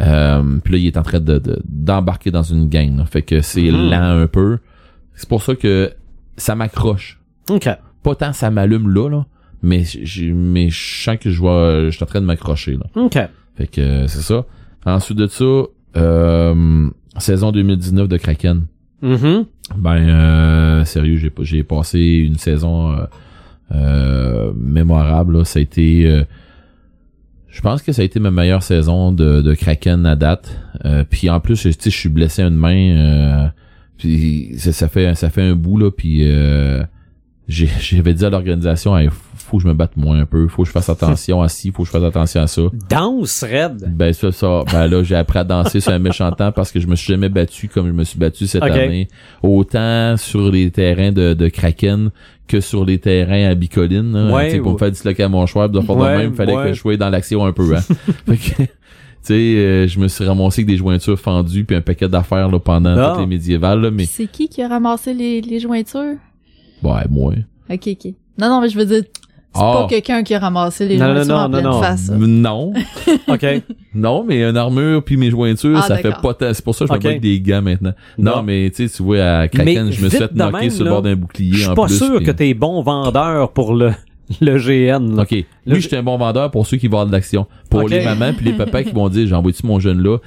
Euh, puis là il est en train de de- d'embarquer dans une gang, là. fait que c'est
Mhm.
lent un peu. C'est pour ça que ça m'accroche.
OK.
Pas tant ça m'allume là là, mais mais je sens que je vois je suis en train de m'accrocher là.
OK.
Fait que euh, c'est ça. Ensuite de ça, euh, saison 2019 de Kraken.
Mhm.
Ben euh, sérieux, j'ai j'ai passé une saison euh, euh, mémorable. là. Ça a été, euh, je pense que ça a été ma meilleure saison de, de Kraken à date. Euh, puis en plus, je- suis blessé une main. euh, puis ça, fait ça fait un bout là. Puis euh, [LAUGHS] j'avais dit à l'organisation, Hey, faut que je me batte moins un peu, faut que je fasse attention à ci, faut que je fasse attention à ça.
Danse, Red.
Ben ça, ça, ben là j'ai appris à danser sur un méchant temps parce que je me suis jamais battu comme je me suis battu cette année. Autant sur les terrains de, de Kraken que sur les terrains à Bicoline. là.
Ouais,
Tu sais, pour
ouais.
me faire disloquer à mon choix, de faire de
Ouais,
même, il fallait
ouais.
que je sois dans l'action un peu. Hein. [LAUGHS] fait que, tu sais, euh, je me suis ramassé avec des jointures fendues puis un paquet d'affaires là, pendant
Ah.
toutes les médiévales. Là, mais
c'est qui qui a ramassé les, les jointures?
ouais, moi.
Ok, ok. Non, non, mais je veux dire, c'est
Ah.
pas quelqu'un qui a ramassé les
Non,
jointures
non,
en
non,
pleine
non.
face. ça.
Non, [LAUGHS]
OK.
non, mais une armure puis mes jointures,
Ah,
ça fait pas tant. C'est pour ça que je me
Ok.
bats avec des gants maintenant. Non,
Non.
mais tu sais, tu vois, à Kraken,
Mais
je me suis fait knocker
même,
sur le bord d'un bouclier
Je suis pas
plus.
sûr que t'es bon vendeur pour le, [LAUGHS] le GN. là.
OK.
Le-
Lui, j'étais un bon vendeur pour ceux qui vont avoir de l'action. Pour les mamans puis les papas qui vont dire, j'envoie-tu mon jeune là?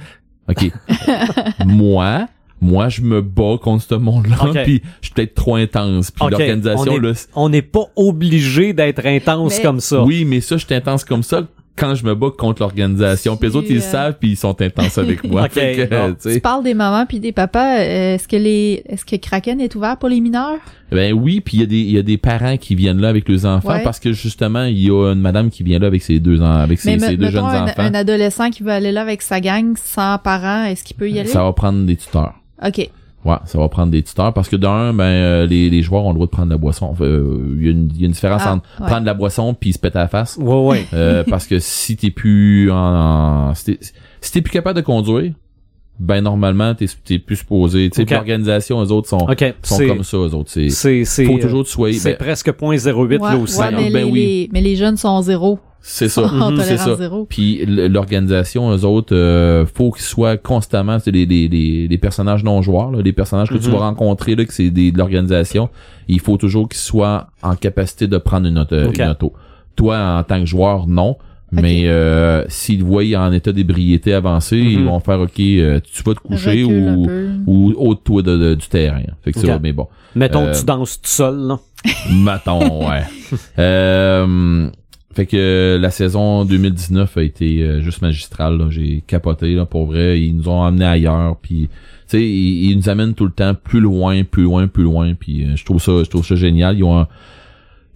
OK. [LAUGHS] moi, moi, je me bats contre ce monde-là,
Ok.
puis je suis peut-être trop intense. Puis l'organisation,
on n'est pas obligé d'être intense
Mais-
comme ça.
oui, mais ça, je suis intense comme ça. quand je me bats contre l'organisation. Puis les autres, ils le
euh,
savent, puis ils sont intenses avec moi. [LAUGHS]
Ok,
Fait que,
bon.
tu
parles des mamans puis des papas. euh, Est-ce que les, est-ce que Kraken est ouvert pour les mineurs?
Ben oui, puis il y a des il y a des parents qui viennent là avec leurs enfants
Ouais.
parce que justement il y a une madame qui vient là avec ses deux en- avec ses,
Mais
ses deux jeunes
un,
enfants.
un adolescent qui veut aller là avec sa gang sans parents, est-ce qu'il peut y aller?
Ça va prendre des tuteurs.
Ok.
Ouais, ça va prendre des tuteurs parce que d'un ben euh, les, les joueurs ont le droit de prendre de la boisson. Euh, Il y, a une- il y a une différence
Ah,
entre
ouais.
prendre de la boisson puis se péter à la face.
Ouais, ouais.
Euh, [LAUGHS] parce que si t'es plus en, en- si t'es si t'es plus capable de conduire, ben normalement t'es t'es plus supposé. Tu sais, l'organisation eux autres sont sont
C'est,
comme ça eux autres. C'est
c'est, c'est,
faut
euh,
toujours te soigner.
c'est
Ben,
presque 0.08 là
Ouais,
aussi.
ouais, mais,
Ben
les,
oui.
les- mais les jeunes sont zéro.
C'est ça. C'est ça.
zéro.
Puis l'organisation, eux autres, euh, faut qu'ils soient constamment, c'est les, les, les, les personnages non joueurs, là, les personnages que tu
Mhm.
vas rencontrer, là, que c'est des- de l'organisation, il faut toujours qu'ils soient en capacité de prendre une auto. Une auto. Toi, en tant que joueur, non. Mais euh, s'ils voient en état d'ébriété avancé, ils
Mhm.
vont faire OK, euh, tu vas te coucher ou ou ôte-toi de, de- du terrain. Fait que ça, mais bon.
Mettons
Euh,
que tu danses tout seul, là.
Maton, ouais. [LAUGHS] Euh, fait que la saison 2019 a été euh, juste magistrale. J'ai capoté là, pour vrai. Ils nous ont amenés ailleurs. Puis, tu sais, ils, ils nous amènent tout le temps plus loin, plus loin, plus loin. Puis, euh, je trouve ça, je trouve ça génial. Ils ont un,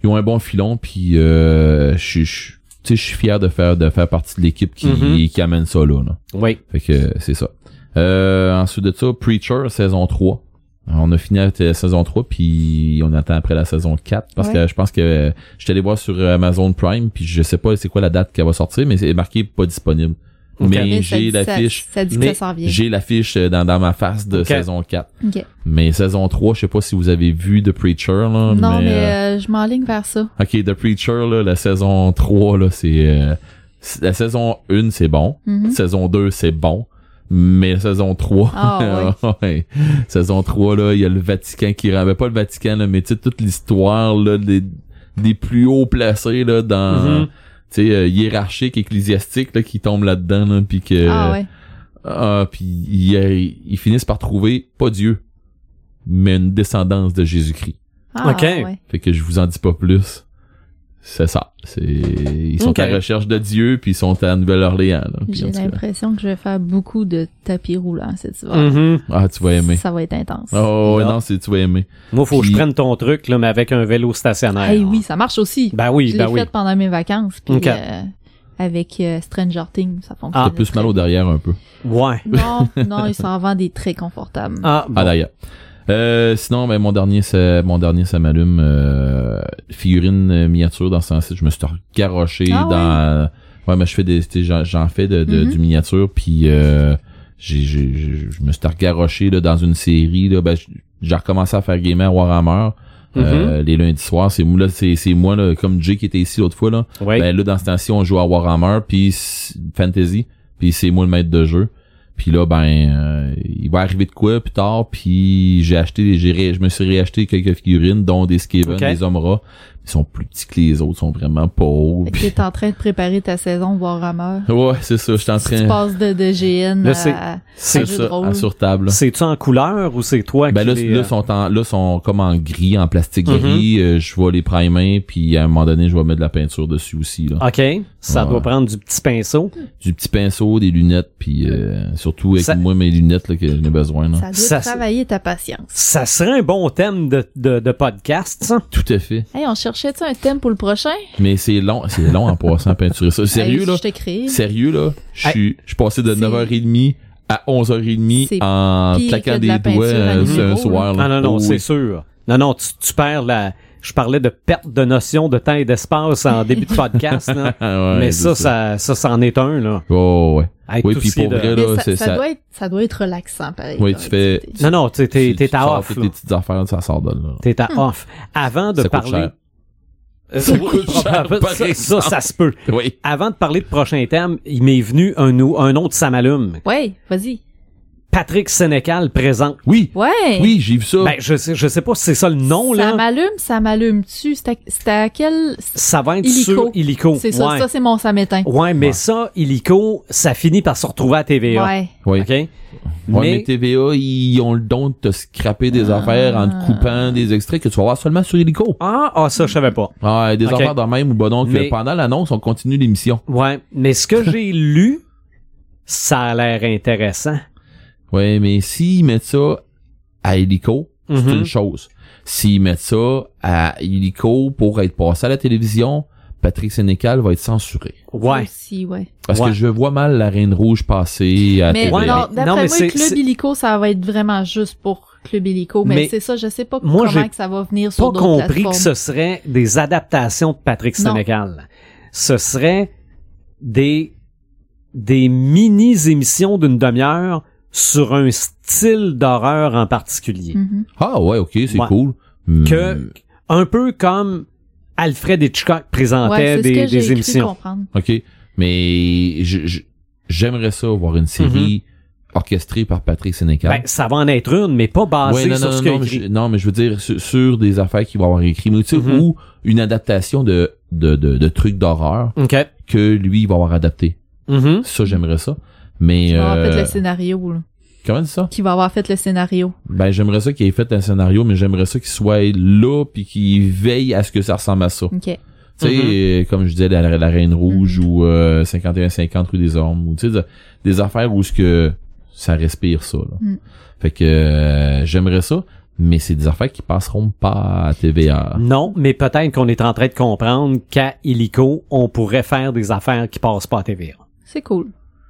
ils ont un bon filon. Puis, euh, je suis, je- tu sais, je suis fier de faire, de faire partie de l'équipe qui,
Mhm.
qui amène ça là. là.
Oui.
Fait que euh, c'est ça. Euh, ensuite de ça, Preacher, saison 3. On a fini avec la saison 3, puis on attend après la saison 4, parce
Ouais.
que je pense que euh, je suis allé voir sur Amazon Prime, puis je sais pas c'est quoi la date qu'elle va sortir, mais c'est marqué pas disponible. Mais
Mais
j'ai l'affiche,
Ça dit que
Mais
ça s'en vient.
j'ai l'affiche euh, dans, dans ma face de saison 4.
Ok.
Mais saison 3, je sais pas si vous avez vu The Preacher, là.
Non, mais,
euh,
euh, je m'enligne vers ça.
Ok, The Preacher, là, la saison 3, là, c'est... euh, la saison 1, c'est bon.
Mhm.
Saison 2, c'est bon. Mais la saison 3,
Ah, [LAUGHS]
ouais. saison 3, là, il y a le Vatican qui. Ben, pas le Vatican, là, mais tu sais, toute l'histoire, là, des, des plus hauts placés, là, dans,
Mhm.
tu sais, euh, hiérarchique, ecclésiastique, là, qui tombent là-dedans, là, puis que,
Ah ouais.
ah, puis ils, ils finissent par trouver, pas Dieu, mais une descendance de Jésus-Christ.
Ah,
Ok.
ouais.
Fait que je vous en dis pas plus. C'est ça. C'est ils sont à la recherche de Dieu puis ils sont à Nouvelle-Orléans.
J'ai l'impression que je vais faire beaucoup de tapis roulants cet hiver.
Mhm.
Ah, tu vas aimer.
Ça va être intense.
Oh non, c'est tu vas aimer.
Moi, faut que je prenne ton truc, là, mais avec un vélo stationnaire.
Hey, oui, ça marche aussi.
Ben oui,
je
ben
l'ai
oui.
fait pendant mes vacances. Puis, euh, avec euh, Stranger Things, ça fonctionne.
Ah.
T'as plus mal au derrière un peu.
Ouais.
Non, non, il s'en vend des très confortables.
Ah, bon.
Ah d'ailleurs. Euh, sinon, ben mon dernier, c'est mon dernier, ça m'allume. Euh, figurine euh, miniature dans ce sens-ci. Je me suis garoché
Ah
dans. Ouais, mais je fais des, tu sais, j'en, fais de, de-
Mhm.
du miniature, puis euh, j'ai, j'ai, j'ai- je me suis garoché là dans une série là. Ben, j'ai recommencé à faire gamer à Warhammer. euh, les lundis soirs, c'est moi là, c'est, c'est moi là, comme Jay qui était ici l'autre fois là.
Ouais.
Ben là dans ce temps-ci, on joue à Warhammer puis s- Fantasy, puis c'est moi le maître de jeu. Puis là ben euh, il va arriver de quoi plus tard, puis j'ai acheté j'ai je me suis réacheté quelques figurines dont des Skaven, des Omra. Ils sont plus petits que les autres, ils sont vraiment pauvres.
Que t'es en train de préparer ta saison Warhammer. [LAUGHS]
Ouais, c'est ça, je suis en
Tu
train
passes de, de GN
Là, c'est-
à,
c'est
à de
ça, à sur table.
C'est-tu en couleur ou c'est toi
Ben
qui
là,
les,
là,
euh,
sont en, là, sont comme en gris, en plastique
Mhm.
gris. euh, je vais les primer, puis à un moment donné, je vais mettre de la peinture dessus aussi. Là.
OK. Ça
Ouais.
doit prendre du petit pinceau.
Du petit pinceau, des lunettes, puis euh, surtout avec
Ça-
moi mes lunettes là, que j'en ai besoin. Là.
Ça doit
Ça, c'est-
travailler ta patience.
Ça serait un bon thème de, de, de podcast, ça.
Tout à fait.
Hey, on cherchait-tu un thème pour le prochain?
Mais c'est long, c'est long en passant à peinturer ça. [LAUGHS] Sérieux
Hey,
là?
Je.
Sérieux là? Je suis je suis passé de
C'est-
9h30 à 11h30
C'est
en claquant
de
des doigts euh, un soir.
Ah
Là.
non, non,
Oh,
c'est
oui.
sûr. Non, non, tu, tu perds la... Je parlais de perte de notion de temps et d'espace en [LAUGHS] début de podcast, là. [LAUGHS]
Ouais,
Mais ça, ça, ça, c'en est un, là.
Oh ouais.
Avec
Oui, puis pour
de-
vrai, là,
ça,
c'est
ça
ça.
doit être, ça doit être relaxant, pareil.
Oui, tu fais-.
Non, non, t'es, t'es,
Tu-
t'es
tu
à off,
tes petites affaires, ça sort de là.
T'es à off. Avant de
Ça coûte
parler...
cher. Ça
oui,
coûte cher,
ça, ça, se peut.
Oui.
Avant de parler de prochain thème, il m'est venu un, un autre samalume.
Ouais, vas-y.
Patrick Sénécal présente.
Oui,
Ouais.
oui, j'ai vu ça.
Ben, je sais, je sais pas si c'est ça le nom,
ça
là.
m'allume, ça m'allume-tu? C'était c'était à quel...
Ça va être
Illico.
sur Illico.
C'est ça,
ouais.
ça c'est mon ça m'éteint.
Ouais, mais
Ouais.
ça, Illico, ça finit par se retrouver à TVA.
Ouais.
oui.
OK?
Ouais, mais... TVA, ils ont le don de te scraper des affaires en te coupant des extraits que tu vas voir seulement sur Helico.
Ah, ah, ça, je savais pas.
Ouais, des affaires de même ou bon donc
Mais-
pendant l'annonce, on continue l'émission.
Ouais, mais ce que j'ai lu, ça a l'air intéressant.
Ouais, mais s'ils mettent ça à Helico, c'est
Mhm.
une chose. S'ils mettent ça à Helico pour être passé à la télévision, Patrick Sénécal va être censuré.
Ouais.
Aussi, ouais.
Parce
Ouais.
que je vois mal la Reine Rouge passer à
Mais.
Ouais,
non,
mais-
d'après
non, mais
moi, Club Illico, ça va être vraiment juste pour Club Illico. Mais,
Mais
c'est ça, je sais pas
moi, j'ai
comment que ça va venir sur
Pas
d'autres
compris
plateformes.
que ce serait des adaptations de Patrick
Non.
Sénécal. Ce serait des des mini-émissions d'une demi-heure sur un style d'horreur en particulier.
Mhm.
Ah ouais, ok, c'est
Ouais.
cool.
Que,
Hmm,
un peu comme Alfred Hitchcock présentait
Ouais, c'est ce
des,
que
des émissions.
comprendre.
OK. Mais je- je- j'aimerais ça voir une série orchestrée par Patrick Sénécal.
Ben, ça va en être une, mais pas basée
Ouais, non,
sur
non,
ce
non, mais
écrit.
je, non, mais je veux dire sur, sur des affaires qu'il va avoir écrit, mais tu sais,
Mhm.
ou une adaptation de, de, de, de trucs d'horreur que lui il va avoir adapté. Ça, j'aimerais ça. Mais
Qui va avoir
euh,
fait le scénario, là.
comment ça?
Qui va avoir fait le scénario.
Ben j'aimerais ça qu'il ait fait un scénario, mais j'aimerais ça qu'il soit là puis qu'il veille à ce que ça ressemble à ça.
OK.
Tu sais,
Mhm.
euh, comme je disais, la, la Reine Rouge
Mhm.
ou euh, 51-50 rue des Ormes, ou tu sais, de- des affaires où ce que ça respire ça. Là.
Mhm.
Fait que euh, j'aimerais ça, mais c'est des affaires qui passeront pas à TVA.
Non, mais peut-être qu'on est en train de comprendre qu'à Illico, on pourrait faire des affaires qui passent pas à TVA.
C'est cool.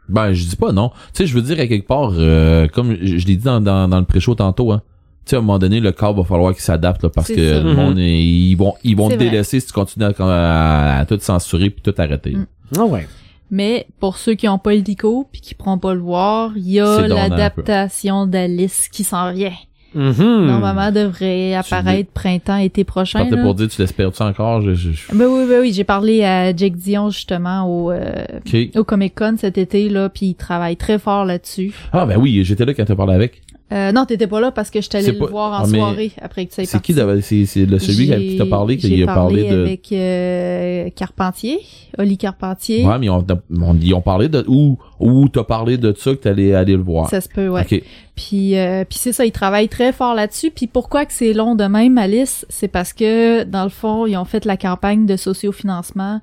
Ben, je dis pas non. Tu sais, je veux dire, à quelque part, euh, comme je, je l'ai dit dans, dans, dans le pré-show tantôt, hein, tu sais, à un moment donné, le corps va falloir qu'il s'adapte, là, parce que
ça.
le
Mhm.
monde, est- ils vont, ils vont te
vrai.
délaisser si tu continues à, à- à tout censurer puis tout arrêter.
Mhm.
Ah ouais.
Mais pour ceux qui ont pas Illico puis qui pourront pas le voir, il y a l'adaptation d'Alice qui s'en vient.
Mhm.
Normalement, devrait apparaître printemps, été
Je
prochain. là.
pour dire, tu l'espères-tu encore? Je, je, je-
Ben oui, ben oui, j'ai parlé à Jake Dion justement au, euh,
Ok.
au Comic Con cet été là, puis il travaille très fort là-dessus.
Ah, ben oui, j'étais là quand t'as parlé avec.
Euh, non, t'étais pas là parce que je t'allais le
pas-
voir en
Ah,
soirée après que tu aies
C'est qui? C'est, celui qui t'a parlé, qu'il a parlé de...
avec euh, Carpentier, Oli Carpentier.
Ouais, mais on, on, ils ont parlé de, ou, ou t'as parlé de ça que t'allais aller le voir.
Ça se peut, ouais.
Ok.
Puis, euh, puis c'est ça, ils travaillent très fort là-dessus. Puis pourquoi que c'est long de même, Alice, c'est parce que dans le fond, ils ont fait la campagne de sociofinancement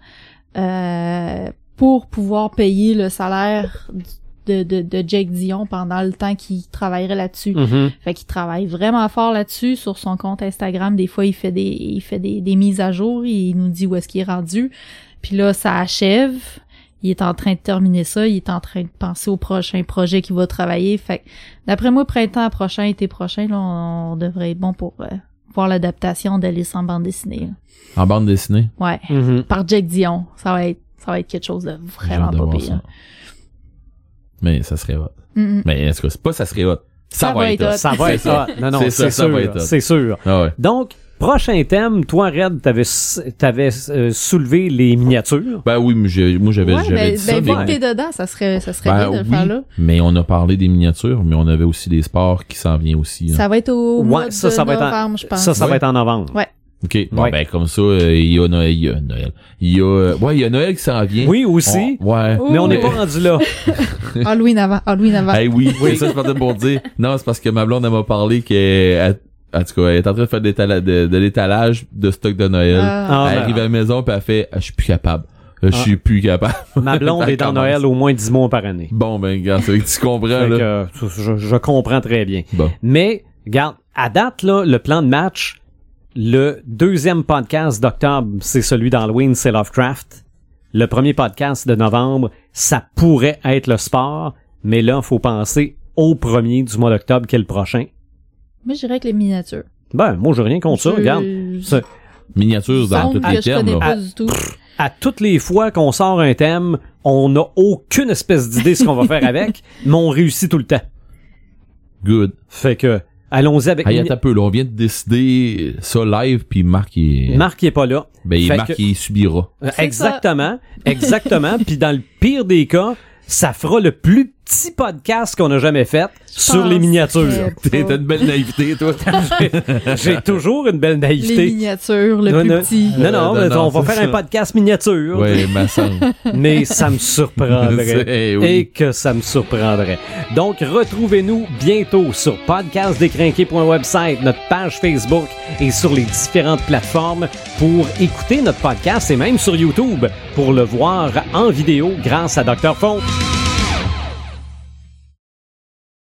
euh, pour pouvoir payer le salaire de, de, de Jake Dion pendant le temps qu'il travaillerait là-dessus.
Mhm.
Fait qu'il travaille vraiment fort là-dessus sur son compte Instagram. Des fois, il fait des, il fait des, des mises à jour. Il nous dit où est-ce qu'il est rendu. Puis là, ça achève. Il est en train de terminer ça. Il est en train de penser au prochain projet qu'il va travailler. Fait que, d'après moi, printemps prochain, été prochain, là, on, on devrait être bon pour euh, voir l'adaptation d'Alice en bande dessinée. là.
En bande dessinée?
Ouais.
Mhm.
Par Jack Dion. Ça va être, ça va être quelque chose de vraiment pas pire.
Mais ça serait hot.
Mm.
Mais est-ce que c'est pas ça serait hot? Ça, va être hot.
Ça va être ça. Non, non,
C'est ça, va
sûr.
être hot.
C'est sûr.
Ah ouais.
Donc, prochain thème, toi, Red, t'avais, t'avais euh, soulevé les miniatures.
Ben oui, mais j'ai- moi j'avais
Ouais,
j'avais
ben,
dit ça,
ben,
mais,
vu que t'es dedans, ça serait, ça serait
Ben
bien de le faire là.
mais on a parlé des miniatures, mais on avait aussi des sports qui s'en viennent aussi. hein.
Ça va être au
Ouais,
mois
ça,
de
ça va être en-
novembre, je pense.
Ça, ça va être en novembre.
Ouais.
OK. Bon,
Ouais.
ben comme ça, euh, il y a Noël. Il y a Noël. Il y a, euh, ouais, il y a Noël qui s'en vient.
Oui, aussi.
Ouais.
Mais on n'est
oui.
pas rendu là. [LAUGHS]
Halloween avant, Halloween avant.
Hey, oui, c'est ça que je partais pour dire. Non, c'est parce que ma blonde, elle m'a parlé qu'elle, en tout cas, elle est en train de faire de l'étala- de, de l'étalage de stock de Noël.
Ah.
Ah,
elle
ben,
arrive à la maison puis elle fait, Ah, je suis plus capable. Je
Ah.
suis plus capable. [LAUGHS]
Ma blonde est dans
commence.
Noël au moins 10 mois par année.
Bon, ben, gars, c'est que tu comprends, là.
que, euh, je, je comprends très bien.
Bon.
Mais, regarde, à date, là, le plan de match, le deuxième podcast d'octobre, c'est celui d'Halloween, c'est Lovecraft. Le premier podcast de novembre, ça pourrait être le sport, mais là, faut penser au premier du mois d'octobre, qui est le prochain.
Moi, je dirais que les miniatures.
Ben, moi, j'ai rien contre ça, regarde.
Miniatures dans
que
les termes,
pas du tout.
à toutes les fois qu'on sort un thème, on n'a aucune espèce d'idée ce qu'on va faire avec, [LAUGHS] mais on réussit tout le temps.
Good.
Fait que, allons-y avec
Hey, attends un peu, là. On vient de décider ça live puis Marc, il,
Marc il est pas là.
ben,
Fait
Marc,
que-
il subira.
Exactement, exactement. Puis dans le pire des cas, ça fera le plus petit podcast qu'on a jamais fait sur les miniatures.
T'as une belle naïveté, toi. [LAUGHS]
J'ai toujours une belle
Les
naïveté.
miniatures, le
Non,
plus
non.
petit.
Non, non,
Euh,
mais
non,
on va faire un podcast miniature.
ouais, ma [LAUGHS]
mais ça me surprendrait. [LAUGHS]
Oui.
Et que ça me surprendrait. Donc, retrouvez-nous bientôt sur podcastdécrinqué.website, notre page Facebook et sur les différentes plateformes pour écouter notre podcast et même sur YouTube pour le voir en vidéo grâce à Dr. Font.